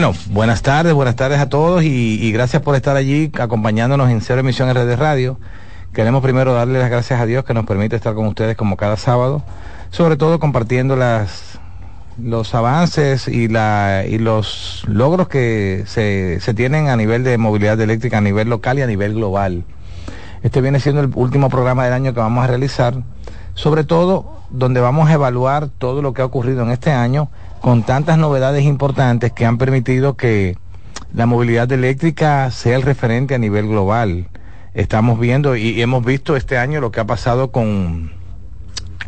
Bueno, buenas tardes, buenas tardes a todos y, gracias por estar allí acompañándonos en Cero Emisión RD Radio. Queremos primero darle las gracias a Dios que nos permite estar con ustedes como cada sábado, sobre todo compartiendo las los avances y, la, y los logros que se, se tienen a nivel de movilidad eléctrica a nivel local y a nivel global. Este viene siendo el último programa del año que vamos a realizar, sobre todo donde vamos a evaluar todo lo que ha ocurrido en este año con tantas novedades importantes que han permitido que la movilidad eléctrica sea el referente a nivel global. Estamos viendo y hemos visto este año lo que ha pasado con,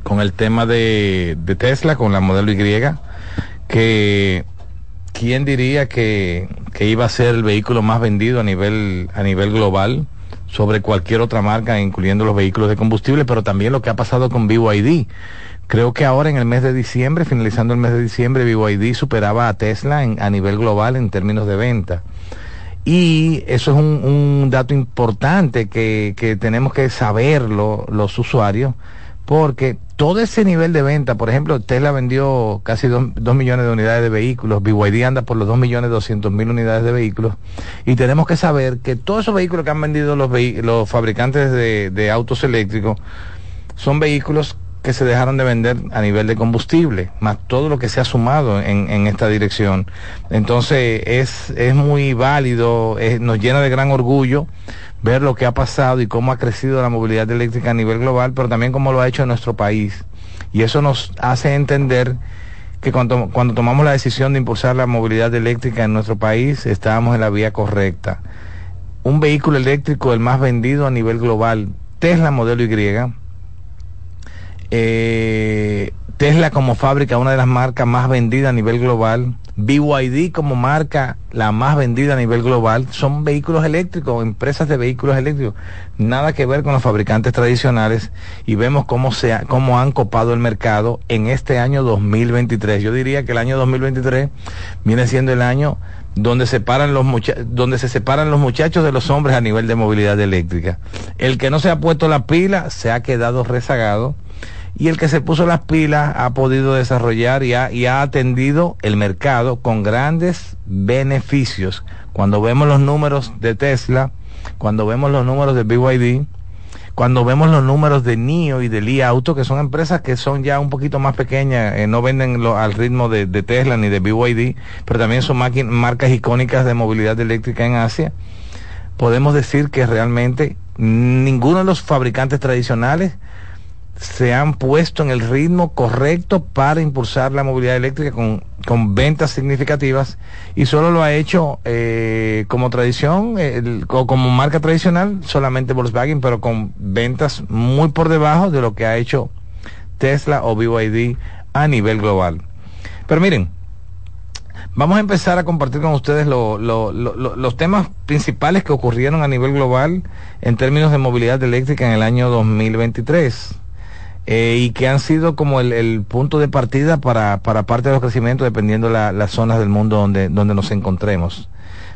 con el tema de, Tesla, con la modelo Y, que quién diría que, que, iba a ser el vehículo más vendido a nivel, a nivel global sobre cualquier otra marca, incluyendo los vehículos de combustible, pero también lo que ha pasado con BYD Creo que ahora en el mes de diciembre, finalizando el mes de diciembre, BYD superaba a Tesla a nivel global en términos de venta. Y eso es un, dato importante que, que, tenemos que saberlo los usuarios, porque todo ese nivel de venta, por ejemplo, Tesla vendió casi 2 millones de unidades de vehículos, BYD anda por los 2 millones 200 mil unidades de vehículos, y tenemos que saber que todos esos vehículos que han vendido los, los fabricantes de, de autos eléctricos son vehículos que se dejaron de vender a nivel de combustible, más todo lo que se ha sumado en, en esta dirección. Entonces es, es muy válido, nos llena de gran orgullo ver lo que ha pasado y cómo ha crecido la movilidad eléctrica a nivel global, pero también cómo lo ha hecho en nuestro país. Y eso nos hace entender que cuando, cuando tomamos la decisión de impulsar la movilidad eléctrica en nuestro país, estábamos en la vía correcta. Un vehículo eléctrico el más vendido a nivel global, Tesla modelo Y, eh, Tesla como fábrica, una de las marcas más vendidas a nivel global, BYD como marca la más vendida a nivel global, son vehículos eléctricos, empresas de vehículos eléctricos, nada que ver con los fabricantes tradicionales. Y vemos cómo, cómo han copado el mercado en este año 2023. Yo diría que el año 2023 viene siendo el año donde, separan los donde se separan los muchachos de los hombres a nivel de movilidad eléctrica. El que no se ha puesto la pila se ha quedado rezagado y el que se puso las pilas ha podido desarrollar y ha, y ha atendido el mercado con grandes beneficios. Cuando vemos los números de Tesla, cuando vemos los números de BYD, cuando vemos los números de NIO y de Li Auto, que son empresas que son ya un poquito más pequeñas, eh, no venden al ritmo de, Tesla ni de BYD, pero también son marcas icónicas de movilidad eléctrica en Asia, podemos decir que realmente ninguno de los fabricantes tradicionales se han puesto en el ritmo correcto para impulsar la movilidad eléctrica con, con ventas significativas y solo lo ha hecho eh, como tradición o como marca tradicional solamente Volkswagen pero con ventas muy por debajo de lo que ha hecho Tesla o BYD a nivel global. Pero miren vamos a empezar a compartir con ustedes los temas principales que ocurrieron a nivel global en términos de movilidad eléctrica en el año 2023 eh, y que han sido como el, punto de partida para, para parte de los crecimientos dependiendo de las zonas del mundo donde, donde nos encontremos.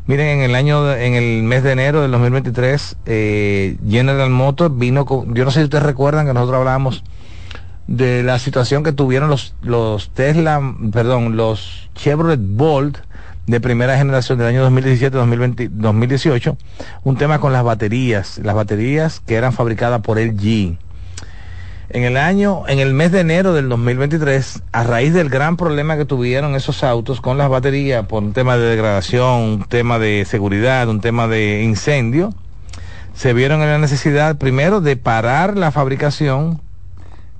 Miren, en el año, en el mes de enero del 2023, eh, General Motors vino con, yo no sé si ustedes recuerdan que nosotros hablábamos de la situación que tuvieron los, los Tesla, perdón, los Chevrolet Bolt de primera generación del año 2017-2018, un tema con las baterías, las baterías que eran fabricadas por LG en el año, en el mes de enero del 2023, a raíz del gran problema que tuvieron esos autos con las baterías por un tema de degradación, un tema de seguridad, un tema de incendio, se vieron en la necesidad primero de parar la fabricación,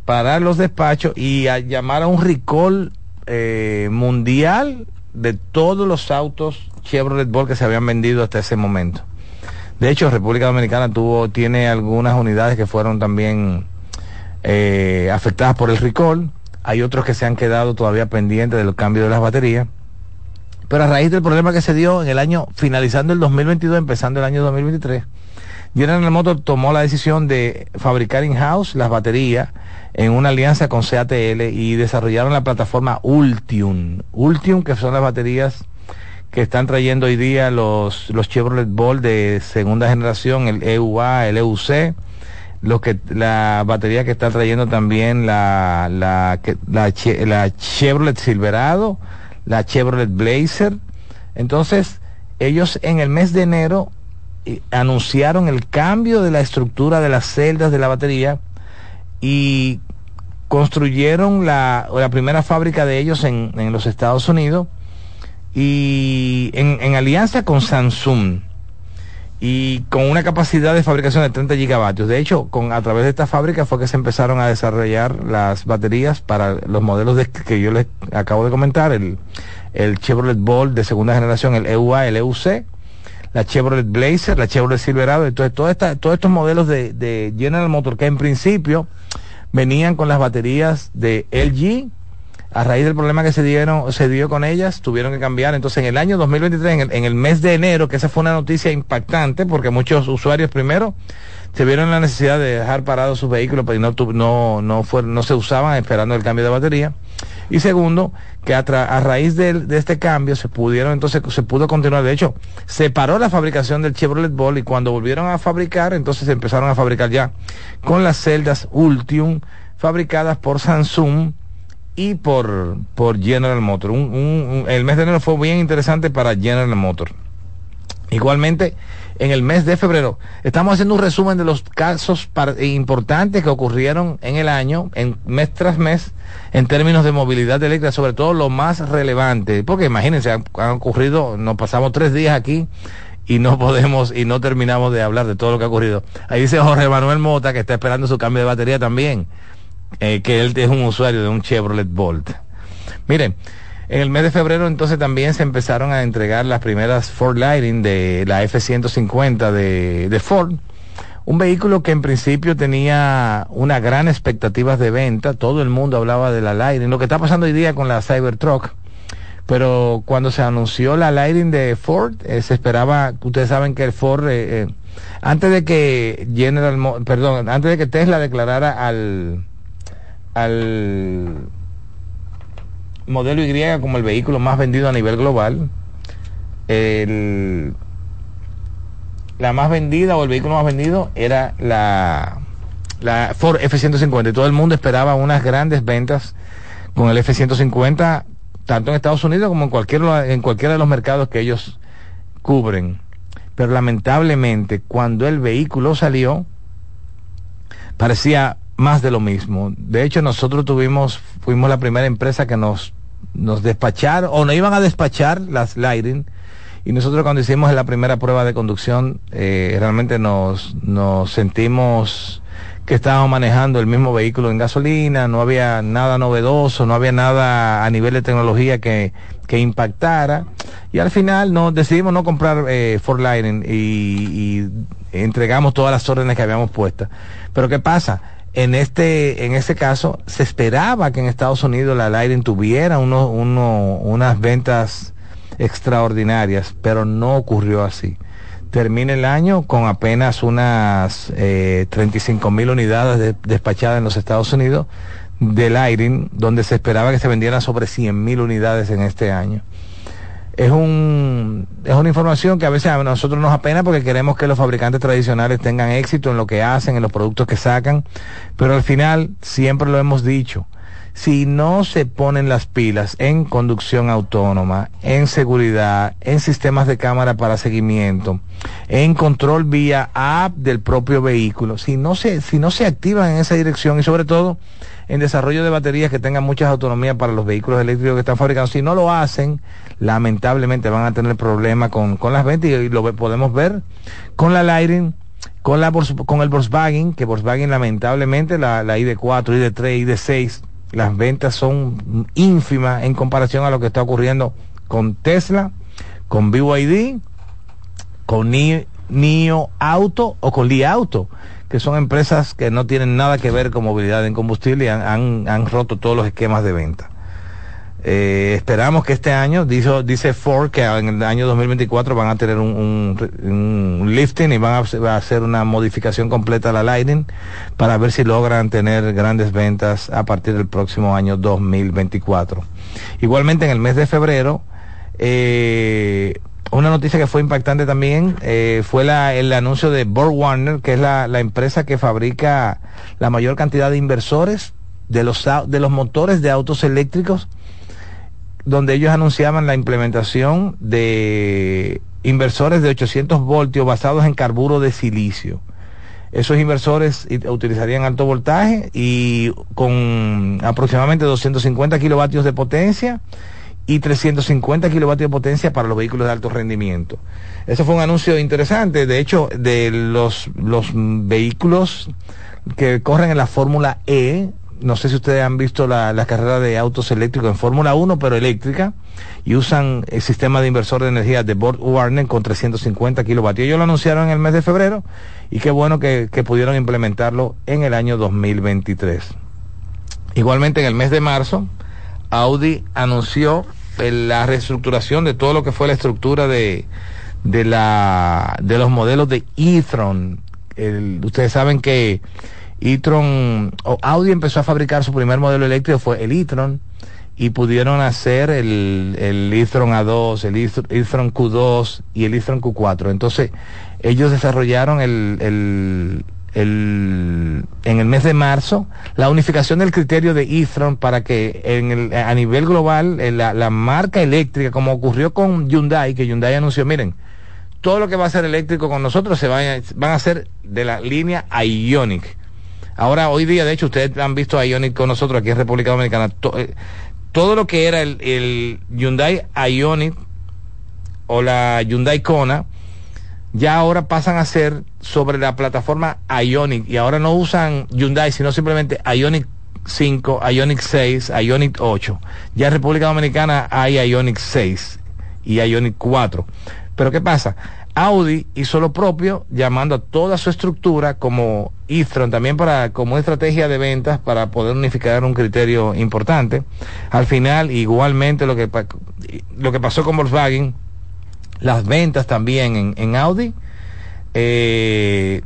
parar los despachos y llamar a un recall eh, mundial de todos los autos Chevrolet Bolt que se habían vendido hasta ese momento. De hecho, República Dominicana tuvo, tiene algunas unidades que fueron también eh, afectadas por el recall. Hay otros que se han quedado todavía pendientes del cambio de las baterías. Pero a raíz del problema que se dio en el año, finalizando el 2022, empezando el año 2023, General Motors tomó la decisión de fabricar in-house las baterías en una alianza con CATL y desarrollaron la plataforma Ultium. Ultium, que son las baterías que están trayendo hoy día los, los Chevrolet Bolt de segunda generación, el EUA, el EUC, lo que la batería que está trayendo también la la, la, Chevrolet Silverado, la Chevrolet Blazer, Entonces, ellos en el mes de enero eh, anunciaron el cambio de la estructura de las celdas de la batería y construyeron la, la primera fábrica de ellos en, en los Estados Unidos y en, alianza con Samsung y con una capacidad de fabricación de 30 gigavatios. De hecho, con, a través de esta fábrica fue que se empezaron a desarrollar las baterías para los modelos de, que yo les acabo de comentar, el, el Chevrolet Bolt de segunda generación, el EUA, el EUC, la Chevrolet Blazer, la Chevrolet Silverado, entonces todo esta, todos estos modelos de, de General Motors que en principio venían con las baterías de LG, a raíz del problema que se dieron, se dio con ellas, tuvieron que cambiar. Entonces, en el año 2023, en el, mes de enero, que esa fue una noticia impactante, porque muchos usuarios primero se vieron la necesidad de dejar parados sus vehículos, pero no, no, no, fue, no se usaban esperando el cambio de batería. Y segundo, que a, raíz de, de, este cambio se pudieron, entonces se pudo continuar. De hecho, se paró la fabricación del Chevrolet Ball y cuando volvieron a fabricar, entonces empezaron a fabricar ya con las celdas Ultium fabricadas por Samsung y por, por General Motors. Un, un, el mes de enero fue bien interesante para General Motors. Igualmente, en el mes de febrero, estamos haciendo un resumen de los casos importantes que ocurrieron en el año, en mes tras mes, en términos de movilidad eléctrica, sobre todo lo más relevante. Porque imagínense, han ocurrido, nos pasamos tres días aquí y no podemos y no terminamos de hablar de todo lo que ha ocurrido. Ahí dice Jorge Manuel Mota que está esperando su cambio de batería también eh, que él es un usuario de un Chevrolet Bolt. Miren, en el mes de febrero entonces también se empezaron a entregar las primeras Ford Lightning de la F-150 de, de Ford. Un vehículo que en principio tenía una gran expectativa de venta, todo el mundo hablaba de la Lightning, lo que está pasando hoy día con la Cybertruck, pero cuando se anunció la Lightning de Ford, eh, se esperaba, ustedes saben que el Ford, eh, eh, antes de que General, perdón, antes de que Tesla declarara al, al modelo Y como el vehículo más vendido a nivel global. El, la más vendida o el vehículo más vendido era la, la Ford F-150. Todo el mundo esperaba unas grandes ventas con el F-150, tanto en Estados Unidos como en, cualquier, en cualquiera de los mercados que ellos cubren. Pero lamentablemente, cuando el vehículo salió, parecía más de lo mismo. De hecho, nosotros tuvimos, fuimos la primera empresa que nos, nos despacharon, o nos iban a despachar las Lighting, y nosotros cuando hicimos la primera prueba de conducción, eh, realmente nos, nos sentimos que estábamos manejando el mismo vehículo en gasolina, no había nada novedoso, no había nada a nivel de tecnología que, que impactara. Y al final no, decidimos no comprar eh, Ford Lightning y, y entregamos todas las órdenes que habíamos puestas. Pero ¿qué pasa? En este, en caso, se esperaba que en Estados Unidos la Lightning tuviera unas ventas extraordinarias, pero no ocurrió así. Termina el año con apenas unas eh, 35 mil unidades de, despachadas en los Estados Unidos de Lightning, donde se esperaba que se vendieran sobre 100 mil unidades en este año es un es una información que a veces a nosotros nos apena porque queremos que los fabricantes tradicionales tengan éxito en lo que hacen, en los productos que sacan, pero al final siempre lo hemos dicho, si no se ponen las pilas en conducción autónoma, en seguridad, en sistemas de cámara para seguimiento, en control vía app del propio vehículo, si no se si no se activan en esa dirección y sobre todo en desarrollo de baterías que tengan muchas autonomías para los vehículos eléctricos que están fabricando. Si no lo hacen, lamentablemente van a tener problemas con, con las ventas y, lo podemos ver con la Lighting, con, la, con el Volkswagen, que Volkswagen lamentablemente la, la ID4, ID3, ID6, las ventas son ínfimas en comparación a lo que está ocurriendo con Tesla, con BYD, con NIO Auto o con Li Auto que son empresas que no tienen nada que ver con movilidad en combustible y han, han, roto todos los esquemas de venta. Eh, esperamos que este año, dice, dice Ford, que en el año 2024 van a tener un, lifting y van a, a, hacer una modificación completa a la Lightning para ver si logran tener grandes ventas a partir del próximo año 2024. Igualmente en el mes de febrero, eh, una noticia que fue impactante también eh, fue el anuncio de Borg Warner, que es la, la, empresa que fabrica la mayor cantidad de inversores de los, de los motores de autos eléctricos. donde ellos anunciaban la implementación de inversores de 800 voltios basados en carburo de silicio. Esos inversores utilizarían alto voltaje y con aproximadamente 250 kilovatios de potencia y 350 kilovatios de potencia para los vehículos de alto rendimiento. Eso fue un anuncio interesante. De hecho, de los, los vehículos que corren en la Fórmula E, no sé si ustedes han visto la, la carrera de autos eléctricos en Fórmula 1, pero eléctrica, y usan el sistema de inversor de energía de Board Warner con 350 kilovatios. Ellos lo anunciaron en el mes de febrero y qué bueno que, que pudieron implementarlo en el año 2023. Igualmente en el mes de marzo, Audi anunció la reestructuración de todo lo que fue la estructura de, de, la, de los modelos de e-tron. ustedes saben que e-tron, Audi empezó a fabricar su primer modelo eléctrico, fue el e-tron, y pudieron hacer el, el e-tron A2, el e-tron Q2 y el e-tron Q4. Entonces, ellos desarrollaron el, el, el, en el mes de marzo la unificación del criterio de e-tron para que en el, a nivel global la, la marca eléctrica, como ocurrió con Hyundai, que Hyundai anunció, miren, todo lo que va a ser eléctrico con nosotros se van a ser de la línea Ionic Ahora, hoy día, de hecho, ustedes han visto a Ionic con nosotros aquí en República Dominicana. Eh, todo lo que era el, el, Hyundai Ionic o la Hyundai Kona, ya ahora pasan a ser sobre la plataforma Ionic y ahora no usan Hyundai, sino simplemente Ionic 5, Ionic 6, Ionic 8. Ya en República Dominicana hay Ionic 6 y Ionic 4. Pero ¿qué pasa? Audi hizo lo propio, llamando a toda su estructura como e-tron, también para, como estrategia de ventas para poder unificar un criterio importante. Al final, igualmente lo que, lo que pasó con Volkswagen, las ventas también en, en Audi, eh,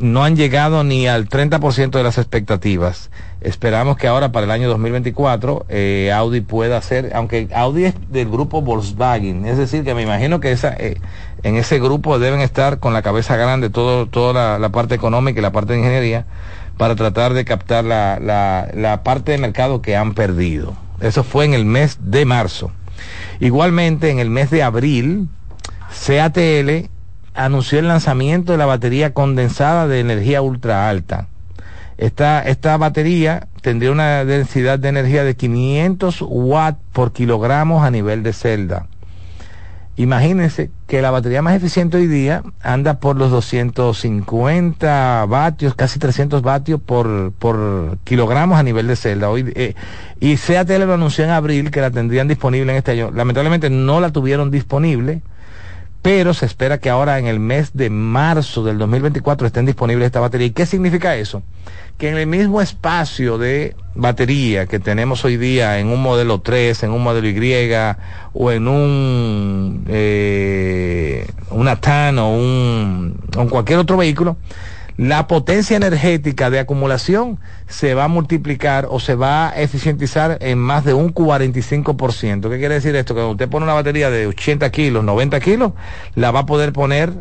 no han llegado ni al 30% de las expectativas. Esperamos que ahora para el año 2024 eh, Audi pueda hacer, aunque Audi es del grupo Volkswagen, es decir, que me imagino que esa, eh, en ese grupo deben estar con la cabeza grande todo, toda la, parte económica y la parte de ingeniería para tratar de captar la, la, la parte de mercado que han perdido. Eso fue en el mes de marzo. Igualmente en el mes de abril, CATL anunció el lanzamiento de la batería condensada de energía ultra alta. Esta, esta batería tendría una densidad de energía de 500 watts por kilogramos a nivel de celda. Imagínense que la batería más eficiente hoy día anda por los 250 vatios, casi 300 vatios por, por kilogramos a nivel de celda. Hoy, eh, y CATL lo anunció en abril que la tendrían disponible en este año. Lamentablemente no la tuvieron disponible pero se espera que ahora en el mes de marzo del 2024 estén disponibles esta batería. ¿Y qué significa eso? Que en el mismo espacio de batería que tenemos hoy día en un modelo 3, en un modelo Y o en un eh, una TAN o un, o cualquier otro vehículo, la potencia energética de acumulación se va a multiplicar o se va a eficientizar en más de un 45%. ¿Qué quiere decir esto? Que cuando usted pone una batería de 80 kilos, 90 kilos, la va a poder poner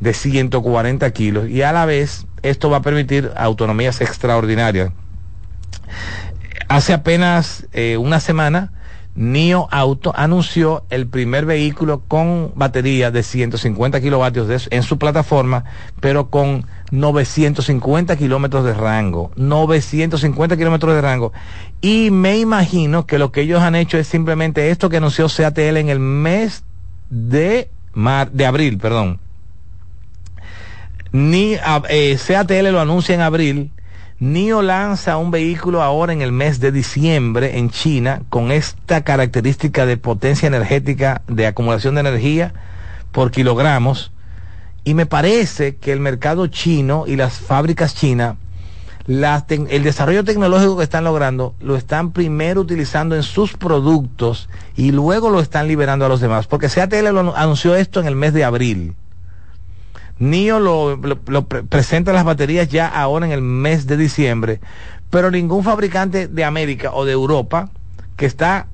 de 140 kilos y a la vez esto va a permitir autonomías extraordinarias. Hace apenas eh, una semana, NIO Auto anunció el primer vehículo con batería de 150 kilovatios en su plataforma, pero con 950 kilómetros de rango. 950 kilómetros de rango. Y me imagino que lo que ellos han hecho es simplemente esto que anunció CATL en el mes de, mar, de abril, perdón. Ni eh, CATL lo anuncia en abril NIO lanza un vehículo ahora en el mes de diciembre en China con esta característica de potencia energética, de acumulación de energía por kilogramos. Y me parece que el mercado chino y las fábricas chinas, el desarrollo tecnológico que están logrando, lo están primero utilizando en sus productos y luego lo están liberando a los demás. Porque CATL lo anunció esto en el mes de abril. NIO lo, presenta las baterías ya ahora en el mes de diciembre, pero ningún fabricante de América o de Europa que está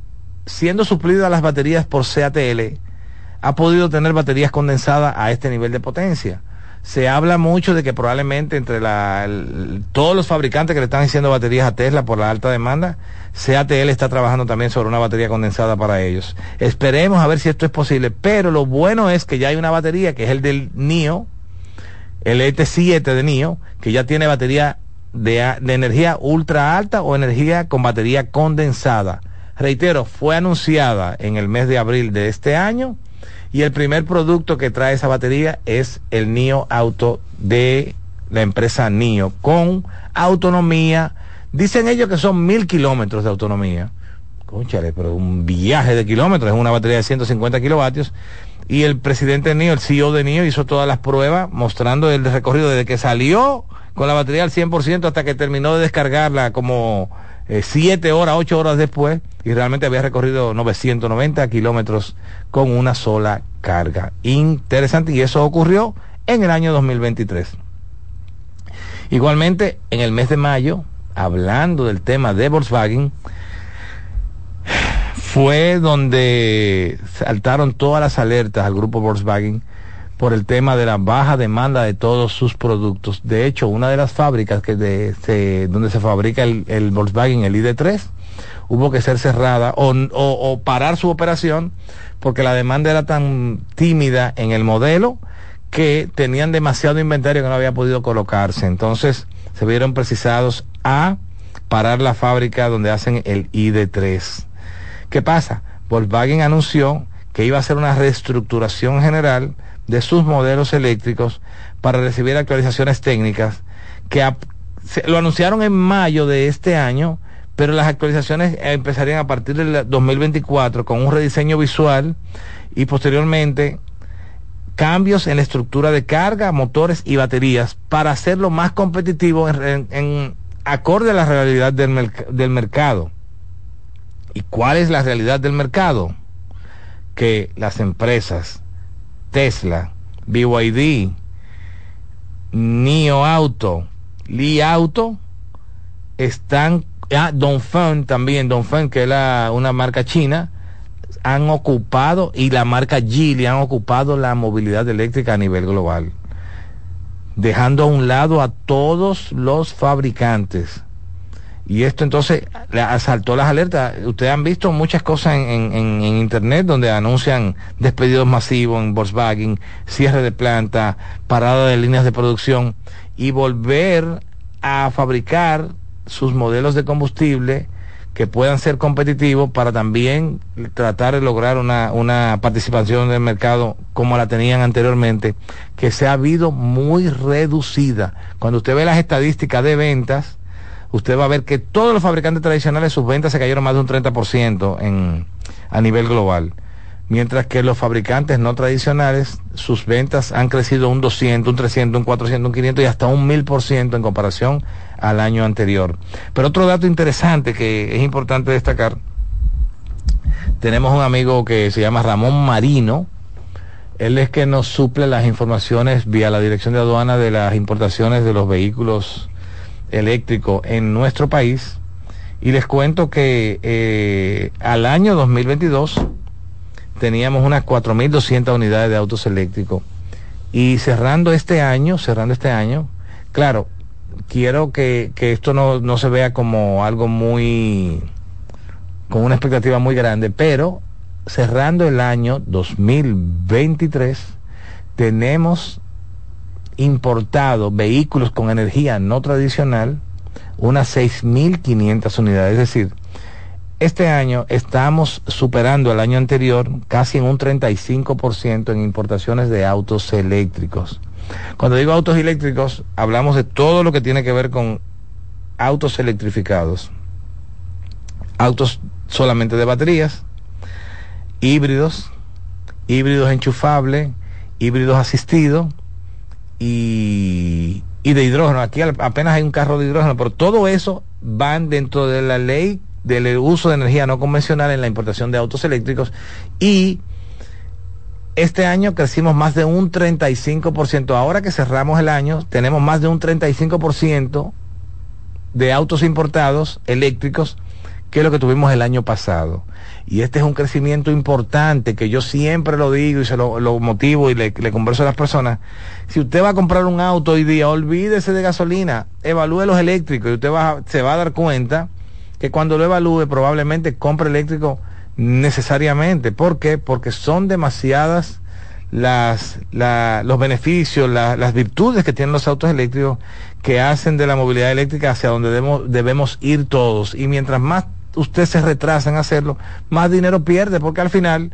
siendo suplido a las baterías por CATL ha podido tener baterías condensadas a este nivel de potencia. se habla mucho de que probablemente entre todos los fabricantes que le están haciendo baterías a Tesla por la alta demanda, CATL está trabajando también sobre una batería condensada para ellos. Esperemos a ver si esto es posible, pero lo bueno es que ya hay una batería que es el del NIO, el ET7 de NIO, que ya tiene batería de energía ultra alta o energía con batería condensada. Reitero, fue anunciada en el mes de abril de este año y el primer producto que trae esa batería es el NIO Auto de la empresa NIO, con autonomía. Dicen ellos que son mil kilómetros de autonomía. Cónchale, pero un viaje de kilómetros, es una batería de 150 kilovatios. Y el presidente de NIO, el CEO de NIO, hizo todas las pruebas mostrando el recorrido desde que salió con la batería al 100% hasta que terminó de descargarla como eh, siete horas, ocho horas después, y realmente había recorrido 990 kilómetros con una sola carga. Interesante, y eso ocurrió en el año 2023. Igualmente, en el mes de mayo, hablando del tema de Volkswagen, fue donde saltaron todas las alertas al grupo Volkswagen por el tema de la baja demanda de todos sus productos. De hecho, una de las fábricas que de, donde se fabrica el, Volkswagen, el ID3, hubo que ser cerrada o, parar su operación porque la demanda era tan tímida en el modelo que tenían demasiado inventario que no había podido colocarse. Entonces se vieron precisados a parar la fábrica donde hacen el ID3. ¿Qué pasa? Volkswagen anunció que iba a hacer una reestructuración general de sus modelos eléctricos para recibir actualizaciones técnicas que lo anunciaron en mayo de este año, pero las actualizaciones empezarían a partir del 2024 con un rediseño visual y posteriormente cambios en la estructura de carga, motores y baterías para hacerlo más competitivo en, acorde a la realidad del, del mercado. ¿Y cuál es la realidad del mercado? Que las empresas Tesla, BYD, NIO Auto, Li Auto, están, ah, Dongfeng también, Dongfeng que es una marca china, han ocupado, y la marca Geely han ocupado la movilidad eléctrica a nivel global, dejando a un lado a todos los fabricantes y esto entonces asaltó las alertas. Ustedes han visto muchas cosas en, en, Internet donde anuncian despedidos masivos en Volkswagen, cierre de planta, parada de líneas de producción y volver a fabricar sus modelos de combustible que puedan ser competitivos para también tratar de lograr una, una participación del mercado como la tenían anteriormente, que se ha habido muy reducida. Cuando usted ve las estadísticas de ventas, usted va a ver que todos los fabricantes tradicionales sus ventas se cayeron más de un 30% en, a nivel global. Mientras que los fabricantes no tradicionales, sus ventas han crecido un 200, un 300, un 400, un 500 y hasta un 1000% en comparación al año anterior. Pero otro dato interesante que es importante destacar, tenemos un amigo que se llama Ramón Marino, él es que nos suple las informaciones vía la Dirección de Aduana de las importaciones de los vehículos eléctrico en nuestro país. Y les cuento que eh, al año 2022 teníamos unas 4.200 unidades de autos eléctricos. Y cerrando este año, cerrando este año, claro, quiero que, que esto no, no se vea como algo muy, con una expectativa muy grande, pero cerrando el año 2023, tenemos importado vehículos con energía no tradicional unas 6.500 unidades. Es decir, este año estamos superando el año anterior casi en un 35% en importaciones de autos eléctricos. Cuando digo autos eléctricos, hablamos de todo lo que tiene que ver con autos electrificados, autos solamente de baterías, híbridos, híbridos enchufables, híbridos asistidos, y, de hidrógeno. Aquí apenas hay un carro de hidrógeno, pero todo eso van dentro de la ley del uso de energía no convencional en la importación de autos eléctricos y este año crecimos más de un 35%. Ahora que cerramos el año, tenemos más de un 35% de autos importados eléctricos que lo que tuvimos el año pasado. Y este es un crecimiento importante que yo siempre lo digo y se lo, motivo y le, le, converso a las personas. Si usted va a comprar un auto hoy día, olvídese de gasolina, evalúe los eléctricos y usted va, se va a dar cuenta que cuando lo evalúe probablemente compre eléctrico necesariamente. ¿Por qué? Porque son demasiadas las, los beneficios, las virtudes que tienen los autos eléctricos que hacen de la movilidad eléctrica hacia donde debemos, debemos ir todos. Y mientras más usted se retrasa en hacerlo, más dinero pierde, porque al final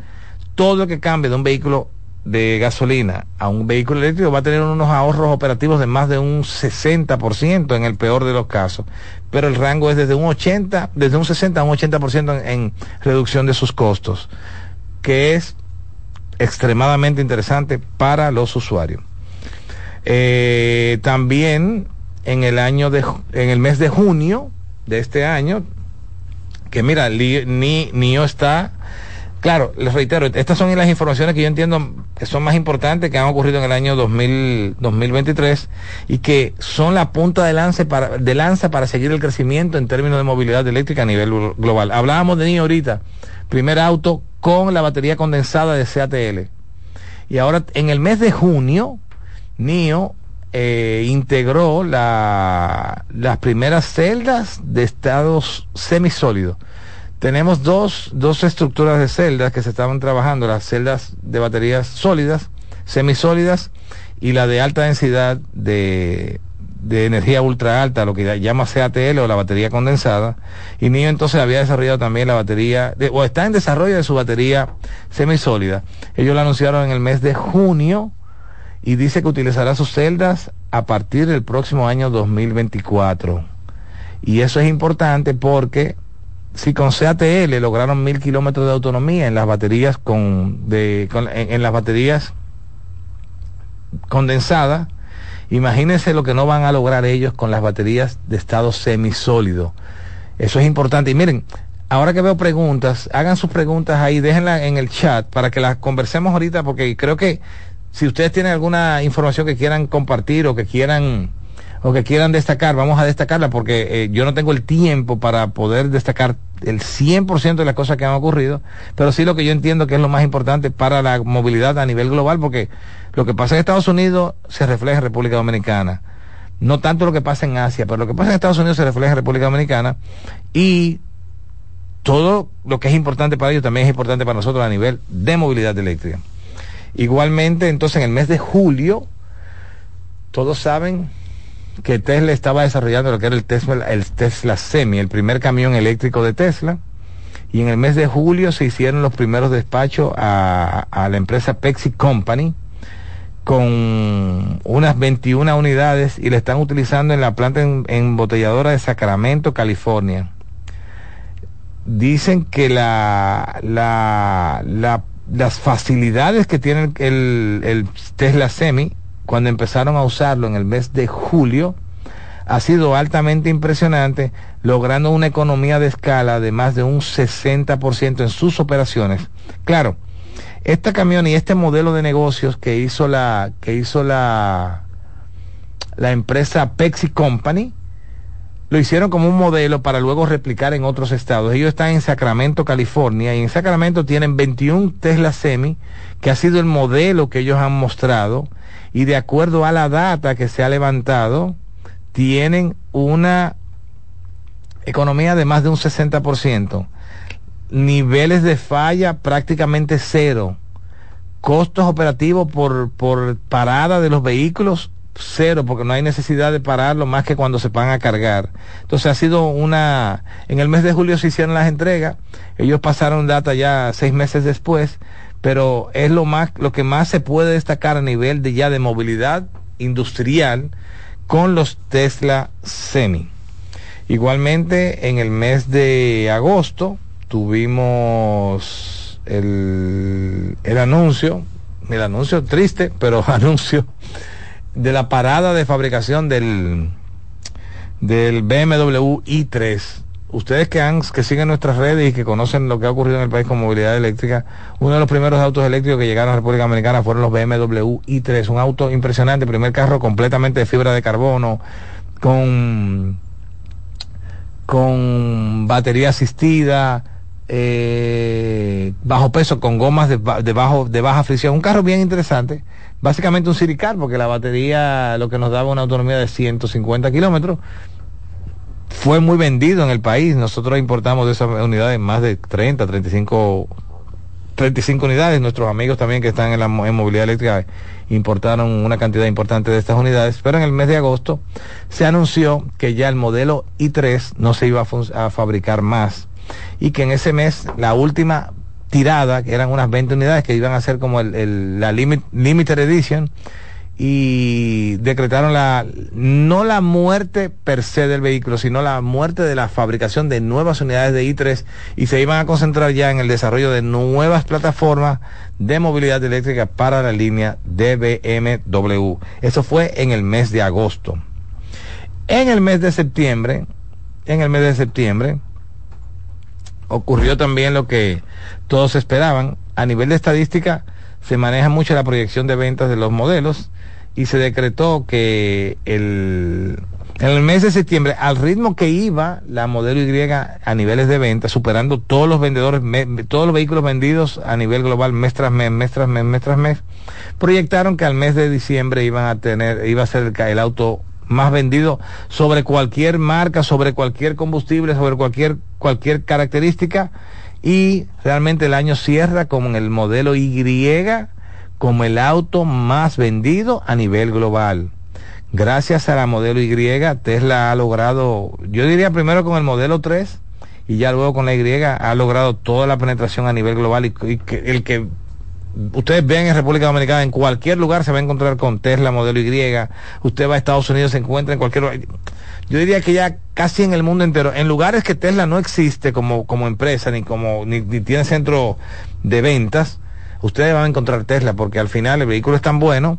todo lo que cambie de un vehículo de gasolina a un vehículo eléctrico va a tener unos ahorros operativos de más de un 60% en el peor de los casos. Pero el rango es desde un 80, desde un 60 a un 80% en, en reducción de sus costos, que es extremadamente interesante para los usuarios. Eh, también en el año de, en el mes de junio de este año que mira, ni NIO está, claro, les reitero, estas son las informaciones que yo entiendo que son más importantes que han ocurrido en el año 2000, 2023 y que son la punta de para, de lanza para seguir el crecimiento en términos de movilidad eléctrica a nivel global. Hablábamos de NIO ahorita, primer auto con la batería condensada de CATL. Y ahora en el mes de junio, NIO eh, integró la, las primeras celdas de estados semisólidos. Tenemos dos, dos estructuras de celdas que se estaban trabajando, las celdas de baterías sólidas, semisólidas, y la de alta densidad de, de energía ultra alta, lo que llama CATL o la batería condensada. Y NIO entonces había desarrollado también la batería, o está en desarrollo de su batería semisólida. Ellos lo anunciaron en el mes de junio y dice que utilizará sus celdas a partir del próximo año 2024. Y eso es importante porque si con CATL lograron mil kilómetros de autonomía en las baterías con, de, en, las baterías condensadas, imagínense lo que no van a lograr ellos con las baterías de estado semisólido. Eso es importante. Y miren, ahora que veo preguntas, hagan sus preguntas ahí, déjenlas en el chat para que las conversemos ahorita, porque creo que si ustedes tienen alguna información que quieran compartir o que quieran o que quieran destacar, vamos a destacarla porque eh, yo no tengo el tiempo para poder destacar el 100% de las cosas que han ocurrido, pero sí lo que yo entiendo que es lo más importante para la movilidad a nivel global, porque lo que pasa en Estados Unidos se refleja en República Dominicana. No tanto lo que pasa en Asia, pero lo que pasa en Estados Unidos se refleja en República Dominicana y todo lo que es importante para ellos también es importante para nosotros a nivel de movilidad eléctrica. Igualmente, entonces en el mes de julio, todos saben que Tesla estaba desarrollando lo que era el Tesla, el Tesla Semi, el primer camión eléctrico de Tesla. Y en el mes de julio se hicieron los primeros despachos a, la empresa Pepsi Company con unas 21 unidades y le están utilizando en la planta embotelladora de Sacramento, California. Dicen que la, la, la las facilidades que tiene el, el, Tesla Semi cuando empezaron a usarlo en el mes de julio ha sido altamente impresionante, logrando una economía de escala de más de un 60% en sus operaciones. Claro, este camión y este modelo de negocios que hizo la que hizo la la empresa Pepsi Company lo hicieron como un modelo para luego replicar en otros estados. Ellos están en Sacramento, California, y en Sacramento tienen 21 Tesla Semi, que ha sido el modelo que ellos han mostrado, y de acuerdo a la data que se ha levantado, tienen una economía de más de un 60%, niveles de falla prácticamente cero, costos operativos por, por parada de los vehículos cero porque no hay necesidad de pararlo más que cuando se van a cargar. Entonces ha sido una, en el mes de julio se hicieron las entregas, ellos pasaron data ya seis meses después, pero es lo más, lo que más se puede destacar a nivel de ya de movilidad industrial con los Tesla Semi. Igualmente en el mes de agosto tuvimos el, el anuncio, el anuncio triste, pero anuncio de la parada de fabricación del, del BMW i3. Ustedes que, han, que siguen nuestras redes y que conocen lo que ha ocurrido en el país con movilidad eléctrica, uno de los primeros autos eléctricos que llegaron a la República Dominicana fueron los BMW i3, un auto impresionante, primer carro completamente de fibra de carbono, con con batería asistida, eh, bajo peso, con gomas de, de, bajo, de baja fricción. Un carro bien interesante. Básicamente un silicar, porque la batería lo que nos daba una autonomía de 150 kilómetros. Fue muy vendido en el país. Nosotros importamos de esas unidades más de 30, 35 35 unidades. Nuestros amigos también que están en la movilidad eléctrica importaron una cantidad importante de estas unidades. Pero en el mes de agosto se anunció que ya el modelo i3 no se iba a fabricar más y que en ese mes la última tirada, que eran unas 20 unidades que iban a ser como el, el, la limit, limited edition, y decretaron la no la muerte per se del vehículo, sino la muerte de la fabricación de nuevas unidades de i3 y se iban a concentrar ya en el desarrollo de nuevas plataformas de movilidad eléctrica para la línea de BMW. Eso fue en el mes de agosto. En el mes de septiembre, en el mes de septiembre ocurrió también lo que todos esperaban. A nivel de estadística se maneja mucho la proyección de ventas de los modelos y se decretó que el, en el mes de septiembre, al ritmo que iba la modelo Y a niveles de venta, superando todos los vendedores, todos los vehículos vendidos a nivel global mes tras mes, mes tras mes, mes tras mes, proyectaron que al mes de diciembre iban a tener, iba a ser el, el auto más vendido sobre cualquier marca, sobre cualquier combustible, sobre cualquier, cualquier característica. Y realmente el año cierra con el modelo Y como el auto más vendido a nivel global. Gracias a la modelo Y, Tesla ha logrado, yo diría primero con el modelo 3 y ya luego con la Y, ha logrado toda la penetración a nivel global y, y que, el que ustedes ven en República Dominicana, en cualquier lugar se va a encontrar con Tesla modelo Y, usted va a Estados Unidos, se encuentra en cualquier lugar. Yo diría que ya casi en el mundo entero, en lugares que Tesla no existe como, como empresa, ni como, ni, ni tiene centro de ventas, ustedes van a encontrar Tesla, porque al final el vehículo es tan bueno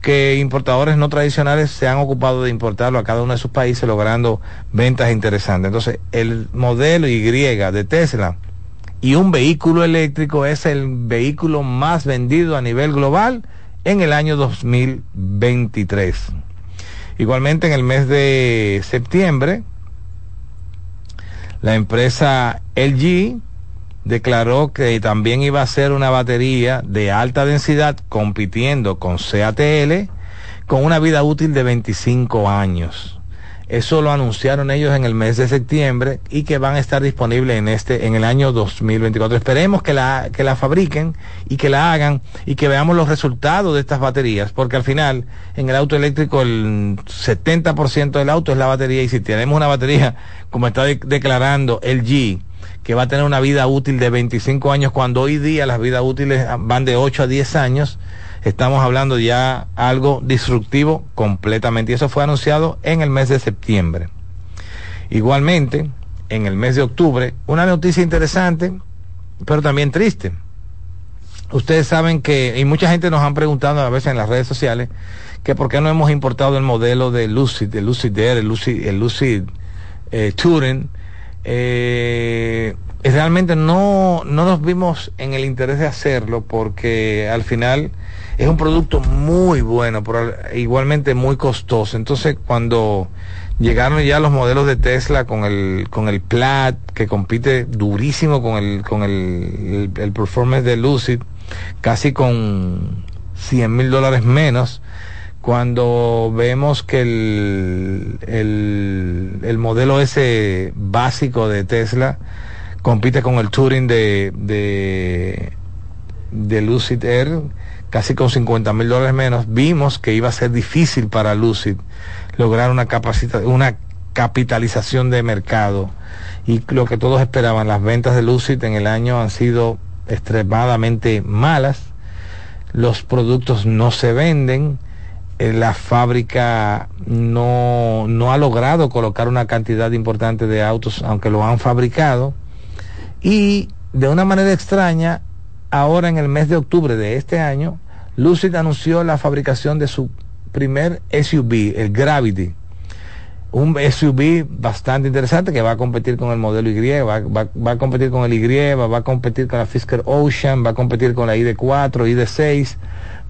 que importadores no tradicionales se han ocupado de importarlo a cada uno de sus países, logrando ventas interesantes. Entonces, el modelo Y de Tesla y un vehículo eléctrico es el vehículo más vendido a nivel global en el año 2023. Igualmente, en el mes de septiembre, la empresa LG declaró que también iba a ser una batería de alta densidad compitiendo con CATL con una vida útil de 25 años. Eso lo anunciaron ellos en el mes de septiembre y que van a estar disponibles en este en el año 2024. Esperemos que la que la fabriquen y que la hagan y que veamos los resultados de estas baterías, porque al final en el auto eléctrico el 70% del auto es la batería y si tenemos una batería como está de declarando el G que va a tener una vida útil de 25 años, cuando hoy día las vidas útiles van de 8 a 10 años, estamos hablando ya algo disruptivo completamente. Y eso fue anunciado en el mes de septiembre. Igualmente, en el mes de octubre, una noticia interesante, pero también triste. Ustedes saben que, y mucha gente nos han preguntado a veces en las redes sociales, que por qué no hemos importado el modelo de Lucid, el Lucid Air, el Lucid, el Lucid eh, Touring, eh, realmente no, no nos vimos en el interés de hacerlo porque al final es un producto muy bueno, pero igualmente muy costoso. Entonces cuando llegaron ya los modelos de Tesla con el, con el Plaid, que compite durísimo con el, con el, el, el performance de Lucid, casi con 100 mil dólares menos, cuando vemos que el, el, el, modelo ese básico de Tesla compite con el Touring de, de, de Lucid Air, casi con 50 mil dólares menos, vimos que iba a ser difícil para Lucid lograr una, capacita, una capitalización de mercado. Y lo que todos esperaban, las ventas de Lucid en el año han sido extremadamente malas, los productos no se venden, la fábrica no, no ha logrado colocar una cantidad importante de autos, aunque lo han fabricado. Y de una manera extraña, ahora en el mes de octubre de este año, Lucid anunció la fabricación de su primer SUV, el Gravity. Un SUV bastante interesante que va a competir con el modelo Y, va, va, va a competir con el Y, va, va a competir con la Fisker Ocean, va a competir con la ID4, ID6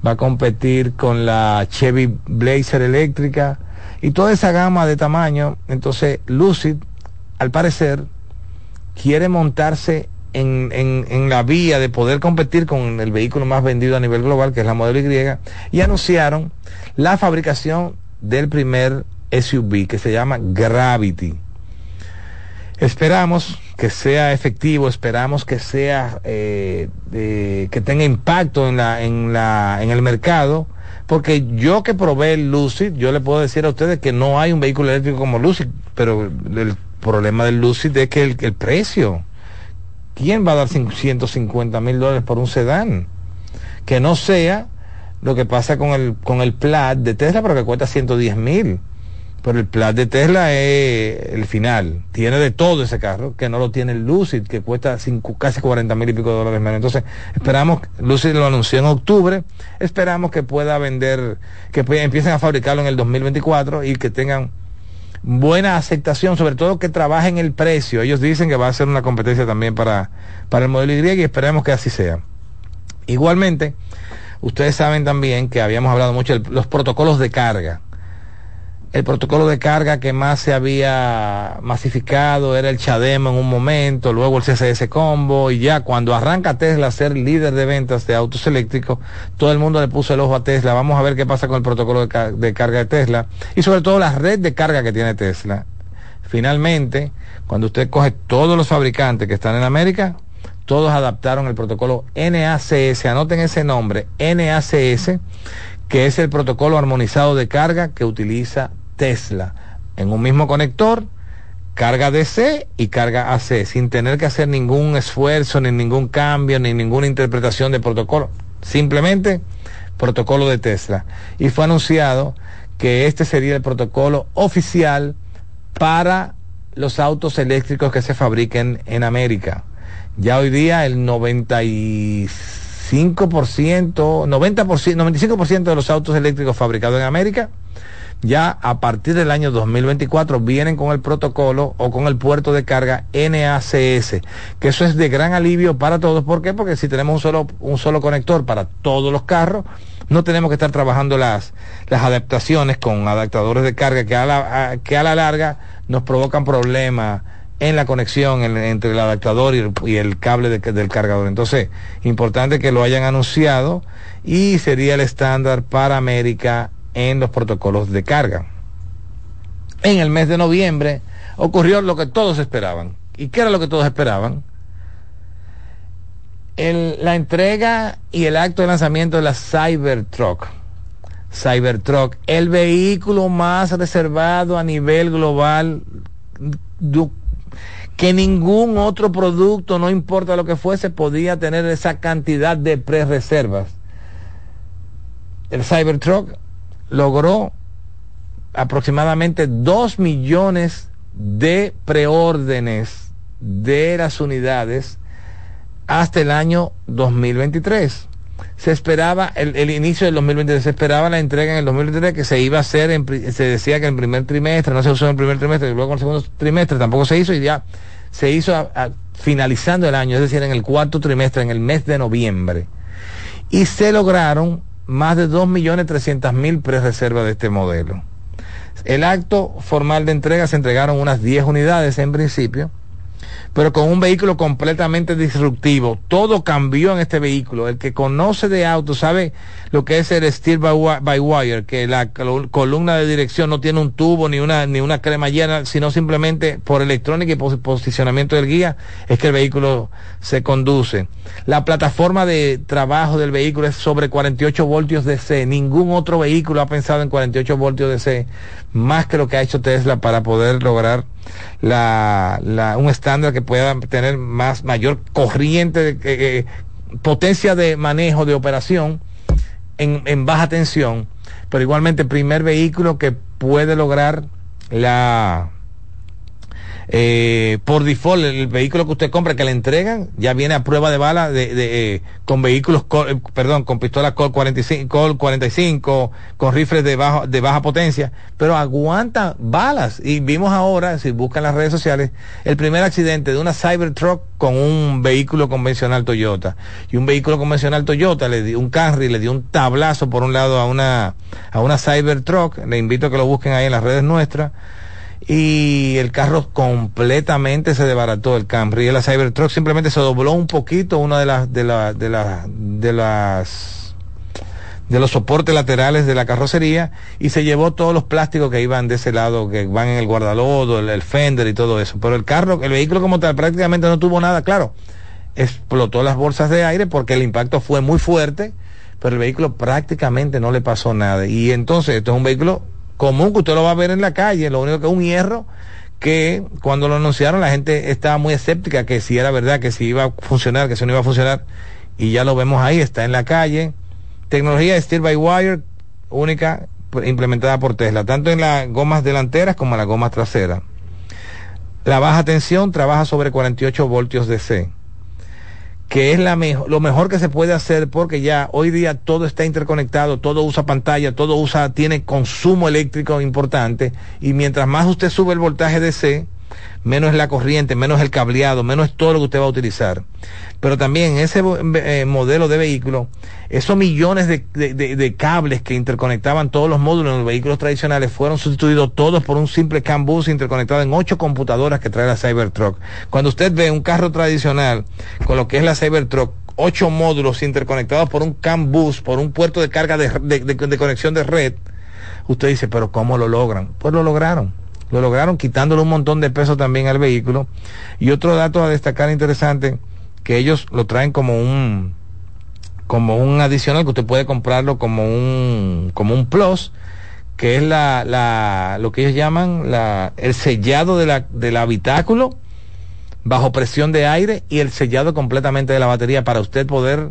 va a competir con la Chevy Blazer eléctrica y toda esa gama de tamaño. Entonces, Lucid al parecer, quiere montarse en, en, la vía de poder competir con el vehículo más vendido a nivel global, que es la modelo Y, y anunciaron la fabricación del primer SUV que se llama Gravity. Esperamos que sea efectivo, esperamos que sea eh, que tenga impacto en la, en la, en el mercado, porque yo que probé el Lucid, yo le puedo decir a ustedes que no hay un vehículo eléctrico como Lucid, pero el problema del Lucid es que el, el precio, ¿quién va a dar 150 mil dólares por un sedán? Que no sea lo que pasa con el, con el Plaid de Tesla, pero que cuesta 110 mil. Pero el Plaid de Tesla es el final. Tiene de todo ese carro, que no lo tiene el Lucid, que cuesta casi 40 mil y pico de dólares menos. Entonces, esperamos, Lucid lo anunció en octubre, esperamos que pueda vender, que empiecen a fabricarlo en el 2024 y que tengan buena aceptación, sobre todo que trabajen el precio. Ellos dicen que va a ser una competencia también para, para el modelo Y y esperemos que así sea. Igualmente, ustedes saben también que habíamos hablado mucho de los protocolos de carga el protocolo de carga que más se había masificado era el Chadema en un momento, luego el CCS Combo, y ya cuando arranca Tesla a ser líder de ventas de autos eléctricos, todo el mundo le puso el ojo a Tesla. Vamos a ver qué pasa con el protocolo de, carga de Tesla y sobre todo la red de carga que tiene Tesla. Finalmente, cuando usted coge todos los fabricantes que están en América, todos adaptaron el protocolo NACS, anoten ese nombre, NACS, que es el protocolo armonizado de carga que utiliza Tesla en un mismo conector, carga DC y carga AC, sin tener que hacer ningún esfuerzo, ni ningún cambio, ni ninguna interpretación de protocolo. Simplemente protocolo de Tesla. Y fue anunciado que este sería el protocolo oficial para los autos eléctricos que se fabriquen en América. Ya hoy día el 95%, 90%, 95% de los autos eléctricos fabricados en América ya a partir del año 2024 vienen con el protocolo o con el puerto de carga NACS, que eso es de gran alivio para todos. ¿Por qué? Porque si tenemos un solo, un solo conector para todos los carros, no tenemos que estar trabajando las, las adaptaciones con adaptadores de carga que a la, que a la larga nos provocan problemas en la conexión entre el adaptador y el, cable del cargador. Entonces, importante que lo hayan anunciado y sería el estándar para América en los protocolos de carga. En el mes de noviembre ocurrió lo que todos esperaban. ¿Y qué era lo que todos esperaban? la entrega y el acto de lanzamiento de la Cybertruck. Cybertruck, el vehículo más reservado a nivel global que ningún otro producto, no importa lo que fuese, podía tener esa cantidad de pre-reservas. El Cybertruck logró aproximadamente 2 millones de preórdenes de las unidades hasta el año 2023. Se esperaba, el, inicio del 2023, se esperaba la entrega en el 2023 que se iba a hacer, se decía que en el primer trimestre, no se usó en el primer trimestre, y luego en el segundo trimestre tampoco se hizo y ya se hizo finalizando el año, es decir, en el cuarto trimestre, en el mes de noviembre. Y se lograron más de 2.300.000 pre-reservas de este modelo. El acto formal de entrega se entregaron unas 10 unidades en principio pero con un vehículo completamente disruptivo. Todo cambió en este vehículo. El que conoce de auto sabe lo que es el steel by, wire, que la columna de dirección no tiene un tubo ni una, ni una cremallera, sino simplemente por electrónica y posicionamiento del guía es que el vehículo se conduce. La plataforma de trabajo del vehículo es sobre 48 voltios DC. Ningún otro vehículo ha pensado en 48 voltios DC, más que lo que ha hecho Tesla para poder lograr la, la, un estándar que pueda tener más mayor corriente, de, eh, potencia de manejo de operación en, en baja tensión, pero igualmente primer vehículo que puede lograr la eh, por default el vehículo que usted compra que le entregan ya viene a prueba de bala de, eh, con vehículos eh, perdón con pistolas Col 45 Col 45 con rifles de baja de baja potencia pero aguanta balas. Y vimos ahora si buscan las redes sociales el primer accidente de una Cybertruck con un vehículo convencional Toyota. Y un vehículo convencional Toyota le dio un Camry le dio un tablazo por un lado a una a una Cybertruck le invito a que lo busquen ahí en las redes nuestras y el carro completamente se desbarató el Camry y la Cybertruck simplemente se dobló un poquito una de las de la, de la, de las de los soportes laterales de la carrocería y se llevó todos los plásticos que iban de ese lado, que van en el guardalodo, el, fender y todo eso. Pero el carro, el vehículo como tal, prácticamente no tuvo nada, claro. Explotó las bolsas de aire porque el impacto fue muy fuerte, pero el vehículo prácticamente no le pasó nada. Y entonces, esto es un vehículo común que usted lo va a ver en la calle, lo único que es un hierro que cuando lo anunciaron la gente estaba muy escéptica que si era verdad, que si iba a funcionar, que si no iba a funcionar. Y ya lo vemos ahí, está en la calle Tecnología Steel by Wire única implementada por Tesla, tanto en las gomas delanteras como en las gomas traseras. La baja tensión trabaja sobre 48 voltios DC, que es la lo mejor que se puede hacer porque ya hoy día todo está interconectado, todo usa pantalla, todo usa, tiene consumo eléctrico importante y mientras más usted sube el voltaje DC, menos la corriente, menos el cableado, menos todo lo que usted va a utilizar. Pero también ese eh, modelo de vehículo, esos millones de, cables que interconectaban todos los módulos en los vehículos tradicionales fueron sustituidos todos por un simple CAN bus interconectado en ocho computadoras que trae la Cybertruck. Cuando usted ve un carro tradicional con lo que es la Cybertruck, ocho módulos interconectados por un CAN bus, por un puerto de carga de conexión de red, usted dice, pero ¿cómo lo logran? Pues lo lograron lo lograron quitándole un montón de peso también al vehículo. Y otro dato a destacar interesante, que ellos lo traen como un como un adicional que usted puede comprarlo como un como un plus que es la, la lo que ellos llaman la el sellado de la, del habitáculo bajo presión de aire y el sellado completamente de la batería para usted poder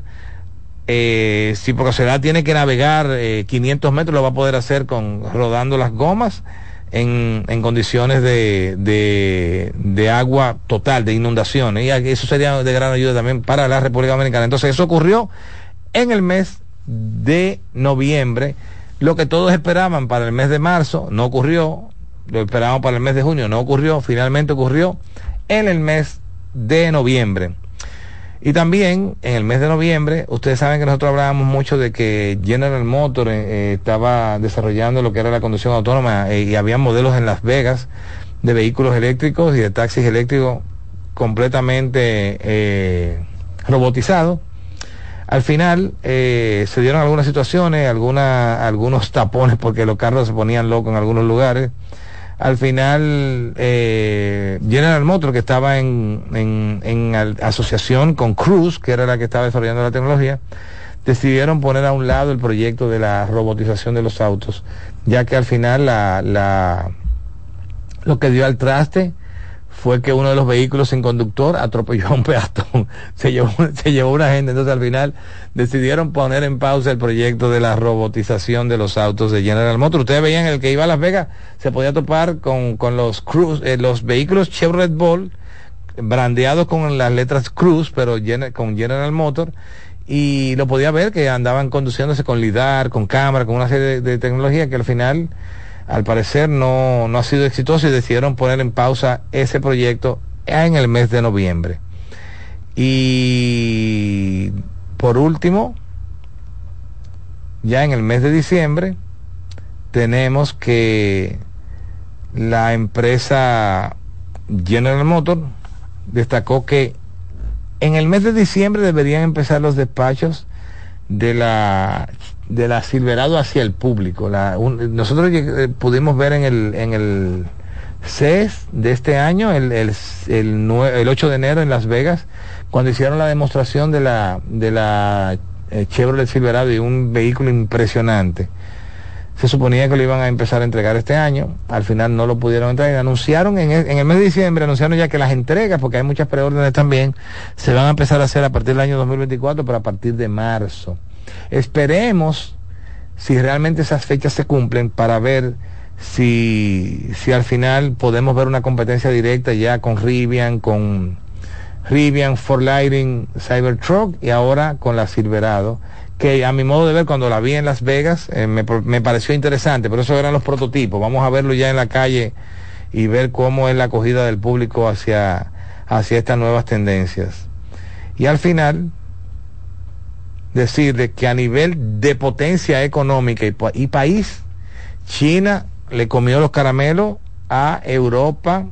eh, si por casualidad tiene que navegar 500 eh, metros lo va a poder hacer con rodando las gomas en, en condiciones de, de, de, agua total, de inundaciones. Y eso sería de gran ayuda también para la República Dominicana. Entonces, eso ocurrió en el mes de noviembre. Lo que todos esperaban para el mes de marzo no ocurrió. Lo esperábamos para el mes de junio, no ocurrió. Finalmente ocurrió en el mes de noviembre. Y también en el mes de noviembre, ustedes saben que nosotros hablábamos mucho de que General Motors eh, eh, estaba desarrollando lo que era la conducción autónoma eh, y había modelos en Las Vegas de vehículos eléctricos y de taxis eléctricos completamente robotizados. Al final se dieron algunas situaciones, alguna, algunos tapones porque los carros se ponían locos en algunos lugares al final eh, General Motors, que estaba en, en, asociación con Cruz, que era la que estaba desarrollando la tecnología, decidieron poner a un lado el proyecto de la robotización de los autos, ya que al final la, la, lo que dio al traste fue que uno de los vehículos sin conductor atropelló a un peatón, se llevó, se llevó una gente, entonces al final decidieron poner en pausa el proyecto de la robotización de los autos de General Motors. Ustedes veían el que iba a Las Vegas, se podía topar con, con los Cruz, eh, los vehículos Chevrolet Ball, brandeados con las letras Cruz, pero con General Motors, y lo podía ver que andaban conduciéndose con LIDAR, con cámara, con una serie de, de tecnología que al final al parecer no, no ha sido exitoso y decidieron poner en pausa ese proyecto en el mes de noviembre. Y por último, ya en el mes de diciembre, tenemos que la empresa General Motors destacó que en el mes de diciembre deberían empezar los despachos de la de la Silverado hacia el público. La, nosotros eh, pudimos ver en el, en el CES de este año, el, el, el, el, 8 de enero en Las Vegas, cuando hicieron la demostración de la, de la eh, Chevrolet Silverado y un vehículo impresionante. Se suponía que lo iban a empezar a entregar este año, al final no lo pudieron entregar. Anunciaron en el, en el mes de diciembre, anunciaron ya que las entregas, porque hay muchas preórdenes también, se van a empezar a hacer a partir del año 2024, pero a partir de marzo. Esperemos si realmente esas fechas se cumplen para ver si, si al final podemos ver una competencia directa ya con Rivian, con Rivian, For Lighting, Cybertruck y ahora con la Silverado, que a mi modo de ver cuando la vi en Las Vegas eh, me, me, pareció interesante, pero esos eran los prototipos. Vamos a verlo ya en la calle y ver cómo es la acogida del público hacia, hacia estas nuevas tendencias. Y al final, decirle que a nivel de potencia económica y, país, China le comió los caramelos a Europa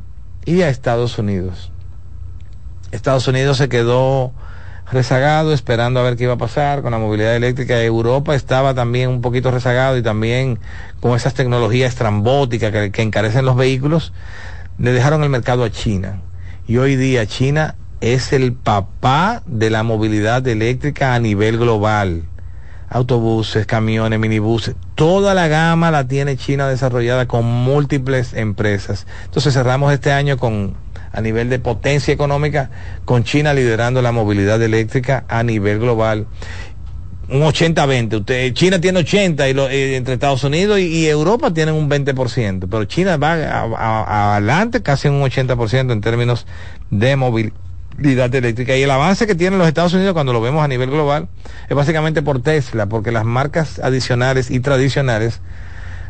y a Estados Unidos. Estados Unidos se quedó rezagado esperando a ver qué iba a pasar con la movilidad eléctrica. Europa estaba también un poquito rezagado y también con esas tecnologías estrambóticas que encarecen los vehículos, le dejaron el mercado a China. Y hoy día China es el papá de la movilidad eléctrica a nivel global. Autobuses, camiones, minibuses, toda la gama la tiene China desarrollada con múltiples empresas. Entonces cerramos este año con a nivel de potencia económica, con China liderando la movilidad eléctrica a nivel global. Un 80-20. Usted, China tiene 80 y eh, entre Estados Unidos y, Europa tienen un 20%, pero China va adelante casi un 80% en términos de movilidad eléctrica. Y el avance que tienen los Estados Unidos cuando lo vemos a nivel global es básicamente por Tesla, porque las marcas adicionales y tradicionales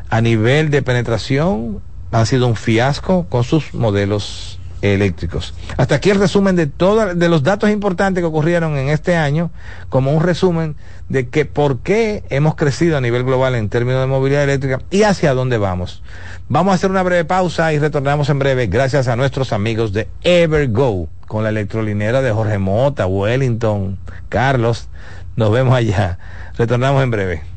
a nivel de penetración han sido un fiasco con sus modelos eléctricos. Hasta aquí el resumen de todos de los datos importantes que ocurrieron en este año, como un resumen de que por qué hemos crecido a nivel global en términos de movilidad eléctrica y hacia dónde vamos. Vamos a hacer una breve pausa y retornamos en breve gracias a nuestros amigos de Evergo con la electrolinera de Jorge Mota, Wellington, Carlos. Nos vemos allá. Retornamos en breve.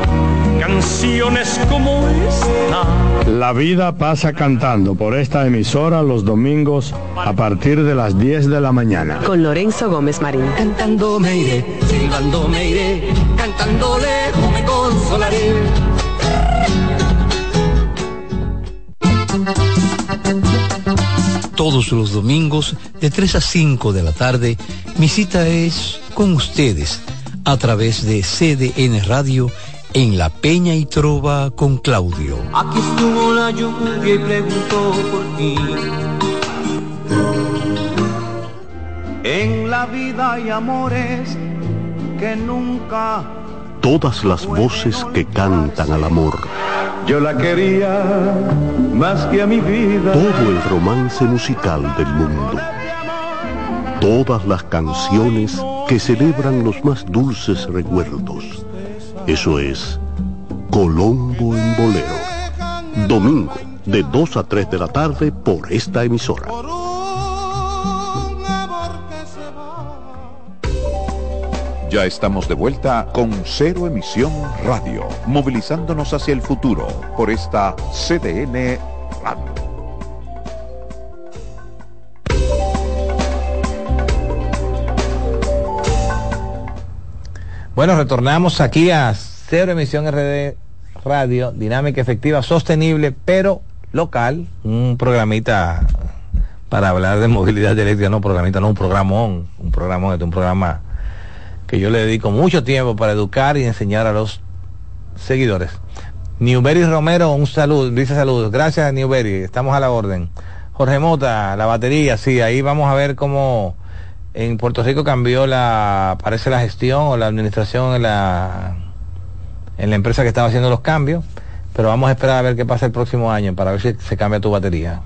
canciones como esta. La vida pasa cantando por esta emisora los domingos a partir de las 10 de la mañana. Con Lorenzo Gómez Marín. Cantando me iré, silbando me iré, cantando lejos me consolaré. Todos los domingos de 3 a 5 de la tarde, mi cita es con ustedes a través de CDN Radio en La Peña y Trova con Claudio. Aquí estuvo la lluvia y preguntó por ti. En la vida hay amores que nunca. Todas las voces que cantan al amor. Yo la quería más que a mi vida. Todo el romance musical del mundo. Todas las canciones que celebran los más dulces recuerdos eso es Colombo en Bolero. Domingo, de 2 a 3 de la tarde por esta emisora. Ya estamos de vuelta con Cero Emisión Radio, movilizándonos hacia el futuro por esta CDN Radio. Bueno, retornamos aquí a Cero Emisión RD Radio, dinámica, efectiva, sostenible, pero local. Un programita para hablar de movilidad eléctrica, no programita, no un programón, un programón, este un programa que yo le dedico mucho tiempo para educar y enseñar a los seguidores. Newberry Romero, un saludo, dice saludos. Gracias, Newberry, estamos a la orden. Jorge Mota, la batería, sí, ahí vamos a ver cómo en Puerto Rico cambió la, parece la gestión o la administración en la, en la empresa que estaba haciendo los cambios, pero vamos a esperar a ver qué pasa el próximo año para ver si se cambia tu batería.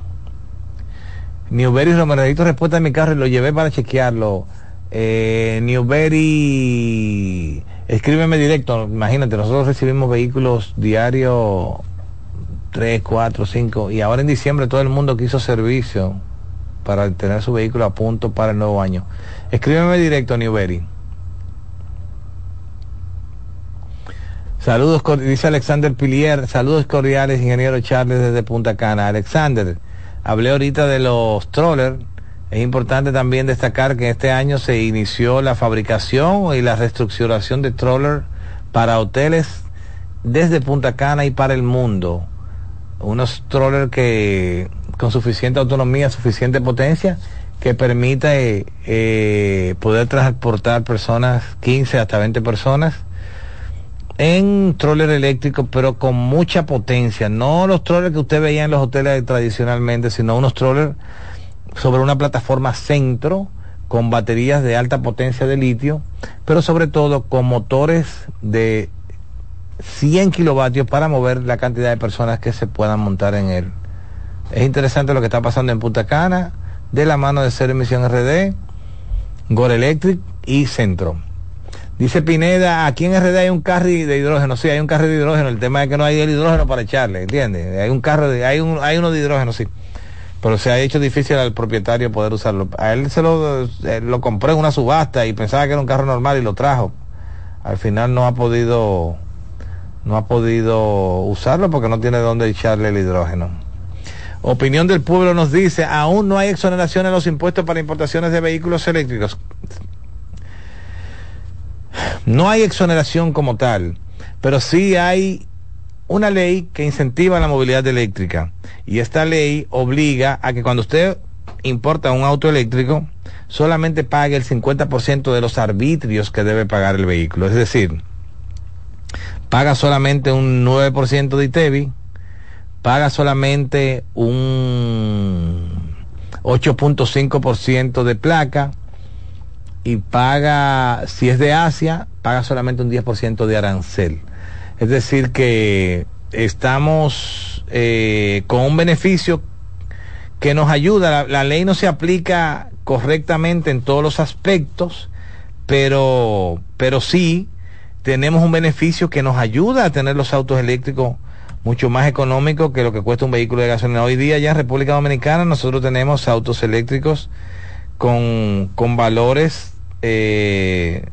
Newberry Romero, respuesta de mi carro y lo llevé para chequearlo. Eh, Newberry, escríbeme directo, imagínate, nosotros recibimos vehículos diarios 3, 4, 5 y ahora en diciembre todo el mundo quiso servicio para tener su vehículo a punto para el nuevo año. Escríbeme directo a Newberry. Saludos, dice Alexander Pilier, saludos cordiales, ingeniero Charles desde Punta Cana. Alexander, hablé ahorita de los trollers Es importante también destacar que este año se inició la fabricación y la reestructuración de troller para hoteles desde Punta Cana y para el mundo. Unos trollers que con suficiente autonomía, suficiente potencia, que permite eh, poder transportar personas, 15 hasta 20 personas, en troller eléctrico, pero con mucha potencia. No los trollers que usted veía en los hoteles tradicionalmente, sino unos trollers sobre una plataforma centro con baterías de alta potencia de litio, pero sobre todo con motores de 100 kilovatios para mover la cantidad de personas que se puedan montar en él. Es interesante lo que está pasando en Punta Cana, de la mano de Cero Emisión RD, Gore Electric y Centro. Dice Pineda, aquí en RD hay un carry de hidrógeno, sí, hay un carro de hidrógeno, el tema es que no hay el hidrógeno para echarle, ¿entiendes? Hay un carro de, hay un, hay uno de hidrógeno, sí. Pero se ha hecho difícil al propietario poder usarlo. A él se lo, eh, lo compró en una subasta y pensaba que era un carro normal y lo trajo. Al final no ha podido, no ha podido usarlo porque no tiene dónde echarle el hidrógeno. Opinión del pueblo nos dice, aún no hay exoneración en los impuestos para importaciones de vehículos eléctricos. No hay exoneración como tal, pero sí hay una ley que incentiva la movilidad eléctrica. Y esta ley obliga a que cuando usted importa un auto eléctrico, solamente pague el 50% de los arbitrios que debe pagar el vehículo. Es decir, paga solamente un 9% de ITEVI, paga solamente un 8.5% de placa, y paga, si es de Asia, paga solamente un 10% de arancel. Es decir, que estamos eh, con un beneficio que nos ayuda. La, ley no se aplica correctamente en todos los aspectos, pero, pero sí tenemos un beneficio que nos ayuda a tener los autos eléctricos mucho más económicos que lo que cuesta un vehículo de gasolina. Hoy día ya en República Dominicana nosotros tenemos autos eléctricos con, con valores eh,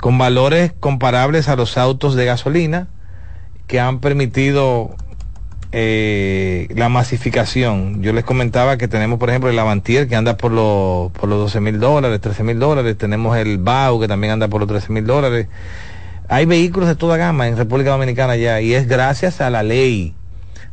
con valores comparables a los autos de gasolina que han permitido eh, la masificación. Yo les comentaba que tenemos, por ejemplo, el Avantier que anda por los, por los 12 mil dólares, 13 mil dólares. Tenemos el BAU que también anda por los 13 mil dólares. Hay vehículos de toda gama en República Dominicana ya y es gracias a la ley.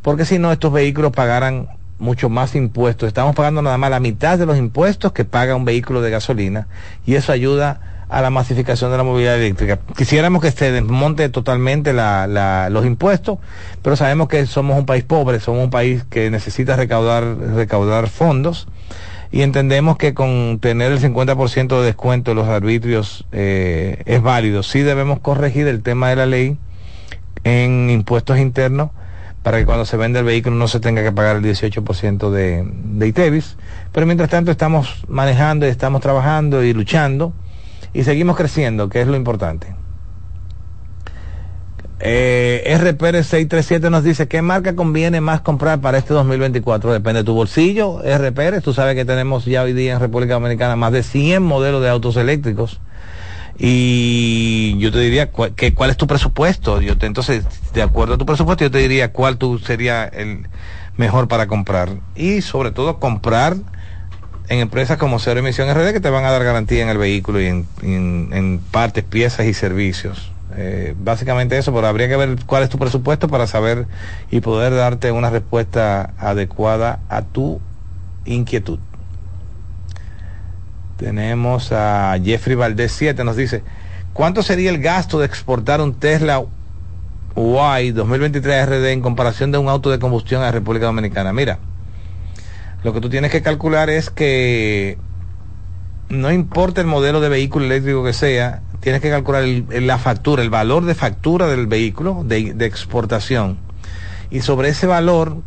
Porque si no, estos vehículos pagaran mucho más impuestos. Estamos pagando nada más la mitad de los impuestos que paga un vehículo de gasolina y eso ayuda a la masificación de la movilidad eléctrica. Quisiéramos que se desmonte totalmente los impuestos, pero sabemos que somos un país pobre, somos un país que necesita recaudar, recaudar fondos y entendemos que con tener el 50% de descuento de los arbitrios eh, es válido. Sí debemos corregir el tema de la ley en impuestos internos para que cuando se vende el vehículo no se tenga que pagar el 18% de, de ITEVIS. Pero mientras tanto estamos manejando y estamos trabajando y luchando y seguimos creciendo, que es lo importante. Eh, RPR 637 nos dice, ¿qué marca conviene más comprar para este 2024? Depende de tu bolsillo. RPR, tú sabes que tenemos ya hoy día en República Dominicana más de 100 modelos de autos eléctricos y yo te diría que, cuál es tu presupuesto. Yo te, entonces, de acuerdo a tu presupuesto, yo te diría cuál tú sería el mejor para comprar. Y sobre todo comprar en empresas como Cero Emisión RD que te van a dar garantía en el vehículo y en, en, partes, piezas y servicios. Eh, básicamente eso, pero habría que ver cuál es tu presupuesto para saber y poder darte una respuesta adecuada a tu inquietud. Tenemos a Jeffrey Valdés 7, nos dice, ¿cuánto sería el gasto de exportar un Tesla Y 2023 RD en comparación de un auto de combustión a República Dominicana? Mira, lo que tú tienes que calcular es que no importa el modelo de vehículo eléctrico que sea, tienes que calcular la factura, el valor de factura del vehículo de, exportación. Y sobre ese valor,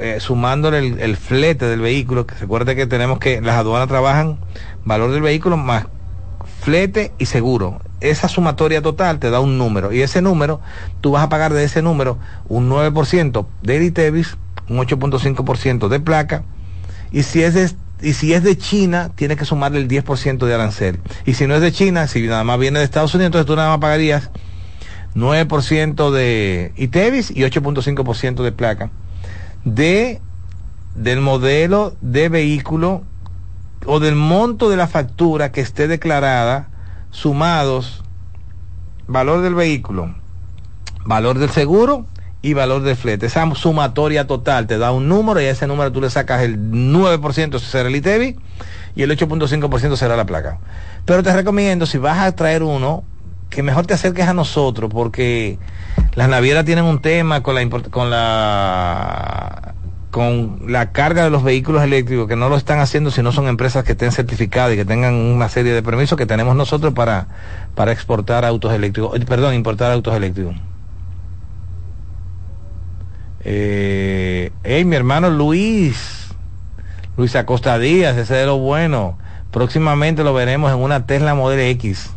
eh, sumándole el, flete del vehículo, que se que tenemos que, las aduanas trabajan valor del vehículo más flete y seguro. Esa sumatoria total te da un número y ese número, tú vas a pagar de ese número un 9% de ITEVIS, un 8.5% de placa y si es de y si es de China, tienes que sumarle el 10% de arancel. Y si no es de China, si nada más viene de Estados Unidos, entonces tú nada más pagarías 9% de ITEVIS y 8.5% de placa de del modelo de vehículo o del monto de la factura que esté declarada, sumados valor del vehículo, valor del seguro y valor del flete. Esa sumatoria total te da un número y a ese número tú le sacas el 9% será el ITEVI y el 8.5% será la placa. Pero te recomiendo, si vas a traer uno, que mejor te acerques a nosotros porque las navieras tienen un tema con la con la con la carga de los vehículos eléctricos que no lo están haciendo si no son empresas que estén certificadas y que tengan una serie de permisos que tenemos nosotros para, para exportar autos eléctricos, perdón, importar autos eléctricos. Eh, hey, mi hermano Luis, Luis Acosta Díaz, ese de lo bueno. Próximamente lo veremos en una Tesla Model X.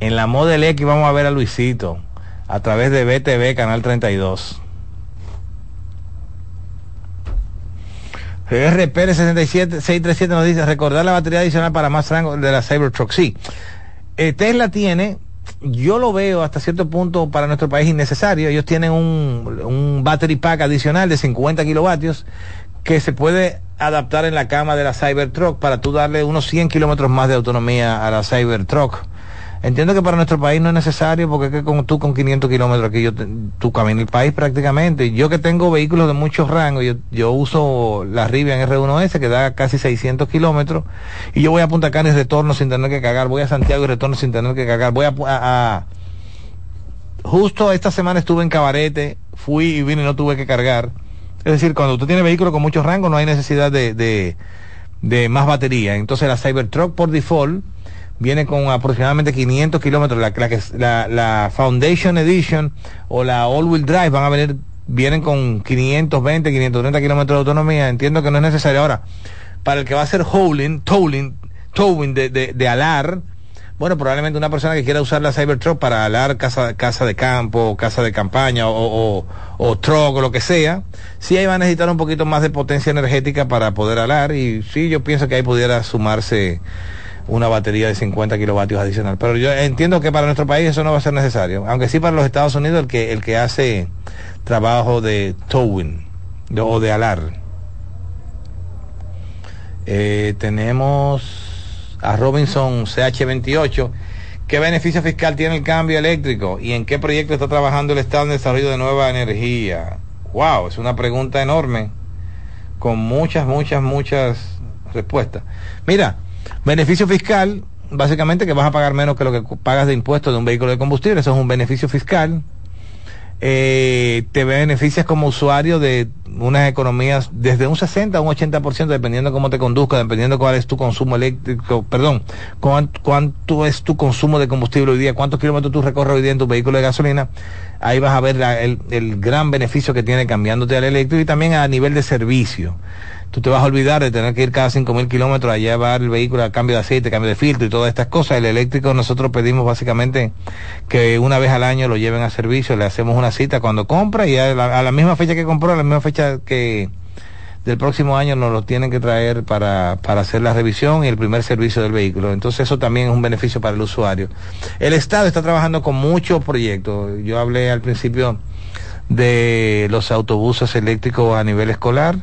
En la Model X vamos a ver a Luisito a través de BTV Canal 32. RPR 637 nos dice recordar la batería adicional para más rango de la Cybertruck. Sí, eh, Tesla tiene, yo lo veo hasta cierto punto para nuestro país innecesario. Ellos tienen un, un battery pack adicional de 50 kilovatios que se puede adaptar en la cama de la Cybertruck para tú darle unos 100 kilómetros más de autonomía a la Cybertruck. Entiendo que para nuestro país no es necesario porque es que como tú con 500 kilómetros aquí yo tú caminas el país prácticamente. Yo que tengo vehículos de muchos rangos, yo, yo uso la Rivian R1S que da casi 600 kilómetros y yo voy a Punta Cana y retorno sin tener que cagar, voy a Santiago y retorno sin tener que cagar, voy a, a, justo esta semana estuve en Cabarete, fui y vine y no tuve que cargar. Es decir, cuando usted tiene vehículos con muchos rangos no hay necesidad de, de más batería. Entonces la Cybertruck por default viene con aproximadamente 500 kilómetros. La, la, Foundation Edition o la All Wheel Drive van a venir, vienen con 520, 530 kilómetros de autonomía. Entiendo que no es necesario. Ahora, para el que va a hacer hauling, towing, towing de, de, de alar, bueno, probablemente una persona que quiera usar la Cybertruck para alar casa, casa de campo, casa de campaña o, o, o truck o lo que sea, sí ahí va a necesitar un poquito más de potencia energética para poder alar y sí yo pienso que ahí pudiera sumarse una batería de 50 kilovatios adicional. Pero yo entiendo que para nuestro país eso no va a ser necesario. Aunque sí para los Estados Unidos el que, el que hace trabajo de towing o de alar. Eh, tenemos a Robinson CH28. ¿Qué beneficio fiscal tiene el cambio eléctrico? ¿Y en qué proyecto está trabajando el Estado en desarrollo de nueva energía? Wow, es una pregunta enorme con muchas, muchas, muchas respuestas. Mira, Beneficio fiscal, básicamente que vas a pagar menos que lo que pagas de impuestos de un vehículo de combustible, eso es un beneficio fiscal. Eh, te beneficias como usuario de unas economías desde un 60 a un 80%, dependiendo cómo te conduzca, dependiendo cuál es tu consumo eléctrico, perdón, cuánto, es tu consumo de combustible hoy día, cuántos kilómetros tú recorres hoy día en tu vehículo de gasolina, ahí vas a ver el, el gran beneficio que tiene cambiándote al eléctrico y también a nivel de servicio tú te vas a olvidar de tener que ir cada 5.000 kilómetros a llevar el vehículo a cambio de aceite, cambio de filtro y todas estas cosas. El eléctrico nosotros pedimos básicamente que una vez al año lo lleven a servicio, le hacemos una cita cuando compra y a la, misma fecha que compró, a la misma fecha que del próximo año nos lo tienen que traer para, para hacer la revisión y el primer servicio del vehículo. Entonces eso también es un beneficio para el usuario. El Estado está trabajando con muchos proyectos. Yo hablé al principio de los autobuses eléctricos a nivel escolar,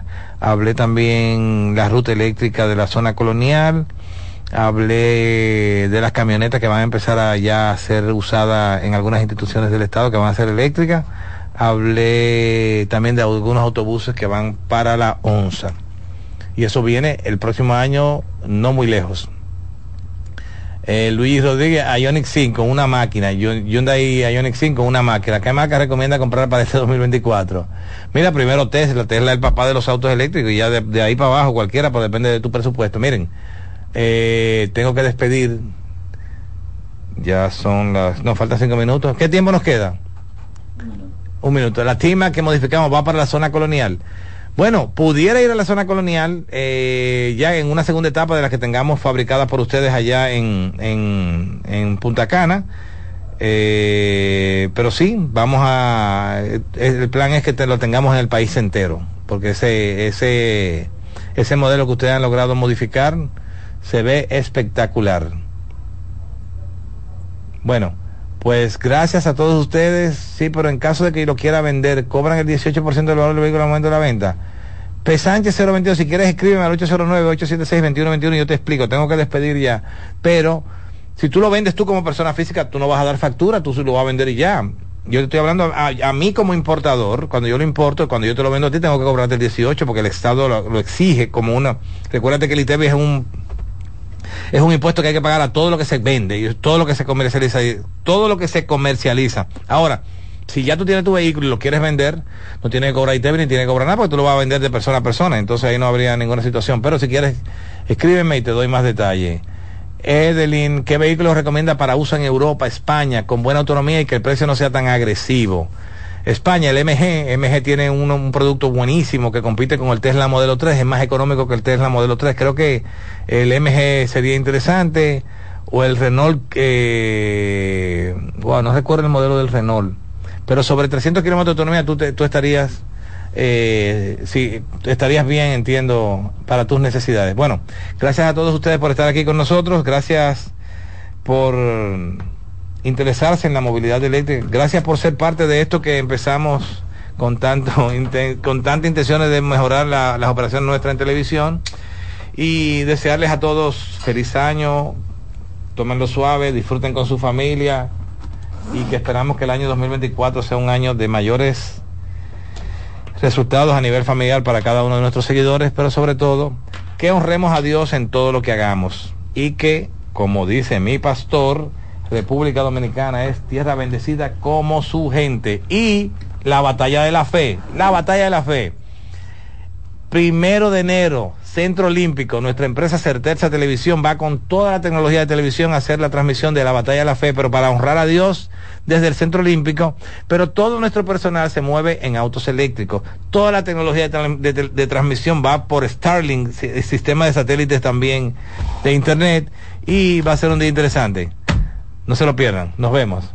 hablé también la ruta eléctrica de la zona colonial, hablé de las camionetas que van a empezar a ya ser usadas en algunas instituciones del Estado que van a ser eléctricas, hablé también de algunos autobuses que van para la ONSA. Y eso viene el próximo año no muy lejos. Eh, Luis Rodríguez, Ionic 5, una máquina. Hyundai Ionic 5, una máquina. ¿Qué marca recomienda comprar para este 2024? Mira, primero Tesla. Tesla es el papá de los autos eléctricos y ya de, ahí para abajo cualquiera, pues depende de tu presupuesto. Miren, eh, tengo que despedir. Ya son las... Nos faltan cinco minutos. ¿Qué tiempo nos queda? Un minuto. Un minuto. La tima que modificamos va para la zona colonial. Bueno, pudiera ir a la zona colonial eh, ya en una segunda etapa de las que tengamos fabricadas por ustedes allá en, en, en Punta Cana. Eh, pero sí, vamos a. Eh, el plan es que te lo tengamos en el país entero, porque ese, ese, ese modelo que ustedes han logrado modificar se ve espectacular. Bueno, pues gracias a todos ustedes. Sí, pero en caso de que lo quiera vender, cobran el 18% del valor del vehículo al momento de la venta. P. Sánchez 022, si quieres escríbeme al 809-876-2121 y yo te explico, tengo que despedir ya. Pero si tú lo vendes tú como persona física, tú no vas a dar factura, tú lo vas a vender y ya. Yo te estoy hablando a, mí como importador, cuando yo lo importo, cuando yo te lo vendo a ti, tengo que cobrarte el 18 porque el Estado lo, exige como una... Recuérdate que el ITEVI es un es un impuesto que hay que pagar a todo lo que se vende y todo lo que se comercializa, todo lo que se comercializa. Ahora, si ya tú tienes tu vehículo y lo quieres vender, no tienes que cobrar ITEVI ni tienes que cobrar nada porque tú lo vas a vender de persona a persona, entonces ahí no habría ninguna situación. Pero si quieres, escríbeme y te doy más detalle. Edelin, ¿qué vehículo recomienda para uso en Europa, España, con buena autonomía y que el precio no sea tan agresivo? España, el MG, MG tiene un, producto buenísimo que compite con el Tesla Modelo 3, es más económico que el Tesla Modelo 3. Creo que el MG sería interesante o el Renault, eh, bueno, no recuerdo el modelo del Renault, pero sobre 300 kilómetros de autonomía tú, tú estarías, eh, sí, estarías bien, entiendo, para tus necesidades. Bueno, gracias a todos ustedes por estar aquí con nosotros, gracias por interesarse en la movilidad eléctrica. Gracias por ser parte de esto que empezamos con tanto con tantas intenciones de mejorar las operaciones nuestras en televisión y desearles a todos feliz año, tómenlo suave, disfruten con su familia y que esperamos que el año 2024 sea un año de mayores resultados a nivel familiar para cada uno de nuestros seguidores, pero sobre todo que honremos a Dios en todo lo que hagamos y que, como dice mi pastor, República Dominicana es tierra bendecida como su gente. Y la batalla de la fe, la batalla de la fe. Primero de enero, Centro Olímpico, nuestra empresa Certeza Televisión va con toda la tecnología de televisión a hacer la transmisión de la batalla de la fe, pero para honrar a Dios desde el Centro Olímpico, pero todo nuestro personal se mueve en autos eléctricos. Toda la tecnología de, transmisión va por Starlink, sistema de satélites también de Internet, y va a ser un día interesante. No se lo pierdan. Nos vemos.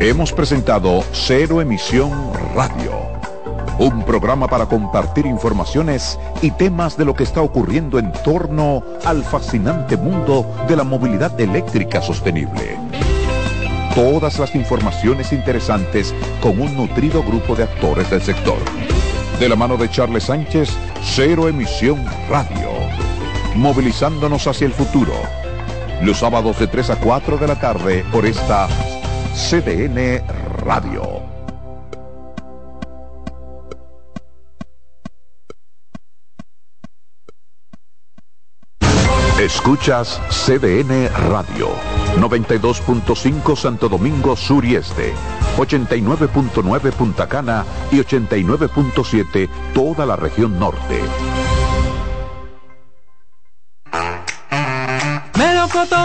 Hemos presentado Cero Emisión Radio. Un programa para compartir informaciones y temas de lo que está ocurriendo en torno al fascinante mundo de la movilidad eléctrica sostenible. Todas las informaciones interesantes con un nutrido grupo de actores del sector. De la mano de Charles Sánchez, Cero Emisión Radio movilizándonos hacia el futuro. Los sábados de 3 a 4 de la tarde por esta CDN Radio. Escuchas CDN Radio, 92.5 Santo Domingo Sur y Este, 89.9 Punta Cana y 89.7 toda la región norte.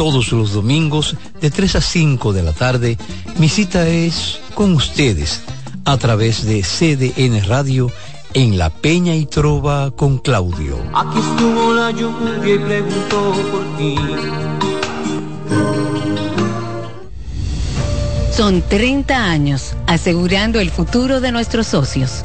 todos los domingos de 3 a 5 de la tarde, mi cita es con ustedes a través de CDN Radio en La Peña y Trova con Claudio. Aquí estuvo la lluvia y preguntó por ti. Son 30 años asegurando el futuro de nuestros socios.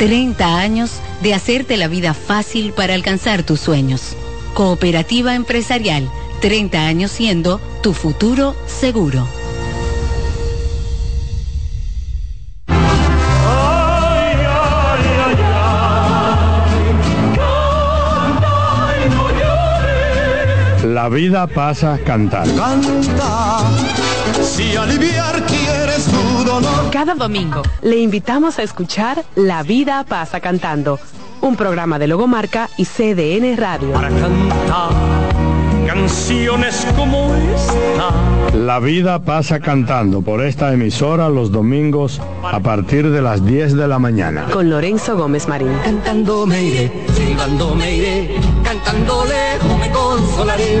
30 años de hacerte la vida fácil para alcanzar tus sueños. Cooperativa Empresarial, 30 años siendo tu futuro seguro. La vida pasa cantando. Canta Si aliviar quieres tu dolor. Cada domingo le invitamos a escuchar La vida pasa cantando, un programa de Logomarca y CDN Radio. Para cantar canciones como esta. La vida pasa cantando por esta emisora los domingos a partir de las 10 de la mañana. Con Lorenzo Gómez Marín. Cantando me iré, silbando me iré, cantando lejos me consolaré.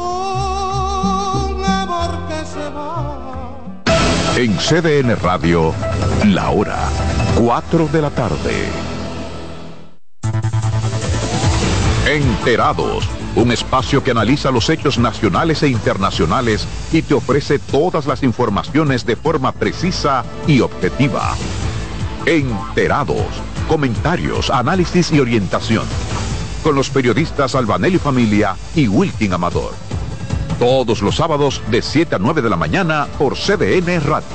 En CDN Radio, la hora 4 de la tarde. Enterados, un espacio que analiza los hechos nacionales e internacionales y te ofrece todas las informaciones de forma precisa y objetiva. Enterados, comentarios, análisis y orientación. Con los periodistas Albanelli Familia y Wilkin Amador. Todos los sábados de 7 a 9 de la mañana por CDN Radio.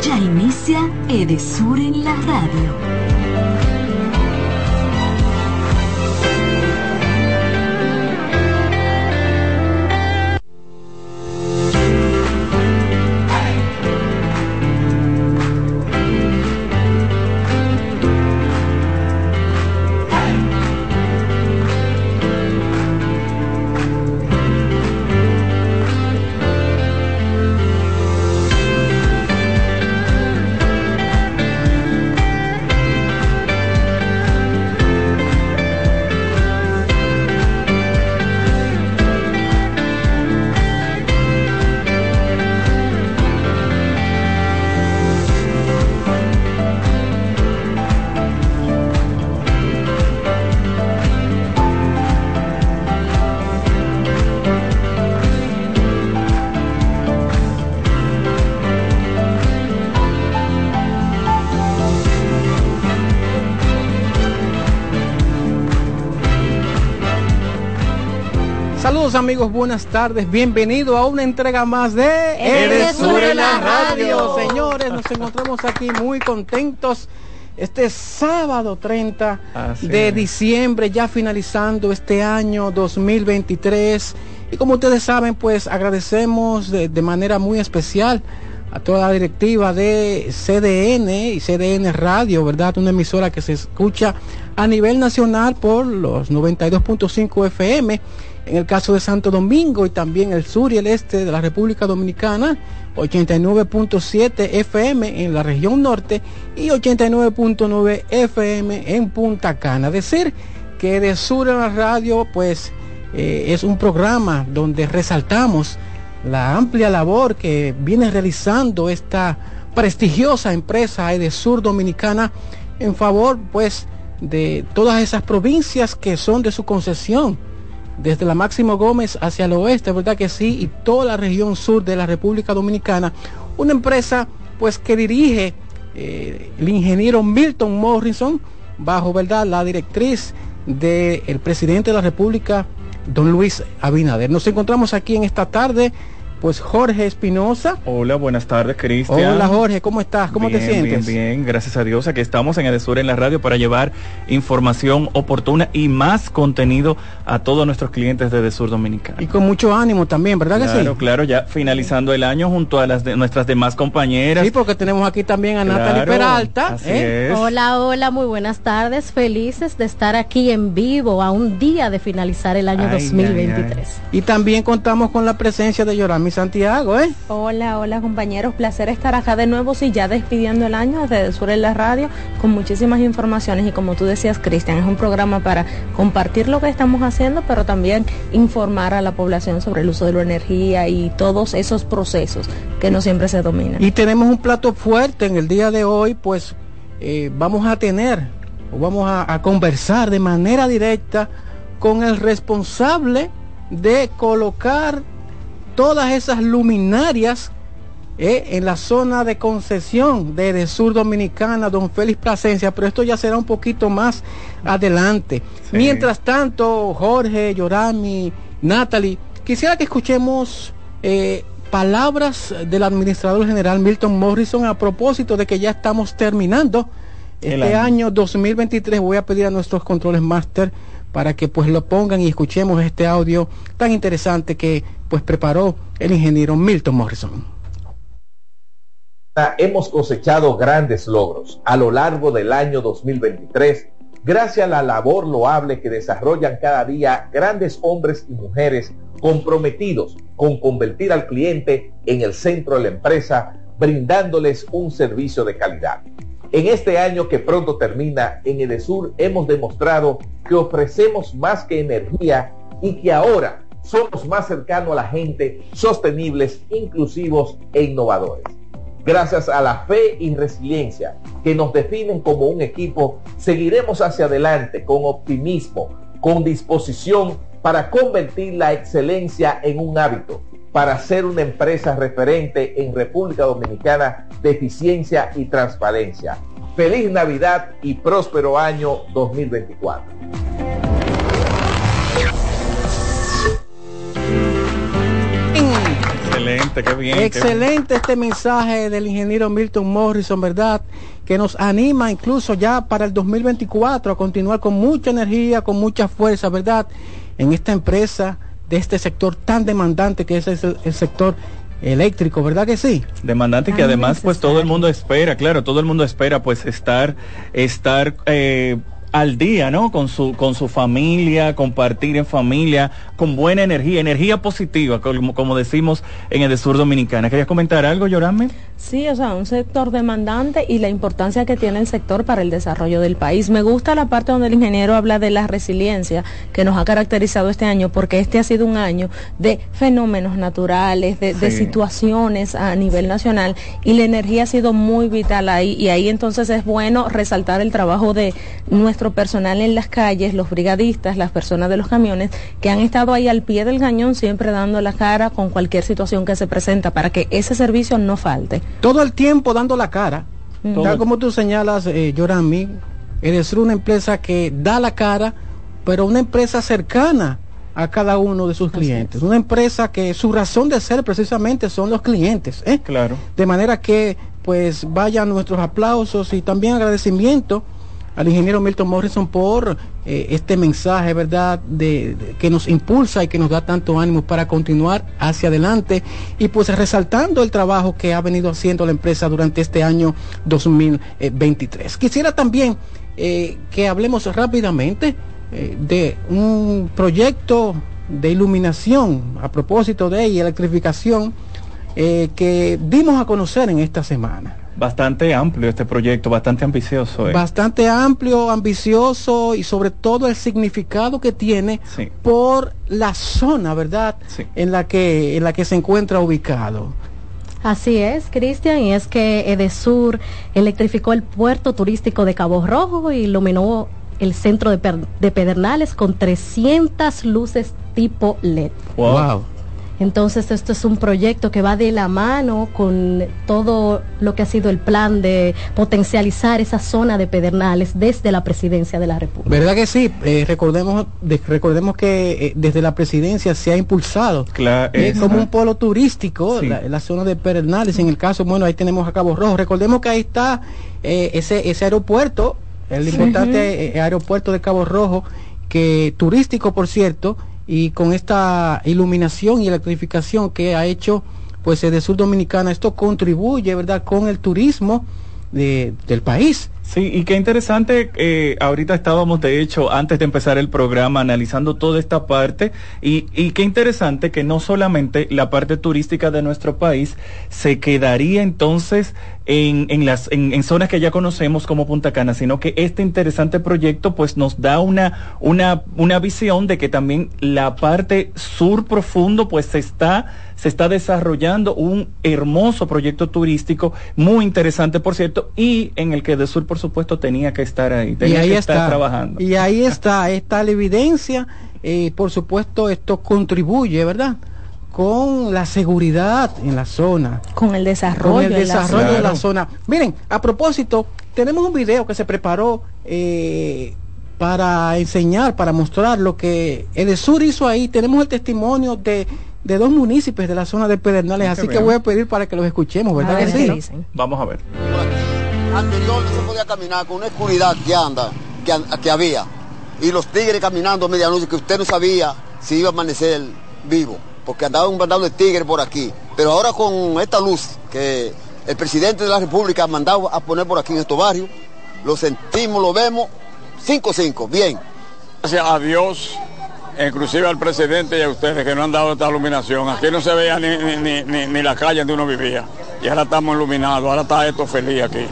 Ya inicia Edesur en la radio. Saludos amigos, buenas tardes, bienvenido a una entrega más de en la radio. Señores, nos encontramos aquí muy contentos este sábado 30 Así de es. diciembre, ya finalizando este año 2023. Y como ustedes saben, pues agradecemos de, de manera muy especial a toda la directiva de CDN y CDN Radio, ¿verdad? Una emisora que se escucha a nivel nacional por los 92.5 FM en el caso de Santo Domingo y también el sur y el este de la República Dominicana, 89.7 FM en la región norte y 89.9 FM en Punta Cana. Decir, que de sur a la radio, pues eh, es un programa donde resaltamos la amplia labor que viene realizando esta prestigiosa empresa Edesur Dominicana en favor, pues, de todas esas provincias que son de su concesión desde la Máximo Gómez hacia el oeste, ¿verdad que sí? Y toda la región sur de la República Dominicana. Una empresa pues que dirige eh, el ingeniero Milton Morrison bajo, ¿verdad? La directriz del presidente de la República, don Luis Abinader. Nos encontramos aquí en esta tarde, pues Jorge Espinosa. Hola, buenas tardes, Cristian. Hola Jorge, ¿cómo estás? ¿Cómo bien, te sientes? Bien, bien, gracias a Dios. Aquí estamos en Edesur en la radio para llevar información oportuna y más contenido a todos nuestros clientes de Edesur Dominicana. Y con mucho ánimo también, ¿verdad que sí? Claro, claro, ya finalizando el año junto a las de nuestras demás compañeras. Sí, porque tenemos aquí también a Natalie Claro, Peralta. así ¿eh? es. Hola, hola, muy buenas tardes. Felices de estar aquí en vivo a un día de finalizar el año Ay, 2023. Y también contamos con la presencia de Santiago, ¿eh? Hola, hola compañeros, placer estar acá de nuevo, sí, ya despidiendo el año desde Sur en la radio, con muchísimas informaciones y como tú decías, Cristian, es un programa para compartir lo que estamos haciendo, pero también informar a la población sobre el uso de la energía y todos esos procesos que no siempre se dominan. Y tenemos un plato fuerte en el día de hoy, pues eh, vamos a tener vamos a, a conversar de manera directa con el responsable de colocar todas esas luminarias eh, en la zona de concesión de, de, Sur Dominicana, don Félix Plasencia, pero esto ya será un poquito más adelante. Sí. Mientras tanto, Jorge, Yorami, Natalie, quisiera que escuchemos eh, palabras del administrador general Milton Morrison a propósito de que ya estamos terminando este año. año 2023. Voy a pedir a nuestros controles máster para que pues lo pongan y escuchemos este audio tan interesante que pues preparó el ingeniero Milton Morrison hemos cosechado grandes logros a lo largo del año 2023 gracias a la labor loable que desarrollan cada día grandes hombres y mujeres comprometidos con convertir al cliente en el centro de la empresa, brindándoles un servicio de calidad. En este año que pronto termina, en Edesur hemos demostrado que ofrecemos más que energía y que ahora somos más cercanos a la gente, sostenibles, inclusivos e innovadores. Gracias a la fe y resiliencia que nos definen como un equipo, seguiremos hacia adelante con optimismo, con disposición para convertir la excelencia en un hábito, para ser una empresa referente en República Dominicana de eficiencia y transparencia. Feliz Navidad y próspero año 2024. Excelente, qué bien. Excelente qué este mensaje del ingeniero Milton Morrison, ¿verdad? Que nos anima incluso ya para el 2024 a continuar con mucha energía, con mucha fuerza, ¿verdad? En esta empresa de este sector tan demandante que es el, el sector eléctrico, ¿verdad que sí? Demandante que además pues todo el mundo espera, claro, todo el mundo espera pues estar, estar eh, al día, ¿no? Con su, con su familia, compartir en familia, con buena energía, energía positiva, como, como decimos en el sur dominicana. ¿Querías comentar algo, Yorame? Sí, o sea, un sector demandante y la importancia que tiene el sector para el desarrollo del país. Me gusta la parte donde el ingeniero habla de la resiliencia que nos ha caracterizado este año, porque este ha sido un año de fenómenos naturales, de, sí. de situaciones a nivel nacional y la energía ha sido muy vital ahí y ahí entonces es bueno resaltar el trabajo de nuestro personal en las calles, los brigadistas, las personas de los camiones que han estado ahí al pie del cañón siempre dando la cara con cualquier situación que se presenta para que ese servicio no falte todo el tiempo dando la cara. Mm. Tal como tú señalas, eh, Yorami, eres una empresa que da la cara, pero una empresa cercana a cada uno de sus clientes. Una empresa que su razón de ser precisamente son los clientes. ¿eh? Claro. De manera que pues vayan nuestros aplausos y también agradecimiento al ingeniero Milton Morrison por eh, este mensaje, ¿verdad?, que nos impulsa y que nos da tanto ánimo para continuar hacia adelante y pues resaltando el trabajo que ha venido haciendo la empresa durante este año 2023. Quisiera también eh, que hablemos rápidamente eh, de un proyecto de iluminación a propósito de y electrificación que dimos a conocer en esta semana bastante amplio este proyecto, bastante ambicioso. ¿eh? Bastante amplio, ambicioso y sobre todo el significado que tiene sí. por la zona, ¿verdad? Sí. En la que en la que se encuentra ubicado. Así es, Cristian, y es que Edesur electrificó el puerto turístico de Cabo Rojo y iluminó el centro de, de Pedernales con 300 luces tipo LED. Wow. wow. Entonces, esto es un proyecto que va de la mano con todo lo que ha sido el plan de potencializar esa zona de Pedernales desde la presidencia de la República. ¿Verdad que sí? Eh, recordemos, de, recordemos que eh, desde la presidencia se ha impulsado claro, eh, como un polo turístico sí. la, la, zona de Pedernales. En el caso, bueno, ahí tenemos a Cabo Rojo. Recordemos que ahí está eh, ese, ese aeropuerto, el sí. importante aeropuerto de Cabo Rojo, que turístico, por cierto, y con esta iluminación y electrificación que ha hecho pues de Sur Dominicana, esto contribuye, ¿verdad?, con el turismo de, del país. Sí, y qué interesante, eh, ahorita estábamos de hecho antes de empezar el programa analizando toda esta parte y, y, qué interesante que no solamente la parte turística de nuestro país se quedaría entonces en, en las en, en, zonas que ya conocemos como Punta Cana, sino que este interesante proyecto pues nos da una, una, una visión de que también la parte sur profundo pues se está se está desarrollando un hermoso proyecto turístico muy interesante por cierto y en el que de sur por por supuesto tenía que estar ahí, y tenía ahí que está estar trabajando. y ahí está ahí está la evidencia eh, por supuesto esto contribuye verdad con la seguridad en la zona con el desarrollo, con el en la desarrollo de la zona. miren a propósito tenemos un video que se preparó eh, para enseñar para mostrar lo que Edesur hizo ahí tenemos el testimonio de de dos municipios de la zona de Pedernales, así que voy a pedir para que los escuchemos, ¿verdad que sí? Vamos a ver. Anterior no se podía caminar con una oscuridad que anda, que, que había. Y los tigres caminando a medianoche que usted no sabía si iba a amanecer vivo, porque andaba un bandado de tigres por aquí. Pero ahora con esta luz que el presidente de la República ha mandado a poner por aquí en estos barrios, lo sentimos, lo vemos, 5-5, bien. Gracias a Dios, inclusive al presidente y a ustedes que no han dado esta iluminación. Aquí no se veía ni, ni, ni, ni- la calle donde uno vivía. Y ahora estamos iluminados, ahora está esto feliz aquí.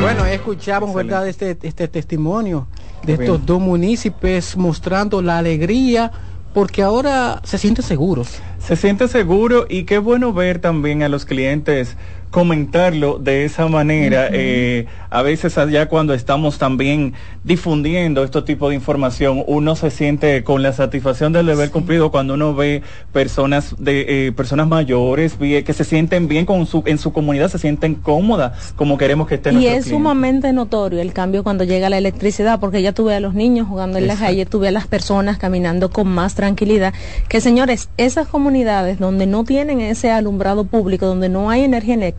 Bueno, escuchamos, ¿verdad? Este, este testimonio de estos bien. dos municipios mostrando la alegría porque ahora se sienten seguros. Se siente seguro y qué bueno ver también a los clientes comentarlo de esa manera. Eh, a veces allá cuando estamos también difundiendo este tipo de información, uno se siente con la satisfacción del deber cumplido cuando uno ve personas de eh, personas mayores que se sienten bien con su en su comunidad, se sienten cómodas como queremos que estén Y es clientes. sumamente notorio el cambio cuando llega la electricidad, porque ya tuve a los niños jugando en la Exacto. calle, tuve a las personas caminando con más tranquilidad. Que señores, esas comunidades donde no tienen ese alumbrado público, donde no hay energía eléctrica,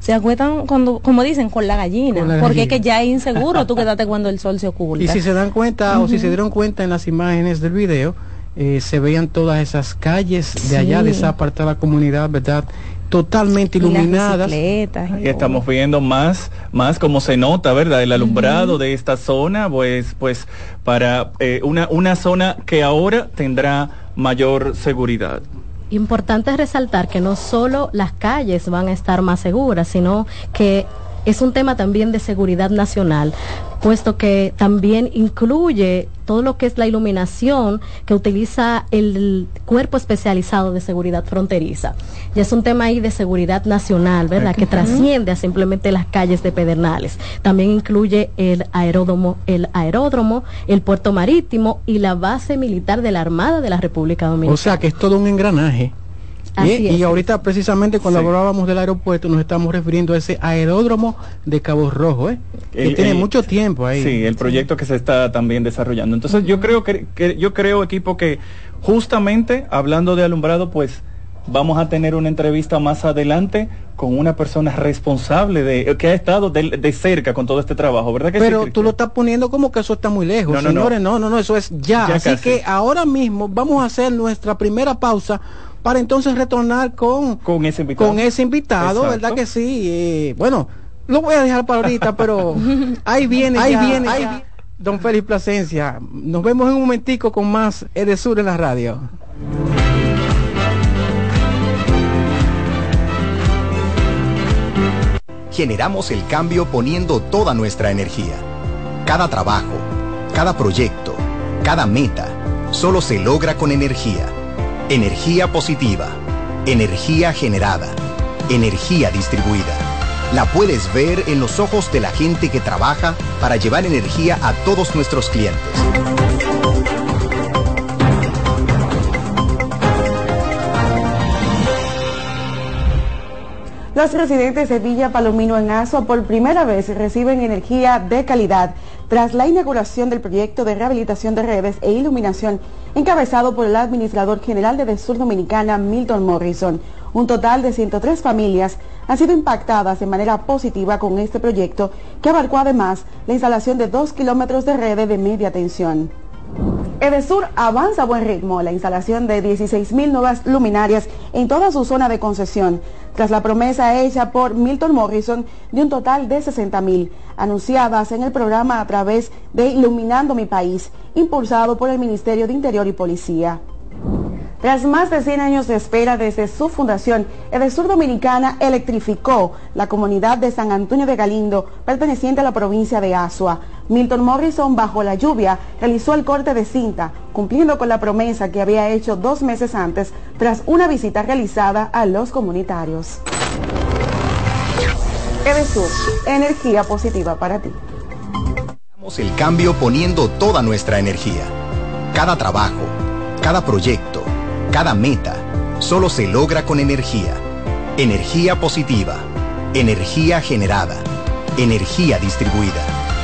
se acuestan cuando, como dicen, con la gallina, Con la porque es que ya es inseguro tú quedarte cuando el sol se oculta. Y si se dan cuenta o si se dieron cuenta en las imágenes del video, eh, se veían todas esas calles de allá, de esa apartada comunidad, ¿verdad? Totalmente Y las iluminadas. y estamos viendo más, más como se nota, ¿verdad? El alumbrado de esta zona, pues, pues, para eh, una, una zona que ahora tendrá mayor seguridad. Importante resaltar que no solo las calles van a estar más seguras, sino que es un tema también de seguridad nacional, puesto que también incluye todo lo que es la iluminación que utiliza el cuerpo especializado de seguridad fronteriza. Ya es un tema ahí de seguridad nacional, ¿verdad? Que trasciende a simplemente las calles de Pedernales. También incluye el aeródromo, el aeródromo, el puerto marítimo y la base militar de la Armada de la República Dominicana. O sea que es todo un engranaje. Así y, es. y ahorita precisamente cuando Sí. hablábamos del aeropuerto nos estamos refiriendo a ese aeródromo de Cabo Rojo, ¿eh? que El- tiene el- mucho tiempo ahí. Sí, el proyecto que se está también desarrollando. Entonces yo creo que, que- yo creo equipo que justamente hablando de alumbrado, pues vamos a tener una entrevista más adelante con una persona responsable de que ha estado de, de cerca con todo este trabajo, ¿verdad que sí, Pero tú lo estás poniendo como que eso está muy lejos. No, no, no. Señores, no, no, no, eso es ya. Ya Así casi. que ahora mismo vamos a hacer nuestra primera pausa para entonces retornar con, con ese invitado. con ese invitado, Exacto. ¿verdad que sí? Eh, bueno, lo voy a dejar para ahorita, pero ahí viene, ahí ya, viene, ahí ya. viene. Don Félix Plasencia. Nos vemos en un momentico con más Edesur en la radio. Generamos el cambio poniendo toda nuestra energía. Cada trabajo, cada proyecto, cada meta, solo se logra con energía. Energía positiva, energía generada, energía distribuida. La puedes ver en los ojos de la gente que trabaja para llevar energía a todos nuestros clientes. Los residentes de Villa Palomino en Azo por primera vez reciben energía de calidad tras la inauguración del proyecto de rehabilitación de redes e iluminación encabezado por el administrador general de Sur Dominicana, Milton Morrison. Un total de 103 familias han sido impactadas de manera positiva con este proyecto que abarcó además la instalación de dos kilómetros de redes de media tensión. Edesur avanza a buen ritmo la instalación de 16.000 nuevas luminarias en toda su zona de concesión, tras la promesa hecha por Milton Morrison de un total de 60.000, anunciadas en el programa a través de Iluminando mi País, impulsado por el Ministerio de Interior y Policía. Tras más de 100 años de espera desde su fundación, Edesur Dominicana electrificó la comunidad de San Antonio de Galindo, perteneciente a la provincia de Asua. Milton Morrison, bajo la lluvia, realizó el corte de cinta, cumpliendo con la promesa que había hecho dos meses antes tras una visita realizada a los comunitarios. Edesur, energía positiva para ti. el cambio poniendo toda nuestra energía. Cada trabajo, cada proyecto, cada meta, solo se logra con energía. Energía positiva, energía generada, energía distribuida.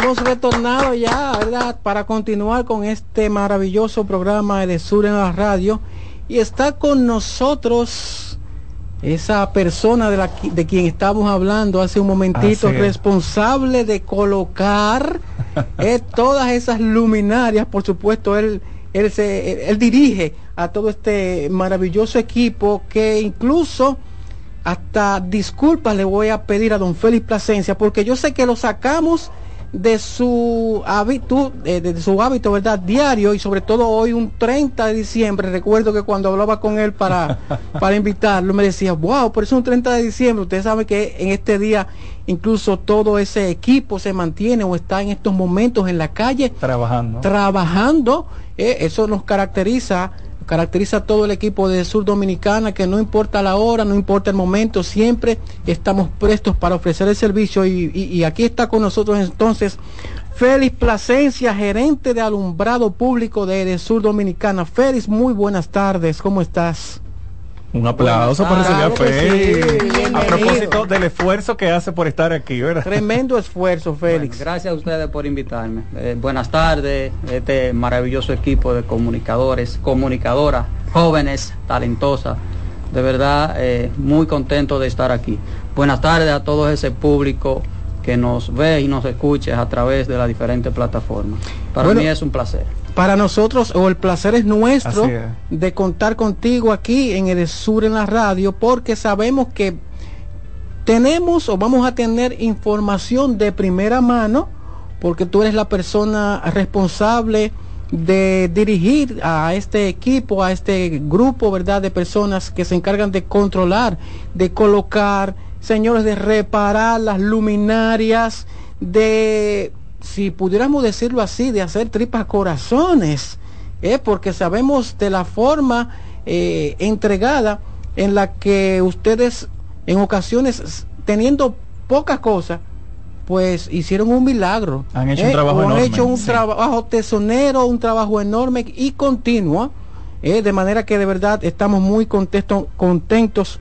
Hemos retornado ya, ¿verdad? Para continuar con este maravilloso programa de Sur en la radio. Y está con nosotros esa persona de, la, de quien estamos hablando hace un momentito, responsable de colocar eh, todas esas luminarias. Por supuesto, él, él, se, él dirige a todo este maravilloso equipo que incluso hasta disculpas le voy a pedir a don Félix Plasencia, porque yo sé que lo sacamos de su hábito, de, su hábito, ¿verdad? Diario y sobre todo hoy un 30 de diciembre. Recuerdo que cuando hablaba con él para, para invitarlo, me decía, wow, por eso un 30 de diciembre. Usted sabe que en este día incluso todo ese equipo se mantiene o está en estos momentos en la calle. Trabajando. Trabajando. Eh, eso nos caracteriza caracteriza todo el equipo de Sur Dominicana, que no importa la hora, no importa el momento, siempre estamos prestos para ofrecer el servicio y, aquí está con nosotros entonces Félix Plasencia, gerente de alumbrado público de Sur Dominicana. Félix, muy buenas tardes, ¿cómo estás? Un aplauso para recibir a Félix. a propósito del esfuerzo que hace por estar aquí, ¿verdad? Tremendo esfuerzo, Félix. gracias a ustedes por invitarme. Eh, buenas tardes, este maravilloso equipo de comunicadores, comunicadoras, jóvenes, talentosas. De verdad, eh, muy contento de estar aquí. Buenas tardes a todo ese público que nos ve y nos escucha a través de las diferentes plataformas. Para mí es un placer para nosotros, o el placer es nuestro de contar contigo aquí en el Sur en la radio, porque sabemos que tenemos o vamos a tener información de primera mano, porque tú eres la persona responsable de dirigir a este equipo, a este grupo, ¿verdad?, de personas que se encargan de controlar, de colocar, señores, de reparar las luminarias, de si pudiéramos decirlo así, de hacer tripas corazones, ¿eh? porque sabemos de la forma eh, entregada en la que ustedes en ocasiones teniendo pocas cosas, pues hicieron un milagro. Han hecho un ¿eh? trabajo enorme. Han hecho un trabajo tesonero, un trabajo enorme y continuo, de manera que de verdad estamos muy contentos, contentos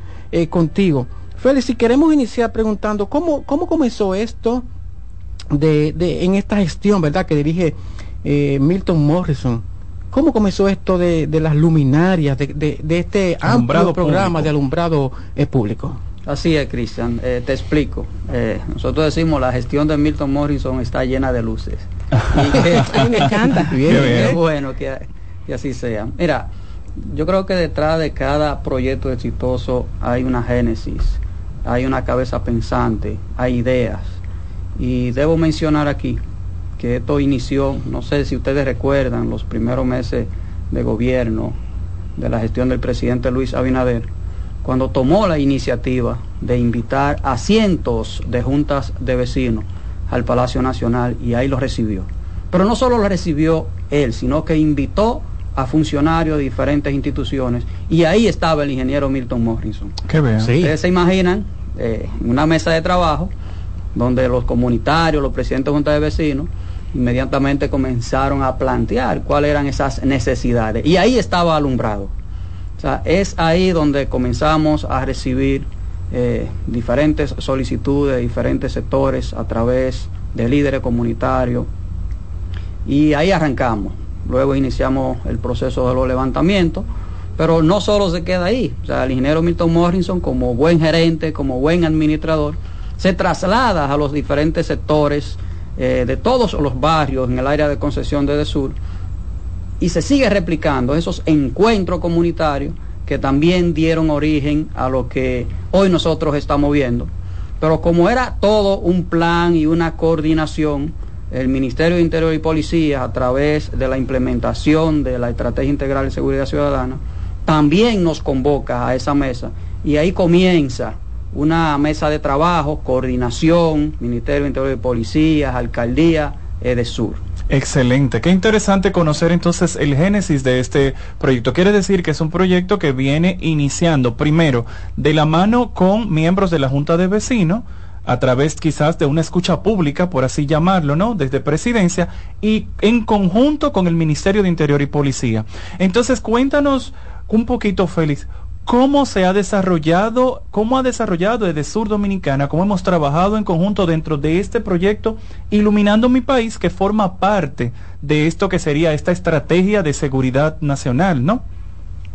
contigo. Félix, si queremos iniciar preguntando, ¿cómo, cómo comenzó esto? De, de, en esta gestión, ¿verdad?, que dirige eh, Milton Morrison. ¿Cómo comenzó esto de, de las luminarias, de, de este amplio programa de alumbrado eh, público? Así es, Cristian. Eh, te explico. Eh, nosotros decimos la gestión de Milton Morrison está llena de luces. y que, me encanta. Bien, bueno que, que, así sea. Mira, yo creo que detrás de cada proyecto exitoso hay una génesis, hay una cabeza pensante, hay ideas. Y debo mencionar aquí que esto inició, no sé si ustedes recuerdan, los primeros meses de gobierno de la gestión del presidente Luis Abinader, cuando tomó la iniciativa de invitar a cientos de juntas de vecinos al Palacio Nacional y ahí lo recibió. Pero no solo lo recibió él, sino que invitó a funcionarios de diferentes instituciones y ahí estaba el ingeniero Milton Morrison. Qué bien. Ustedes se imaginan eh, una mesa de trabajo donde los comunitarios, los presidentes de junta de vecinos, inmediatamente comenzaron a plantear cuáles eran esas necesidades. Y ahí estaba alumbrado. O sea, es ahí donde comenzamos a recibir eh, diferentes solicitudes de diferentes sectores a través de líderes comunitarios. Y ahí arrancamos. Luego iniciamos el proceso de los levantamientos, pero no solo se queda ahí. O sea, el ingeniero Milton Morrison, como buen gerente, como buen administrador, se traslada a los diferentes sectores eh, de todos los barrios en el área de concesión de Sur y se sigue replicando esos encuentros comunitarios que también dieron origen a lo que hoy nosotros estamos viendo. Pero como era todo un plan y una coordinación, el Ministerio de Interior y Policía, a través de la implementación de la Estrategia Integral de Seguridad Ciudadana, también nos convoca a esa mesa y ahí comienza una mesa de trabajo, coordinación, Ministerio de Interior y Policía, Alcaldía, Edesur. Excelente, qué interesante conocer entonces el génesis de este proyecto. Quiere decir que es un proyecto que viene iniciando primero de la mano con miembros de la Junta de Vecinos, a través quizás de una escucha pública, por así llamarlo, ¿no? Desde presidencia y en conjunto con el Ministerio de Interior y Policía. Entonces, cuéntanos un poquito, Félix, cómo se ha desarrollado, cómo ha desarrollado desde Sur Dominicana, cómo hemos trabajado en conjunto dentro de este proyecto Iluminando mi país, que forma parte de esto que sería esta estrategia de seguridad nacional, ¿no?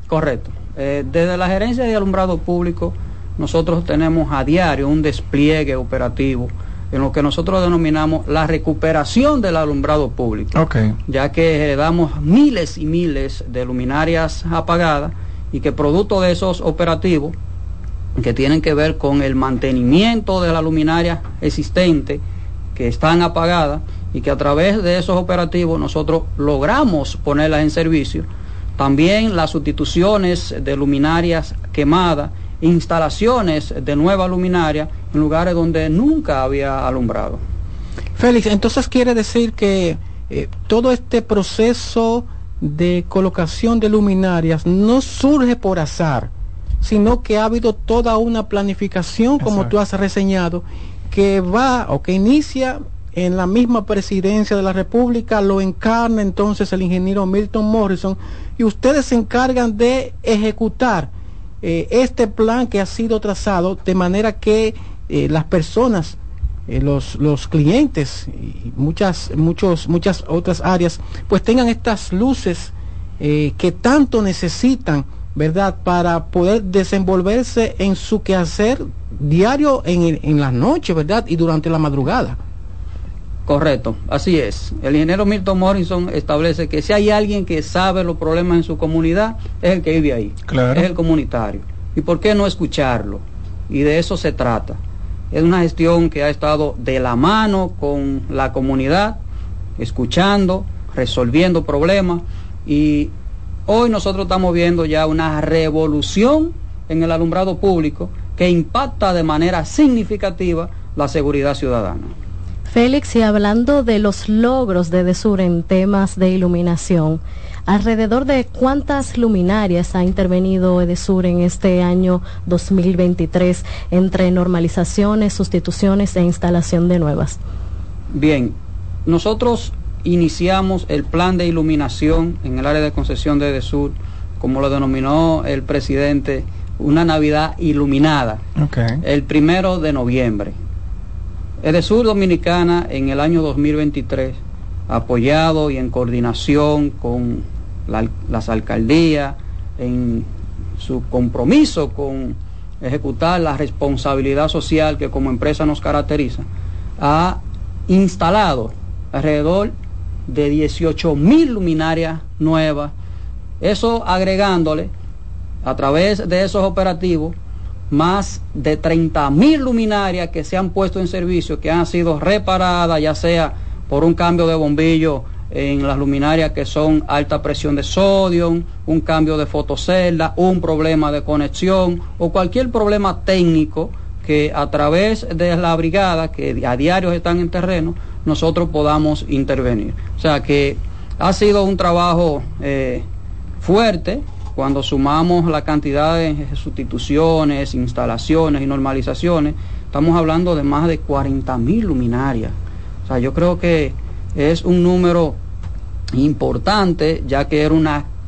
Correcto. Eh, desde la gerencia de alumbrado público, nosotros tenemos a diario un despliegue operativo en lo que nosotros denominamos la recuperación del alumbrado público, ya que heredamos miles y miles de luminarias apagadas y que producto de esos operativos que tienen que ver con el mantenimiento de la luminaria existente que están apagadas y que a través de esos operativos nosotros logramos ponerlas en servicio. También las sustituciones de luminarias quemadas instalaciones de nueva luminaria en lugares donde nunca había alumbrado. Félix, entonces quiere decir que eh, todo este proceso de colocación de luminarias no surge por azar, sino que ha habido toda una planificación, como tú has reseñado, que va o que inicia en la misma presidencia de la República, lo encarna entonces el ingeniero Milton Morrison, y ustedes se encargan de ejecutar eh, este plan que ha sido trazado de manera que eh, las personas, eh, los, los clientes y muchas, muchos, muchas otras áreas, pues tengan estas luces que tanto necesitan, ¿verdad? Para poder desenvolverse en su quehacer diario en, en la noche, ¿verdad? Y durante la madrugada. Correcto, así es. El ingeniero Milton Morrison establece que si hay alguien que sabe los problemas en su comunidad, es el que vive ahí, claro. es el comunitario. ¿Y por qué no escucharlo? Y de eso se trata. Es una gestión que ha estado de la mano con la comunidad, escuchando, resolviendo problemas y hoy nosotros estamos viendo ya una revolución en el alumbrado público que impacta de manera significativa la seguridad ciudadana. Félix, y hablando de los logros de Desur en temas de iluminación, alrededor de cuántas luminarias ha intervenido Edesur en este año 2023 entre normalizaciones, sustituciones e instalación de nuevas. Bien, nosotros iniciamos el plan de iluminación en el área de concesión de Edesur, como lo denominó el presidente, una Navidad iluminada, el primero de noviembre. Edesur Dominicana en el año 2023, apoyado y en coordinación con las alcaldías, en su compromiso con ejecutar la responsabilidad social que como empresa nos caracteriza, ha instalado alrededor de 18 mil luminarias nuevas, eso agregándole a través de esos operativos más de 30 mil luminarias que se han puesto en servicio, que han sido reparadas, ya sea por un cambio de bombillo en las luminarias que son alta presión de sodio, un cambio de fotocelda, un problema de conexión o cualquier problema técnico que a través de la brigada que a diario están en terreno, nosotros podamos intervenir. O sea que ha sido un trabajo eh, fuerte, cuando sumamos la cantidad de sustituciones, instalaciones y normalizaciones, estamos hablando de más de 40 mil luminarias. O sea, yo creo que es un número importante, ya que era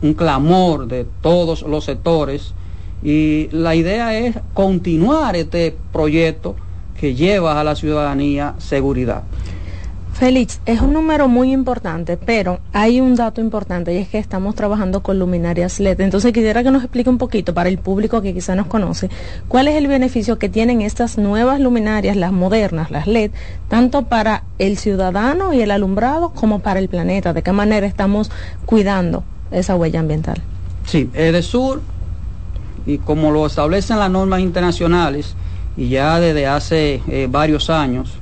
un clamor de todos los sectores. Y la idea es continuar este proyecto que lleva a la ciudadanía seguridad. Félix, es un número muy importante, pero hay un dato importante y es que estamos trabajando con luminarias LED. Entonces quisiera que nos explique un poquito para el público que quizá nos conoce, cuál es el beneficio que tienen estas nuevas luminarias, las modernas, las LED, tanto para el ciudadano y el alumbrado como para el planeta. ¿De qué manera estamos cuidando esa huella ambiental? Sí, Edesur, y como lo establecen las normas internacionales, y ya desde hace eh, varios años,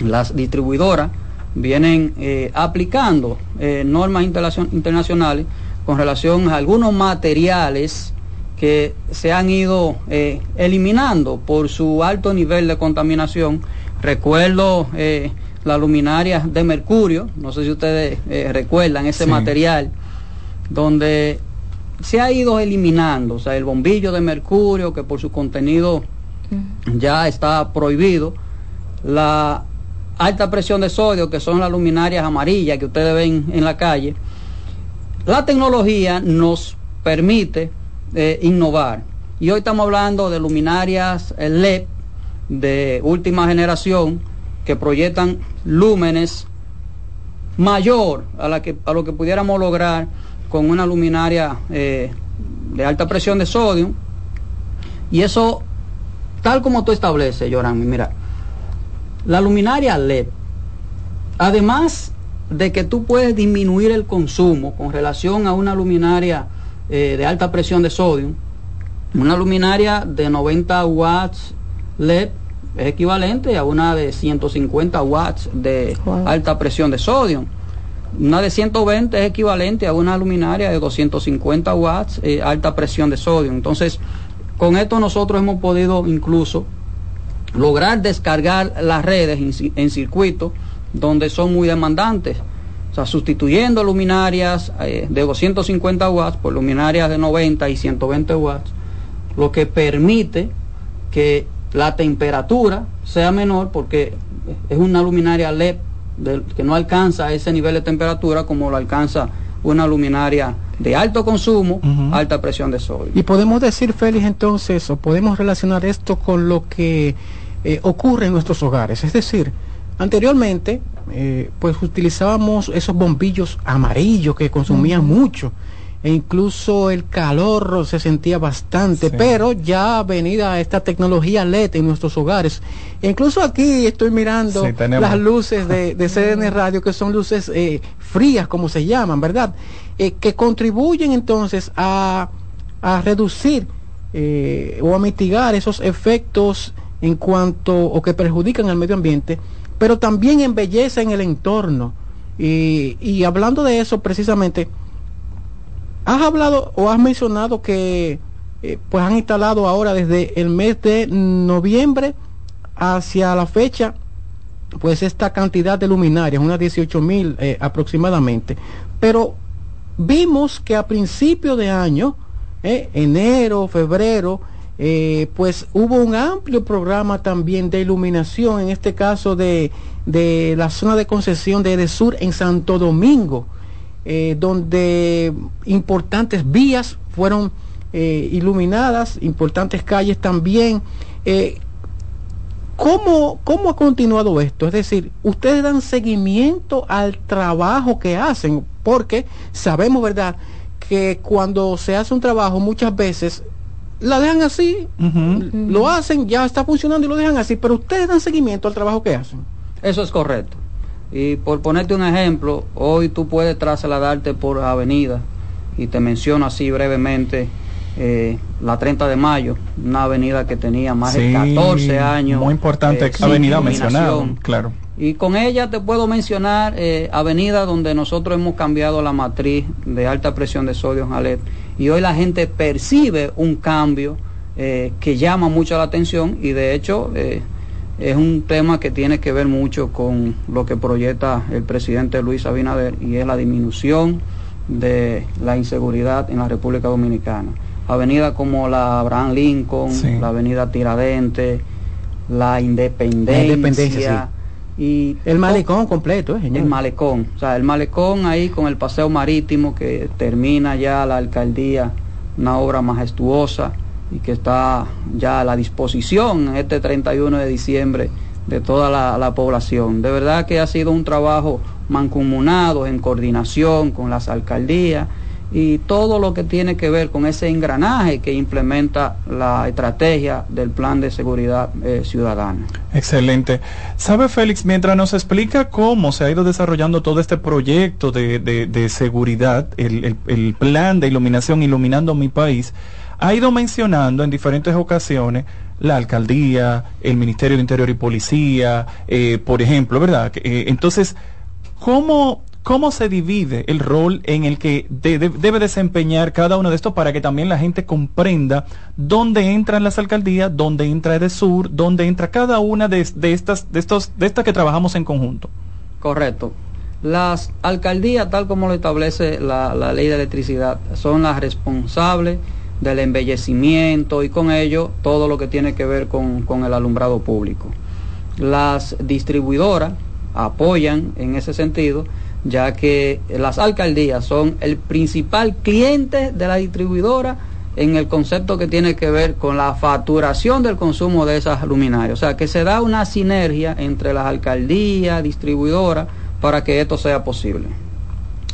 las distribuidoras vienen eh, aplicando eh, normas internacionales con relación a algunos materiales que se han ido eh, eliminando por su alto nivel de contaminación. Recuerdo las luminarias de mercurio, no sé si ustedes recuerdan ese material, donde se ha ido eliminando, o sea, el bombillo de mercurio que por su contenido ya está prohibido, la alta presión de sodio, que son las luminarias amarillas que ustedes ven en la calle, la tecnología nos permite eh, innovar. Y hoy estamos hablando de luminarias LED de última generación que proyectan lúmenes mayor a, la que, a lo que pudiéramos lograr con una luminaria eh, de alta presión de sodio. Y eso, tal como tú estableces, Yoran, mira, la luminaria LED, además de que tú puedes disminuir el consumo con relación a una luminaria eh, de alta presión de sodio, una luminaria de 90 watts LED es equivalente a una de 150 watts de alta presión de sodio. Una de 120 es equivalente a una luminaria de 250 watts eh, alta presión de sodio. Entonces, con esto nosotros hemos podido incluso lograr descargar las redes en, circuito donde son muy demandantes. O sea, sustituyendo luminarias eh, de 250 watts por luminarias de 90 y 120 watts, lo que permite que la temperatura sea menor porque es una luminaria LED que no alcanza ese nivel de temperatura como lo alcanza una luminaria de alto consumo, alta presión de sodio. Y podemos decir, Félix, entonces, o podemos relacionar esto con lo que eh, ocurre en nuestros hogares. Es decir, anteriormente, eh, pues utilizábamos esos bombillos amarillos que consumían mucho e incluso el calor se sentía bastante, pero ya venida esta tecnología LED en nuestros hogares. E incluso aquí estoy mirando las luces de, de, CDN Radio, que son luces eh, frías, como se llaman, ¿verdad? que contribuyen entonces a, a reducir o a mitigar esos efectos en cuanto o que perjudican al medio ambiente, pero también embellecen el entorno. Y, hablando de eso precisamente, has hablado o has mencionado que eh, pues han instalado ahora desde el mes de noviembre hacia la fecha pues esta cantidad de luminarias, unas 18 mil eh, aproximadamente. Pero vimos que a principio de año, eh, enero, febrero, eh, pues hubo un amplio programa también de iluminación, en este caso de, la zona de concesión de Edesur en Santo Domingo, eh, donde importantes vías fueron eh, iluminadas, importantes calles también. ¿cómo, ¿Cómo ha continuado esto? Es decir, ustedes dan seguimiento al trabajo que hacen, porque sabemos, ¿verdad?, que cuando se hace un trabajo muchas veces la dejan así, lo hacen, ya está funcionando y lo dejan así, pero ustedes dan seguimiento al trabajo que hacen. Eso es correcto. Y por ponerte un ejemplo, hoy tú puedes trasladarte por avenida, y te menciono así brevemente, eh, la 30 de mayo, una avenida que tenía más de 14 años. Muy importante eh, avenida mencionada, claro. Y con ella te puedo mencionar eh, avenida donde nosotros hemos cambiado la matriz de alta presión de sodio en LED y hoy la gente percibe un cambio eh, que llama mucho la atención y de hecho es un tema que tiene que ver mucho con lo que proyecta el presidente Luis Abinader y es la disminución de la inseguridad en la República Dominicana. Avenida como la Abraham Lincoln, la Avenida Tiradentes, la Independencia. Y el malecón completo, ¿eh, El malecón, o sea, el malecón ahí con el paseo marítimo que termina ya la alcaldía, una obra majestuosa y que está ya a la disposición este 31 de diciembre de toda la, la población. De verdad que ha sido un trabajo mancomunado, en coordinación con las alcaldías y todo lo que tiene que ver con ese engranaje que implementa la estrategia del plan de seguridad eh, ciudadana. Excelente. ¿Sabe Félix, mientras nos explica cómo se ha ido desarrollando todo este proyecto de, de- seguridad, el, el- el plan de iluminación Iluminando mi país, ha ido mencionando en diferentes ocasiones la alcaldía, el Ministerio de Interior y Policía, eh, por ejemplo, ¿verdad? Eh, entonces, ¿cómo, ¿cómo se divide el rol en el que de- de- debe desempeñar cada uno de estos para que también la gente comprenda dónde entran las alcaldías, dónde entra Edesur, dónde entra cada una de, estas, de estos, de estas que trabajamos en conjunto? Correcto. Las alcaldías, tal como lo establece la, ley de electricidad, son las responsables del embellecimiento y con ello todo lo que tiene que ver con el alumbrado público. Las distribuidoras apoyan en ese sentido, ya que las alcaldías son el principal cliente de la distribuidora en el concepto que tiene que ver con la facturación del consumo de esas luminarias. O sea, que se da una sinergia entre las alcaldías, distribuidoras, para que esto sea posible.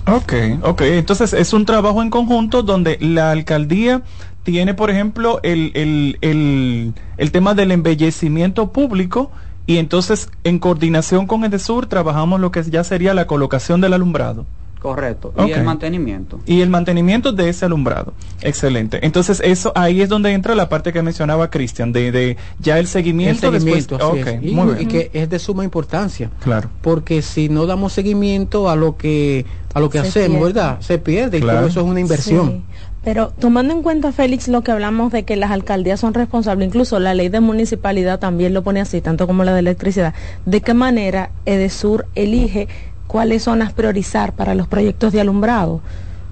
Ok, ok. Entonces es un trabajo en conjunto donde la alcaldía tiene, por ejemplo, el, el, el, el tema del embellecimiento público y entonces en coordinación con Edesur trabajamos lo que ya sería la colocación del alumbrado. Correcto. Y el mantenimiento. Y el mantenimiento de ese alumbrado. Excelente. Entonces, eso ahí es donde entra la parte que mencionaba Cristian, de, de ya el seguimiento, El seguimiento, después. y, muy y bien. que es de suma importancia. Claro. Porque si no damos seguimiento a lo que a lo que Se hacemos, pierde. ¿verdad? Se pierde Claro. y todo eso es una inversión. Sí. Pero tomando en cuenta, Félix, lo que hablamos de que las alcaldías son responsables, incluso la ley de municipalidad también lo pone así, tanto como la de electricidad, ¿de qué manera Edesur elige cuáles zonas priorizar para los proyectos de alumbrado?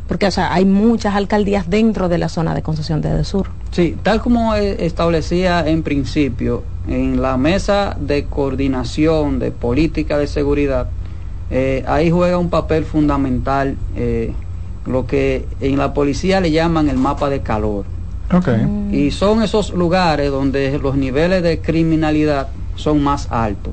Porque, o sea, hay muchas alcaldías dentro de la zona de concesión de Edesur. Sí, tal como eh, establecía en principio, en la mesa de coordinación de política de seguridad, eh, ahí juega un papel fundamental eh, lo que en la policía le llaman el mapa de calor. Y son esos lugares donde los niveles de criminalidad son más altos.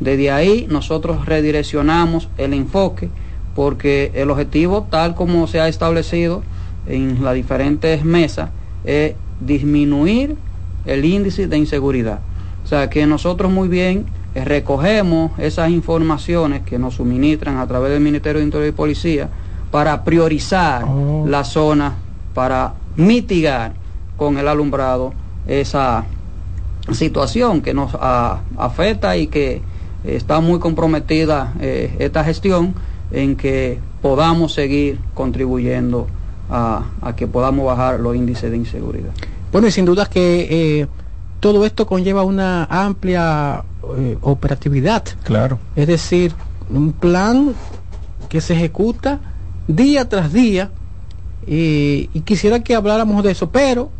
Desde ahí nosotros redireccionamos el enfoque porque el objetivo tal como se ha establecido en las diferentes mesas es disminuir el índice de inseguridad. O sea que nosotros muy bien recogemos esas informaciones que nos suministran a través del Ministerio de Interior y Policía para priorizar la zona, para mitigar con el alumbrado esa situación que nos afecta y que está muy comprometida eh, esta gestión en que podamos seguir contribuyendo a, a que podamos bajar los índices de inseguridad. Bueno, y sin duda que eh, todo esto conlleva una amplia eh, operatividad. Claro. Es decir, un plan que se ejecuta día tras día. eh, y quisiera que habláramos de eso, pero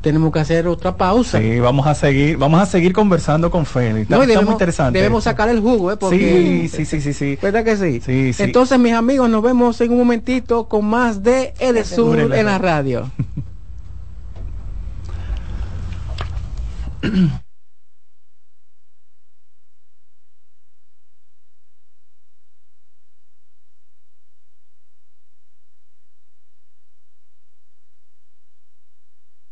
tenemos que hacer otra pausa. Sí, vamos a seguir, vamos a seguir conversando con Félix. No, debemos, muy interesante. debemos esto. sacar el jugo, ¿eh? Porque, Sí, sí, sí, sí, sí. ¿Verdad que sí? Sí, sí. Entonces, mis amigos, nos vemos en un momentito con más de Edesur Edesur en la radio.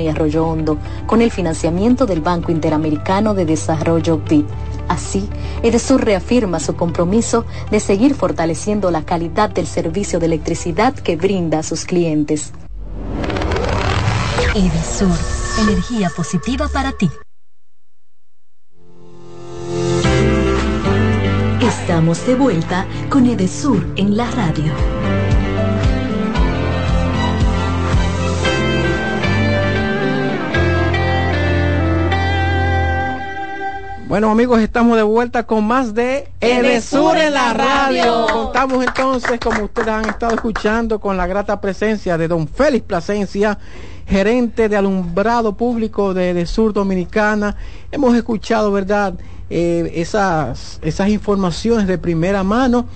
Y Arroyo Hondo con el financiamiento del Banco Interamericano de Desarrollo BID. Así, Edesur reafirma su compromiso de seguir fortaleciendo la calidad del servicio de electricidad que brinda a sus clientes. Edesur, energía positiva para ti. Estamos de vuelta con Edesur en la radio. Bueno amigos, estamos de vuelta con más de Edesur en la radio. Contamos entonces, como ustedes han estado escuchando, con la grata presencia de don Félix Plasencia, gerente de alumbrado público de Edesur Dominicana. Hemos escuchado, ¿verdad? Eh, esas, esas informaciones de primera mano.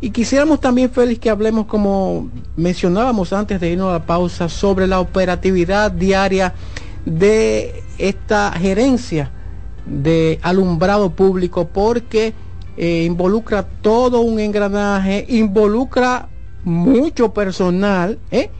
Y quisiéramos también, Félix, que hablemos, como mencionábamos antes de irnos a la pausa, sobre la operatividad diaria de esta gerencia de alumbrado público porque eh, involucra todo un engranaje, involucra mucho personal. ¿eh?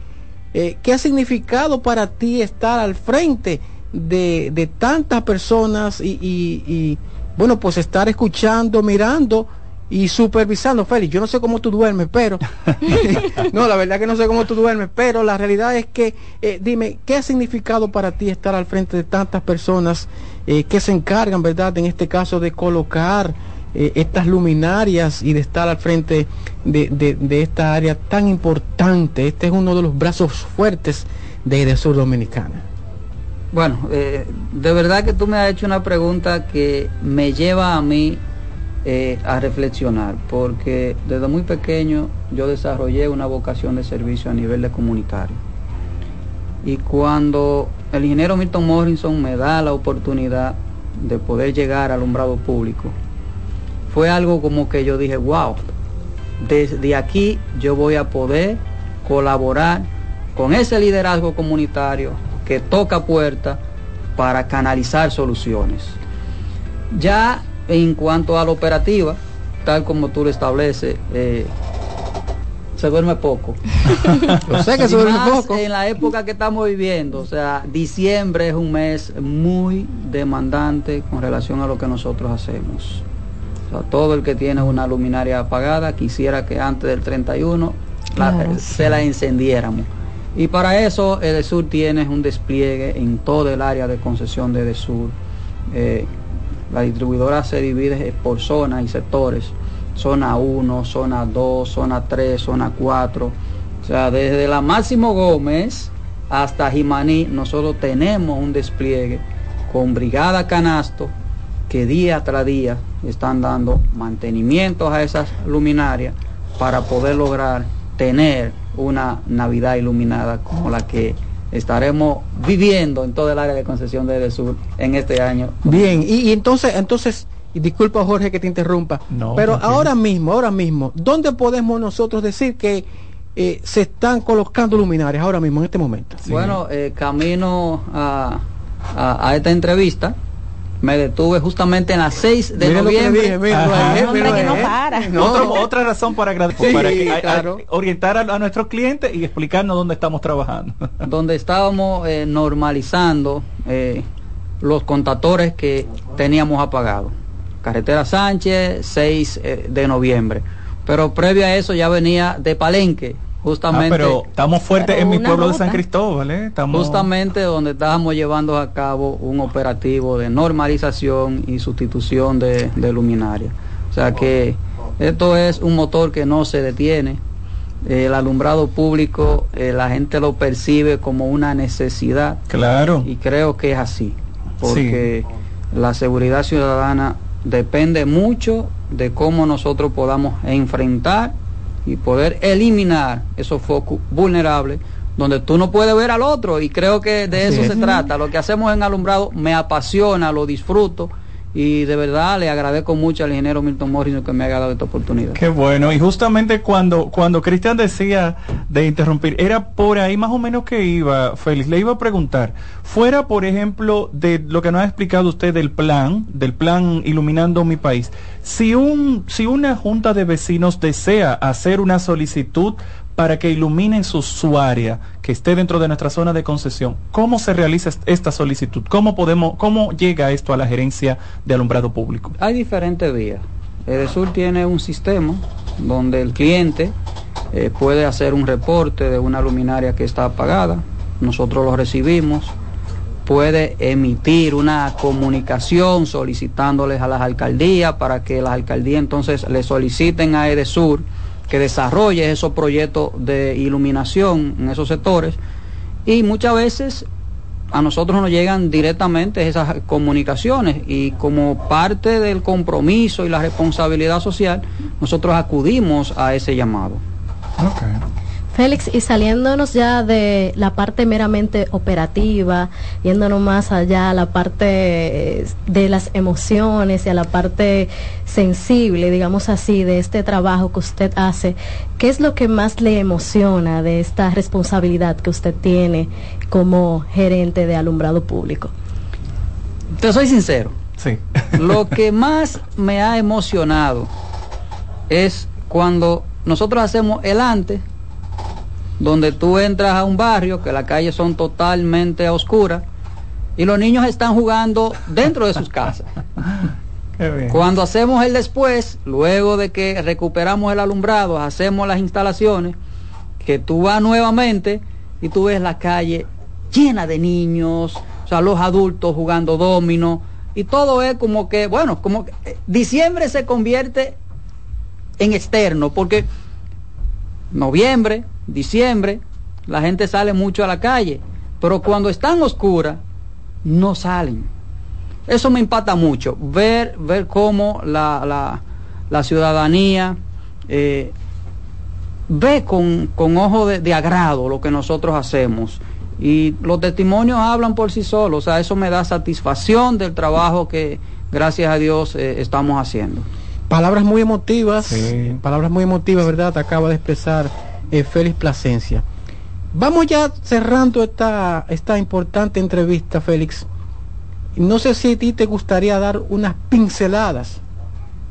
Eh, ¿Qué ha significado para ti estar al frente de, de tantas personas y, y, y, bueno, pues estar escuchando, mirando y supervisando, Félix, yo no sé cómo tú duermes, pero, no, la verdad que no sé cómo tú duermes, pero la realidad es que, eh, dime, ¿qué ha significado para ti estar al frente de tantas personas eh, que se encargan, verdad, en este caso de colocar eh, estas luminarias y de estar al frente de, de, de, esta área tan importante? Este es uno de los brazos fuertes de Edesur Dominicana. Bueno, eh, de verdad que tú me has hecho una pregunta que me lleva a mí a reflexionar, porque desde muy pequeño yo desarrollé una vocación de servicio a nivel de comunitario. Y cuando el ingeniero Milton Morrison me da la oportunidad de poder llegar al alumbrado público, fue algo como que yo dije, wow, desde aquí yo voy a poder colaborar con ese liderazgo comunitario que toca puerta para canalizar soluciones. Ya en cuanto a la operativa, tal como tú lo estableces, eh, se duerme poco. Yo sé que se duerme poco. En la época que estamos viviendo, o sea, diciembre es un mes muy demandante con relación a lo que nosotros hacemos. O sea, todo el que tiene una luminaria apagada quisiera que antes del 31 la, se la encendiéramos. Y para eso Edesur tiene un despliegue en todo el área de concesión de Edesur. Eh, la distribuidora se divide por zonas y sectores. Zona 1, zona 2, zona 3, zona 4. O sea, desde la Máximo Gómez hasta Jimaní, nosotros tenemos un despliegue con Brigada Canasto que día tras día están dando mantenimientos a esas luminarias para poder lograr tener una Navidad iluminada como la que estaremos viviendo en todo el área de concesión de Sur en este año. Bien, y, y entonces, entonces, y disculpa Jorge que te interrumpa, no, pero no ahora mismo, ahora mismo, ¿dónde podemos nosotros decir que eh, se están colocando luminarias ahora mismo, en este momento? Sí. Bueno, eh, camino a, a, a esta entrevista, me detuve justamente en las 6 de mira noviembre. Dije, mira, Ajá, hombre, que no para. No. Otra, otra, razón para agradecer, sí, para que, claro. a, a, orientar a, a, nuestros clientes y explicarnos dónde estamos trabajando. Donde estábamos eh, normalizando eh, los contadores que teníamos apagados. Carretera Sánchez, 6 eh, de noviembre. Pero previo a eso ya venía de Palenque, justamente ah, pero estamos fuertes en mi pueblo ruta. de San Cristóbal ¿eh? estamos... justamente donde estábamos llevando a cabo un operativo de normalización y sustitución de, de luminaria o sea que esto es un motor que no se detiene el alumbrado público eh, la gente lo percibe como una necesidad claro y creo que es así porque sí. la seguridad ciudadana depende mucho de cómo nosotros podamos enfrentar y poder eliminar esos focos vulnerables donde tú no puedes ver al otro y creo que de eso sí. se trata. Lo que hacemos en alumbrado me apasiona, lo disfruto y de verdad le agradezco mucho al ingeniero Milton Morrison que me haya dado esta oportunidad. Qué bueno, y justamente cuando cuando Cristian decía de interrumpir, era por ahí más o menos que iba, Félix, le iba a preguntar, fuera por ejemplo de lo que nos ha explicado usted del plan, del plan Iluminando mi país, si un si una junta de vecinos desea hacer una solicitud para que iluminen su, su, área, que esté dentro de nuestra zona de concesión. ¿Cómo se realiza esta solicitud? ¿Cómo podemos, cómo llega esto a la gerencia de alumbrado público? Hay diferentes vías. Edesur tiene un sistema donde el cliente eh, puede hacer un reporte de una luminaria que está apagada, nosotros lo recibimos, puede emitir una comunicación solicitándoles a las alcaldías para que las alcaldías entonces le soliciten a Edesur que desarrolle esos proyectos de iluminación en esos sectores y muchas veces a nosotros nos llegan directamente esas comunicaciones y como parte del compromiso y la responsabilidad social, nosotros acudimos a ese llamado. Félix, y saliéndonos ya de la parte meramente operativa, yéndonos más allá a la parte de las emociones y a la parte sensible, digamos así, de este trabajo que usted hace, ¿qué es lo que más le emociona de esta responsabilidad que usted tiene como gerente de alumbrado público? Te soy sincero. Sí. Lo que más me ha emocionado es cuando nosotros hacemos el antes donde tú entras a un barrio que las calles son totalmente oscuras y los niños están jugando dentro de sus casas. Cuando hacemos el después, luego de que recuperamos el alumbrado, hacemos las instalaciones, que tú vas nuevamente y tú ves la calle llena de niños, o sea, los adultos jugando domino, y todo es como que, bueno, como que eh, diciembre se convierte en externo, porque noviembre, diciembre, la gente sale mucho a la calle, pero cuando están oscuras, no salen. Eso me impacta mucho, ver, ver cómo la, la, ciudadanía eh, ve con, con ojo de, agrado lo que nosotros hacemos. Y los testimonios hablan por sí solos, o sea, eso me da satisfacción del trabajo que, gracias a Dios, eh, estamos haciendo. Palabras muy emotivas, palabras muy emotivas, ¿verdad? Acaba de expresar eh, Félix Plasencia. Vamos ya cerrando esta, esta importante entrevista, Félix. No sé si a ti te gustaría dar unas pinceladas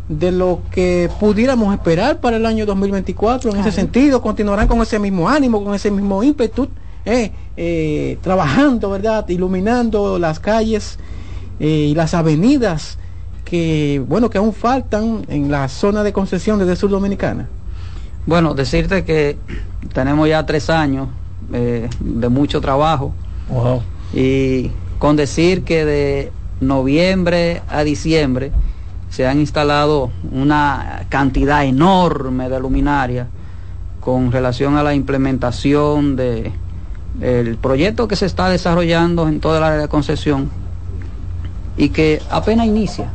de lo que pudiéramos esperar para el año 2024 en ese sentido. Continuarán con ese mismo ánimo, con ese mismo ímpetu, eh, eh, trabajando, ¿verdad? Iluminando las calles y las avenidas que, bueno, que aún faltan en la zona de concesión de Sur Dominicana. Bueno, decirte que tenemos ya tres años eh, de mucho trabajo. Y con decir que de noviembre a diciembre se han instalado una cantidad enorme de luminarias con relación a la implementación de el proyecto que se está desarrollando en toda la área de concesión y que apenas inicia.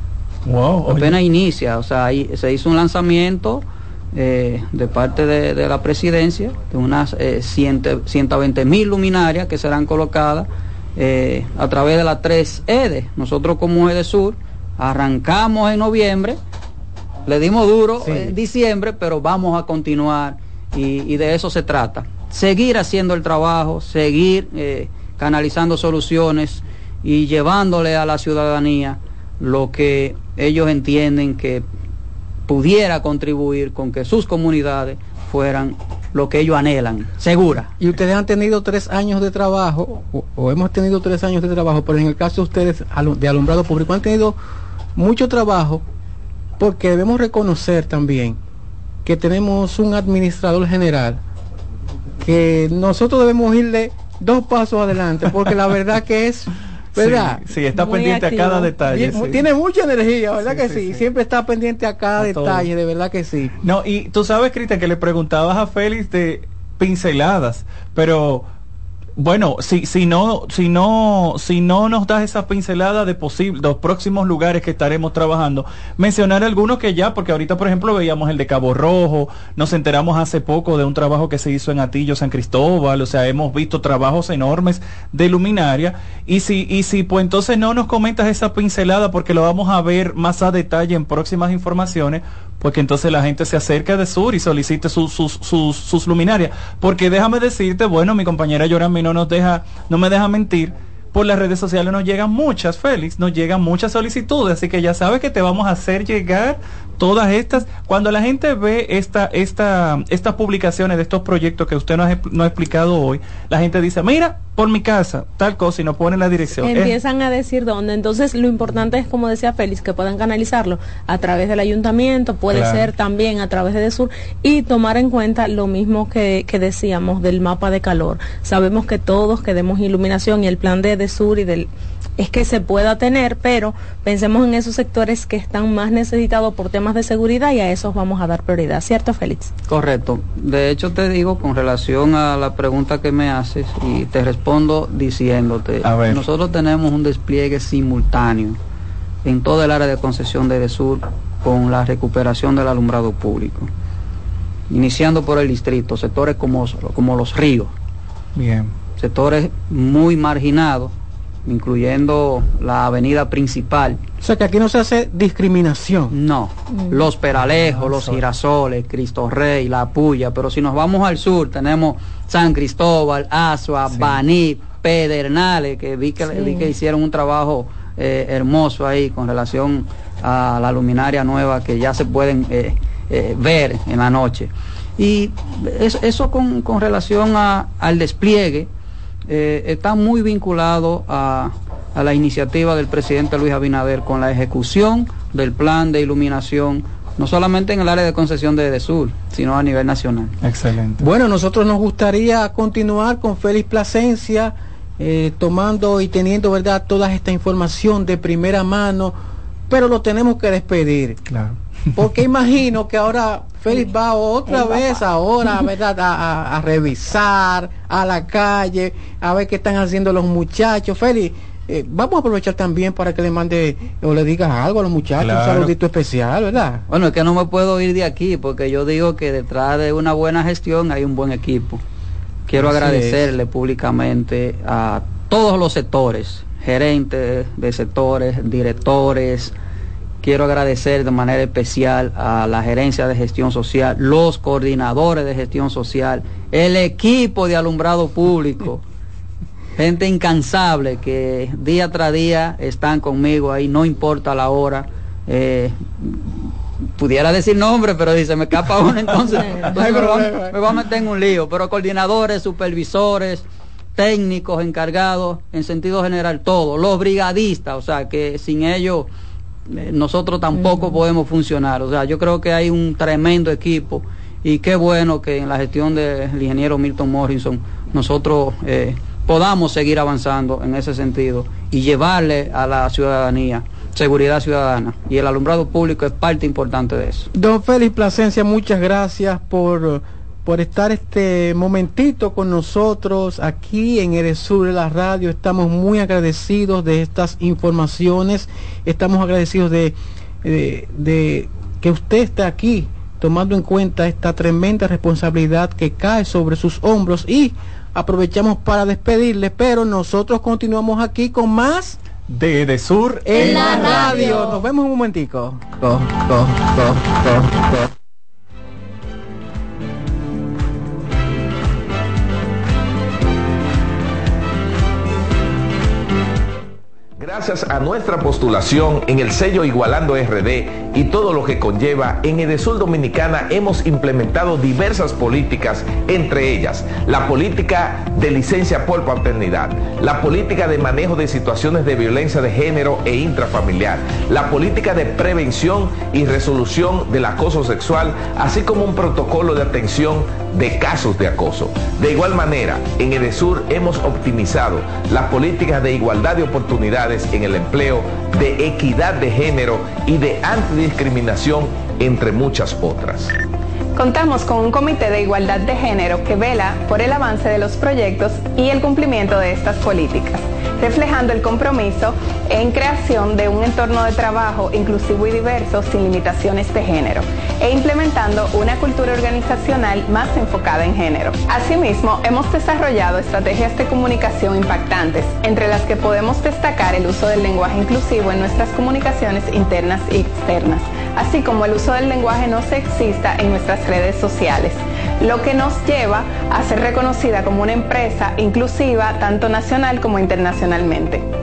apenas inicia, o sea, ahí se hizo un lanzamiento eh, de parte de, la presidencia, de unas eh, 120 mil luminarias que serán colocadas eh, a través de las tres EDE. Nosotros como Sur arrancamos en noviembre, le dimos duro en diciembre, pero vamos a continuar y, y, de eso se trata. Seguir haciendo el trabajo, seguir eh, canalizando soluciones y llevándole a la ciudadanía lo que ellos entienden que pudiera contribuir con que sus comunidades fueran lo que ellos anhelan, segura. Y ustedes han tenido tres años de trabajo, o, hemos tenido tres años de trabajo, pero en el caso de ustedes de alumbrado público han tenido mucho trabajo porque debemos reconocer también que tenemos un administrador general que nosotros debemos irle dos pasos adelante, porque la verdad que es ¿verdad? Sí, está pendiente a cada detalle. Tiene mucha energía, ¿verdad que sí? Siempre está pendiente a cada detalle, de verdad que sí. No, y tú sabes, Cristian, que le preguntabas a Félix de pinceladas, pero bueno, si, si no, si no, si no nos das esa pincelada de posible, los próximos lugares que estaremos trabajando, mencionar algunos que ya, porque ahorita por ejemplo veíamos el de Cabo Rojo, nos enteramos hace poco de un trabajo que se hizo en Atillo, San Cristóbal, o sea, hemos visto trabajos enormes de luminaria, y si, y si pues entonces no nos comentas esa pincelada porque lo vamos a ver más a detalle en próximas informaciones, porque entonces la gente se acerca de Sur y solicite sus, sus, sus, luminarias. Porque déjame decirte, bueno, mi compañera Yorami no nos deja, no me deja mentir, por las redes sociales nos llegan muchas, Félix, nos llegan muchas solicitudes, así que ya sabes que te vamos a hacer llegar todas estas, cuando la gente ve esta, esta, estas publicaciones de estos proyectos que usted nos ha, ha explicado hoy, la gente dice, mira, por mi casa, tal cosa, y no ponen la dirección. Empiezan a decir dónde. Entonces, lo importante es, como decía Félix, que puedan canalizarlo a través del ayuntamiento, puede ser también a través de Sur, y tomar en cuenta lo mismo que, que decíamos del mapa de calor. Sabemos que todos queremos iluminación y el plan de, de Sur y del es que se pueda tener, pero pensemos en esos sectores que están más necesitados por temas de seguridad y a esos vamos a dar prioridad, ¿cierto, Félix? Correcto. De hecho, te digo con relación a la pregunta que me haces y te respondo diciéndote, nosotros tenemos un despliegue simultáneo en toda el área de concesión de Sur con la recuperación del alumbrado público, iniciando por el distrito, sectores como, como los ríos. Bien. Sectores muy marginados incluyendo la avenida principal. O sea que aquí no se hace discriminación. No, mm. los Peralejos, los Girasoles, Cristo Rey, La Puya, pero si nos vamos al sur tenemos San Cristóbal, Asua, Baní, Pedernales, que vi que, vi que hicieron un trabajo eh, hermoso ahí con relación a la luminaria nueva que ya se pueden eh, eh, ver en la noche. Y eso, con, con relación a, al despliegue, eh, está muy vinculado a, la iniciativa del presidente Luis Abinader con la ejecución del plan de iluminación no solamente en el área de concesión de Sur, sino a nivel nacional. Excelente. Bueno, nosotros nos gustaría continuar con Félix Plasencia, eh, tomando y teniendo, ¿verdad?, toda esta información de primera mano, pero lo tenemos que despedir. Claro. Porque imagino que ahora Félix va otra vez ahora, ¿verdad? A, revisar a la calle, a ver qué están haciendo los muchachos. Félix, eh, vamos a aprovechar también para que le mande o le digas algo a los muchachos, un saludito especial, ¿verdad? Bueno, es que no me puedo ir de aquí porque yo digo que detrás de una buena gestión hay un buen equipo. Quiero agradecerle públicamente a todos los sectores, gerentes de sectores, directores, Quiero agradecer de manera especial a la gerencia de gestión social, los coordinadores de gestión social, el equipo de alumbrado público, gente incansable que día tras día están conmigo ahí, no importa la hora. Eh, pudiera decir nombre, pero dice, me escapa uno, entonces me, voy a meter en un lío. Pero coordinadores, supervisores, técnicos encargados, en sentido general, todos, los brigadistas, o sea, que sin ellos nosotros tampoco podemos funcionar. O sea, yo creo que hay un tremendo equipo y qué bueno que en la gestión del ingeniero Milton Morrison nosotros eh, podamos seguir avanzando en ese sentido y llevarle a la ciudadanía seguridad ciudadana y el alumbrado público es parte importante de eso. Don Félix Plasencia, muchas gracias por por estar este momentito con nosotros aquí en Eresur de la radio. Estamos muy agradecidos de estas informaciones. Estamos agradecidos de, de, que usted esté aquí tomando en cuenta esta tremenda responsabilidad que cae sobre sus hombros y aprovechamos para despedirle, pero nosotros continuamos aquí con más de Edesur en, la radio. Nos vemos un momentico. Gracias a nuestra postulación en el sello Igualando RD y todo lo que conlleva, en Edesur Dominicana hemos implementado diversas políticas, entre ellas la política de licencia por paternidad, la política de manejo de situaciones de violencia de género e intrafamiliar, la política de prevención y resolución del acoso sexual, así como un protocolo de atención de casos de acoso. De igual manera, en Edesur hemos optimizado las políticas de igualdad de oportunidades en el empleo, de equidad de género y de antidiscriminación, entre muchas otras. Contamos con un comité de igualdad de género que vela por el avance de los proyectos y el cumplimiento de estas políticas reflejando el compromiso en creación de un entorno de trabajo inclusivo y diverso sin limitaciones de género e implementando una cultura organizacional más enfocada en género. Asimismo, hemos desarrollado estrategias de comunicación impactantes, entre las que podemos destacar el uso del lenguaje inclusivo en nuestras comunicaciones internas y externas, así como el uso del lenguaje no sexista en nuestras redes sociales lo que nos lleva a ser reconocida como una empresa inclusiva tanto nacional como internacionalmente.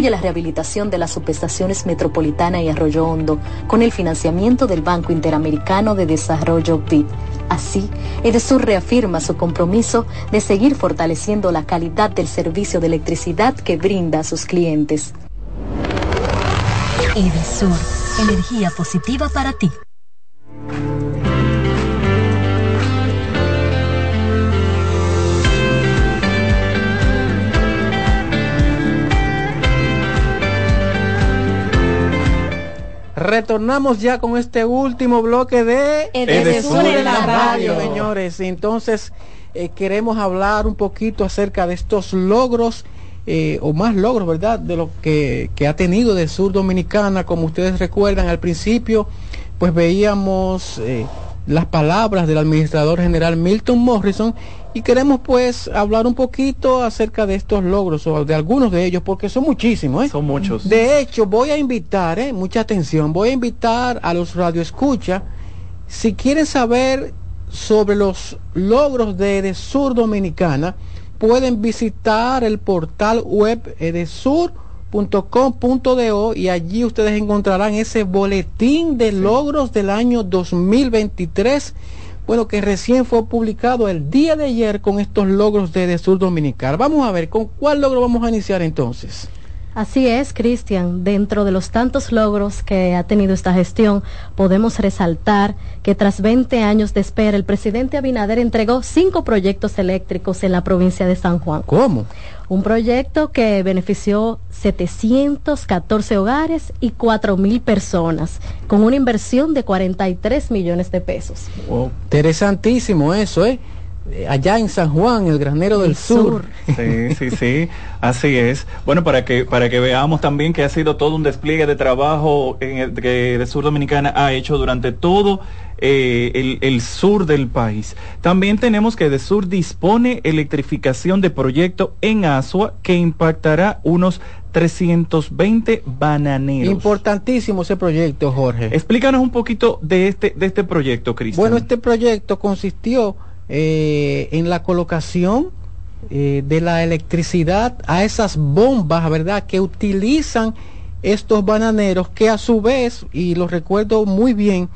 la rehabilitación de las subestaciones Metropolitana y Arroyo Hondo con el financiamiento del Banco Interamericano de Desarrollo BID. Así, Edesur reafirma su compromiso de seguir fortaleciendo la calidad del servicio de electricidad que brinda a sus clientes. Edesur, energía positiva para ti. Retornamos ya con este último bloque de Edesur en la radio. señores. Entonces, eh, queremos hablar un poquito acerca de estos logros, eh, o más logros, ¿verdad? De lo que, que ha tenido de Sur Dominicana. Como ustedes recuerdan, al principio, pues veíamos eh, las palabras del administrador general Milton Morrison y queremos pues hablar un poquito acerca de estos logros o de algunos de ellos porque son muchísimos. ¿eh? Son muchos. De hecho, voy a invitar, ¿eh? mucha atención, voy a invitar a los radioescucha si quieren saber sobre los logros de Edesur Dominicana, pueden visitar el portal web edesur.com.do y allí ustedes encontrarán ese boletín de logros del año 2023 bueno, que recién fue publicado el día de ayer con estos logros de Sur Dominical. Vamos a ver, ¿con cuál logro vamos a iniciar entonces? Así es, Cristian. Dentro de los tantos logros que ha tenido esta gestión, podemos resaltar que tras 20 años de espera, el presidente Abinader entregó cinco proyectos eléctricos en la provincia de San Juan. ¿Cómo? Un proyecto que benefició 714 hogares y 4 mil personas, con una inversión de 43 millones de pesos. Interesantísimo eso, ¿eh? Allá en San Juan, el granero del sur. Sí, sí, sí, así es. Bueno, para que para que veamos también que ha sido todo un despliegue de trabajo en el, que de Sur Dominicana ha hecho durante todo eh, el, el, sur del país. También tenemos que de Sur dispone electrificación de proyecto en Asua que impactará unos 320 bananeros. Importantísimo ese proyecto, Jorge. Explícanos un poquito de este de este proyecto, Cristian. Bueno, este proyecto consistió eh, en la colocación eh, de la electricidad a esas bombas, ¿verdad?, que utilizan estos bananeros, que a su vez, y lo recuerdo muy bien,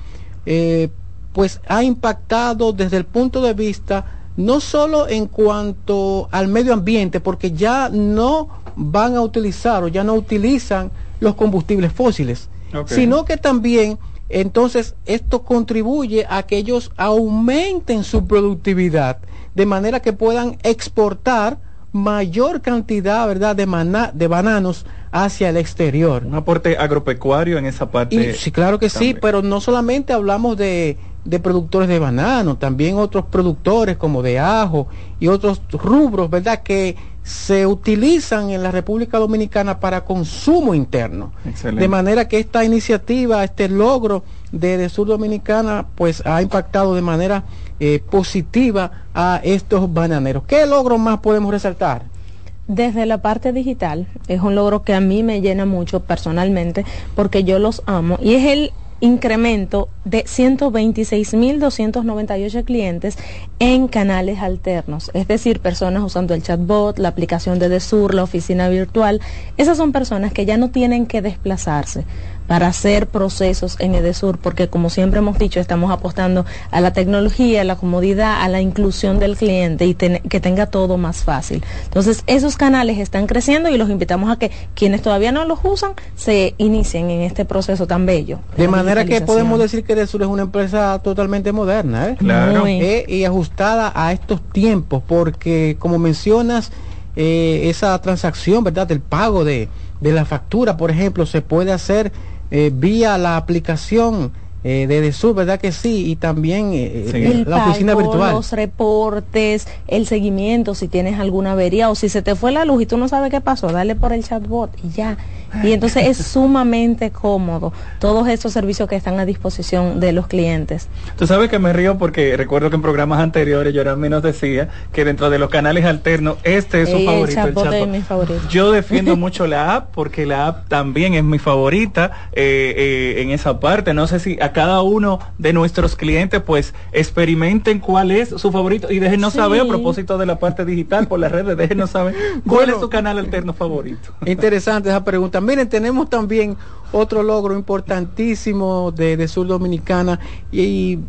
eh, pues ha impactado desde el punto de vista no solo en cuanto al medio ambiente, porque ya no van a utilizar o ya no utilizan los combustibles fósiles, okay. sino que también entonces, esto contribuye a que ellos aumenten su productividad de manera que puedan exportar mayor cantidad, ¿verdad?, de, maná, de bananos hacia el exterior. Un aporte agropecuario en esa parte. Y, sí, claro que también. sí, pero no solamente hablamos de, de productores de banano, también otros productores como de ajo y otros rubros, ¿verdad?, que se utilizan en la República Dominicana para consumo interno. Excelente. De manera que esta iniciativa, este logro de, de Sur Dominicana, pues ha impactado de manera eh, positiva a estos bananeros. ¿Qué logros más podemos resaltar? Desde la parte digital, es un logro que a mí me llena mucho personalmente porque yo los amo y es el incremento de 126.298 clientes en canales alternos, es decir, personas usando el chatbot, la aplicación de Desur, la oficina virtual. Esas son personas que ya no tienen que desplazarse para hacer procesos en Edesur, porque como siempre hemos dicho, estamos apostando a la tecnología, a la comodidad, a la inclusión del cliente y ten, que tenga todo más fácil. Entonces, esos canales están creciendo y los invitamos a que quienes todavía no los usan se inicien en este proceso tan bello. De manera que podemos decir que Edesur es una empresa totalmente moderna, ¿eh? Claro. Eh, y ajustada a estos tiempos, porque como mencionas, eh, esa transacción, ¿verdad? Del pago de, de la factura, por ejemplo, se puede hacer eh, vía la aplicación eh, de Sur, ¿verdad que sí? Y también eh, sí. eh, la oficina pago, virtual. Los reportes, el seguimiento, si tienes alguna avería o si se te fue la luz y tú no sabes qué pasó, dale por el chatbot y ya. Y entonces es sumamente cómodo todos estos servicios que están a disposición de los clientes. Tú sabes que me río porque recuerdo que en programas anteriores Yorami nos decía que dentro de los canales alternos este es su Ey, favorito. El chatbot el es chatbot. mi favorito. Yo defiendo mucho la app porque la app también es mi favorita eh, eh, en esa parte. No sé si a cada uno de nuestros clientes pues experimenten cuál es su favorito y déjenos Sí. saber a propósito de la parte digital por las redes, déjenos saber cuál es su canal alterno favorito. Interesante esa pregunta. Miren, tenemos también otro logro importantísimo de, de Sur Dominicana y, y,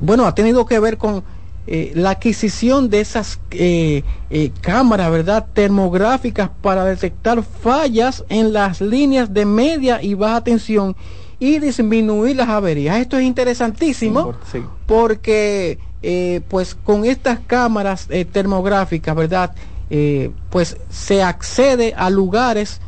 bueno, ha tenido que ver con eh, la adquisición de esas eh, eh, cámaras, ¿verdad? Termográficas para detectar fallas en las líneas de media y baja tensión y disminuir las averías. Esto es interesantísimo Sí. porque pues con estas cámaras termográficas, ¿verdad? Pues se accede a lugares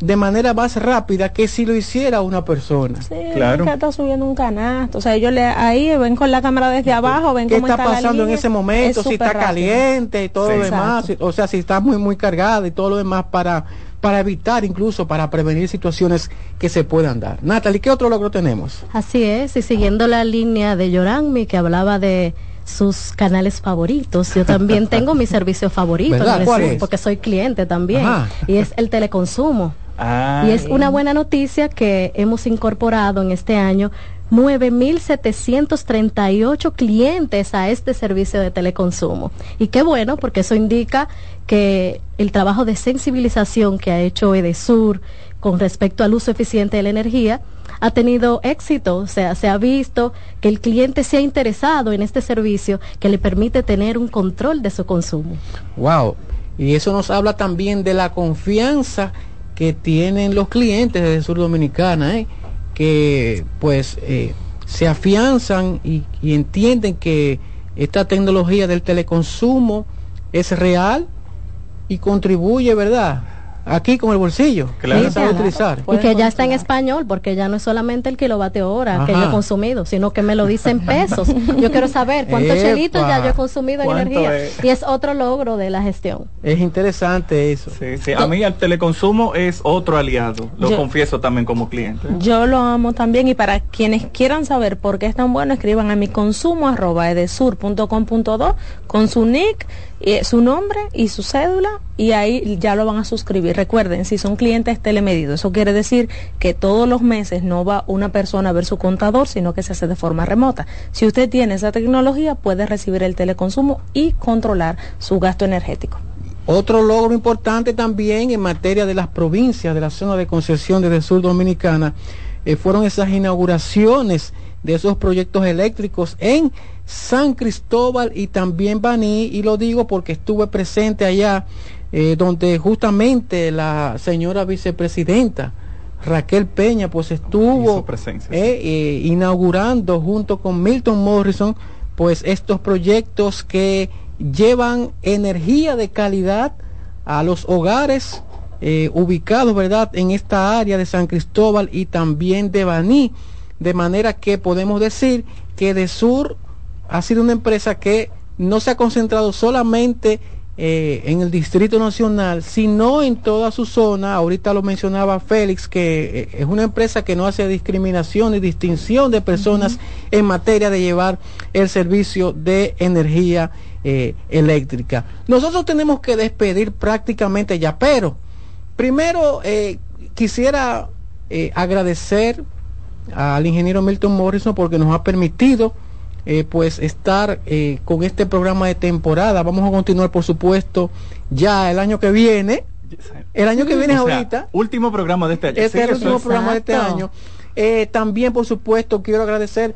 de manera más rápida que si lo hiciera una persona. Sí, que está subiendo un canasto. O sea, ellos le, ahí ven con la cámara desde abajo, ven ¿Qué cómo está está, la pasando en línea. ese momento? Es Si está rápido. caliente y todo Sí. lo demás. Exacto. O sea, si está muy, muy cargada y todo lo demás para, para evitar, incluso para prevenir situaciones que se puedan dar. Natalie, ¿qué otro logro tenemos? Así es, y siguiendo la línea de Yoranmi que hablaba de sus canales favoritos, yo también tengo mi servicio favorito, ¿Verdad? en ¿Cuál Sur, es? porque soy cliente también, Ajá. y es el teleconsumo. Y es una buena noticia que hemos incorporado en este año 9.738 clientes a este servicio de teleconsumo. Y qué bueno, porque eso indica que el trabajo de sensibilización que ha hecho Edesur con respecto al uso eficiente de la energía ha tenido éxito, o sea, se ha visto que el cliente se ha interesado en este servicio que le permite tener un control de su consumo. Wow. Y eso nos habla también de la confianza que tienen los clientes de Sur Dominicana, ¿eh? que pues eh, se afianzan y, y entienden que esta tecnología del teleconsumo es real y contribuye, ¿verdad? Aquí con el bolsillo. Claro. que sabe utilizar. Y que ya está en español, porque ya no es solamente el kilovatio hora que yo he consumido, sino que me lo dice en pesos. Yo quiero saber cuántos chelitos ya yo he consumido en ¿Cuánto energía. es? Y es otro logro de la gestión. Es interesante eso. Sí, sí. A mí el teleconsumo es otro aliado, lo Yo- confieso también como cliente. Yo lo amo también y para quienes quieran saber por qué es tan bueno, escriban a mi consumo arroba edesur.com.do con su nick, eh, su nombre y su cédula y ahí ya lo van a suscribir. Recuerden, si son clientes telemedidos, eso quiere decir que todos los meses no va una persona a ver su contador, sino que se hace de forma remota. Si usted tiene esa tecnología, puede recibir el teleconsumo y controlar su gasto energético. Otro logro importante también en materia de las provincias de la zona de concesión desde Sur Dominicana eh, fueron esas inauguraciones de esos proyectos eléctricos en San Cristóbal y también Baní y lo digo porque estuve presente allá eh, donde justamente la señora vicepresidenta Raquel Peña pues estuvo presencia, eh, eh, inaugurando junto con Milton Morrison pues estos proyectos que llevan energía de calidad a los hogares ubicados verdad en esta área de San Cristóbal y también de Baní. De manera que podemos decir que de Sur ha sido una empresa que no se ha concentrado solamente eh, en el Distrito Nacional, sino en toda su zona. Ahorita lo mencionaba Félix, que eh, es una empresa que no hace discriminación ni distinción de personas en materia de llevar el servicio de energía eh, eléctrica. Nosotros tenemos que despedir prácticamente ya, pero primero eh, quisiera eh, agradecer al ingeniero Milton Morrison porque nos ha permitido eh, pues estar eh, con este programa de temporada. Vamos a continuar, por supuesto, ya el año que viene. El año que viene es O sea, ahorita. Último programa de este año. Este es el último programa de este año. Eh, también, por supuesto, quiero agradecer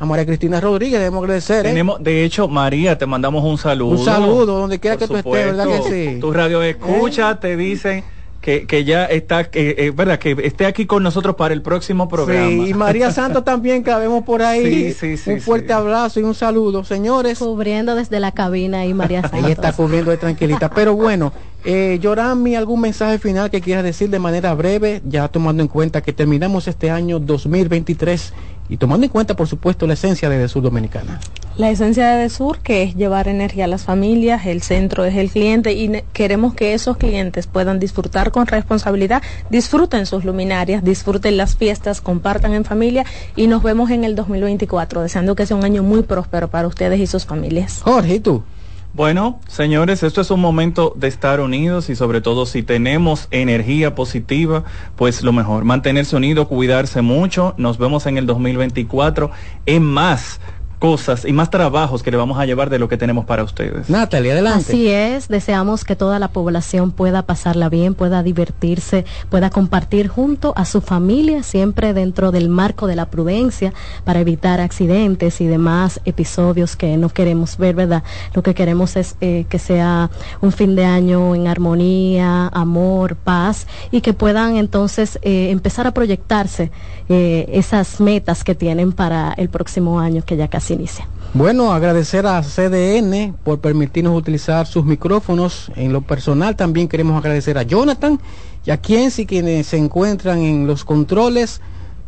a María Cristina Rodríguez, debemos agradecer. ¿eh? Tenemos, de hecho, María, te mandamos un saludo. Un saludo, donde quiera que tú estés, ¿verdad que supuesto. sí? Tu radio escucha, te dicen que, que ya está, que, eh, verdad, que esté aquí con nosotros para el próximo programa. Sí, y María Santos también, que la vemos por ahí. Sí, sí, sí, un fuerte abrazo y un saludo, señores. Cubriendo desde la cabina y María Santos. Ahí está cubriendo de tranquilita. Pero bueno, eh, Yorami, ¿algún mensaje final que quieras decir de manera breve? Ya tomando en cuenta que terminamos este año 2023 y tomando en cuenta, por supuesto, la esencia de Sur Dominicana. La esencia de Sur, que es llevar energía a las familias, el centro es el cliente y queremos que esos clientes puedan disfrutar con responsabilidad, disfruten sus luminarias, disfruten las fiestas, compartan en familia y nos vemos en el 2024, deseando que sea un año muy próspero para ustedes y sus familias. Jorge, ¿y tú? Bueno, señores, esto es un momento de estar unidos y sobre todo si tenemos energía positiva, pues lo mejor, mantenerse unidos, cuidarse mucho. Nos vemos en el 2024 en más cosas y más trabajos que le vamos a llevar de lo que tenemos para ustedes. Natalia, adelante. Así es, deseamos que toda la población pueda pasarla bien, pueda divertirse, pueda compartir junto a su familia, siempre dentro del marco de la prudencia, para evitar accidentes y demás episodios que no queremos ver, ¿verdad? Lo que queremos es eh, que sea un fin de año en armonía, amor, paz y que puedan entonces eh, empezar a proyectarse eh, esas metas que tienen para el próximo año que ya casi inicia. Bueno, agradecer a CDN por permitirnos utilizar sus micrófonos. En lo personal también queremos agradecer a Jonathan y a quienes y quienes se encuentran en los controles.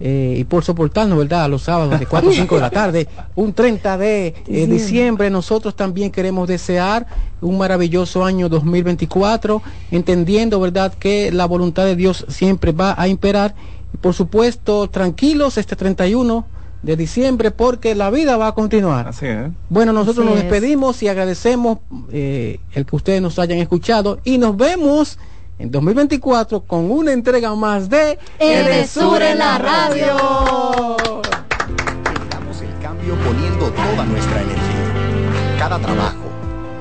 Eh, y por soportarnos, ¿verdad? A los sábados de 4 o 5 de la tarde, un 30 de eh, diciembre. Nosotros también queremos desear un maravilloso año 2024, entendiendo, ¿verdad?, que la voluntad de Dios siempre va a imperar. Y por supuesto, tranquilos este 31 de diciembre porque la vida va a continuar. Así es. Bueno, nosotros nos despedimos y agradecemos eh, el que ustedes nos hayan escuchado y nos vemos en 2024 con una entrega más de Edesur en la radio. Generamos el cambio poniendo toda nuestra energía. Cada trabajo,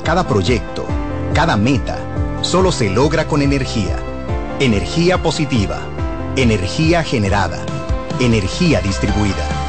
cada proyecto, cada meta, solo se logra con energía. Energía positiva, energía generada, energía distribuida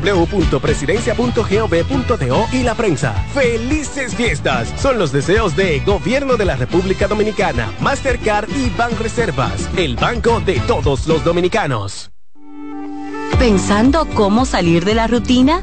www.presidencia.gov.do y la prensa. ¡Felices fiestas! Son los deseos de Gobierno de la República Dominicana, Mastercard y Banreservas, el banco de todos los dominicanos. ¿Pensando cómo salir de la rutina?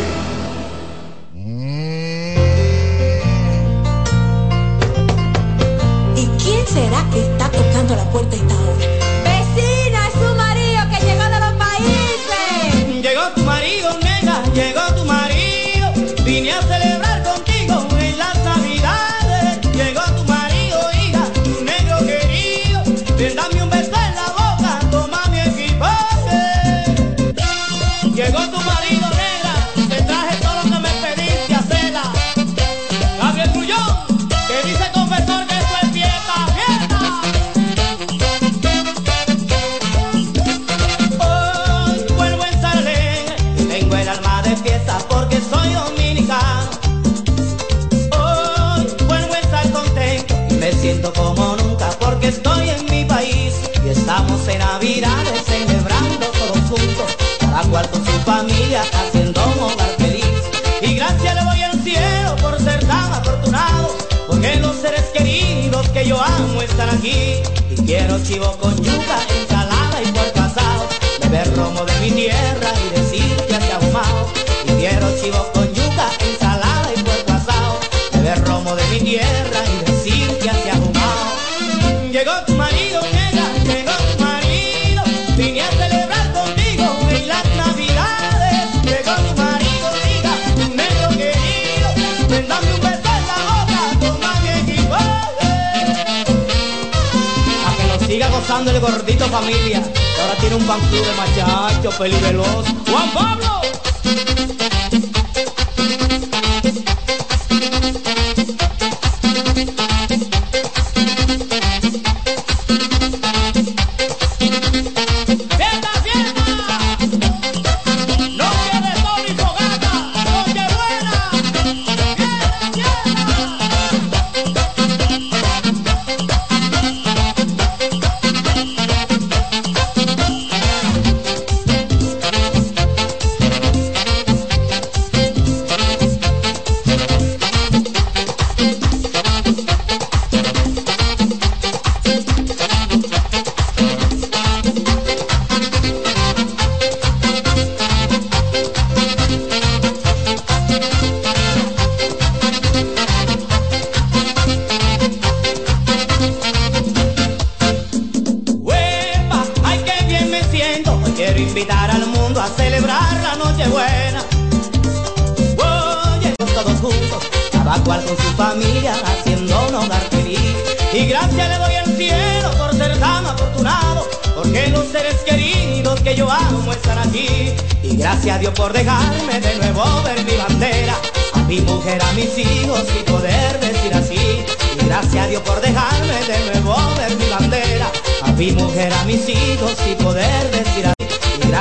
Será que está tocando la puerta esta hora? hace navidades celebrando todos juntos, cada cual con su familia haciendo un hogar feliz. Y gracias le voy al cielo por ser tan afortunado, porque los seres queridos que yo amo están aquí. Y quiero chivo con yuca, ensalada y puerco asado, beber romo de mi tierra y decir que hace ahumado. Y quiero chivo con pasando el gordito familia, ahora tiene un banco de machachos, peliveloz. Juan Pablo.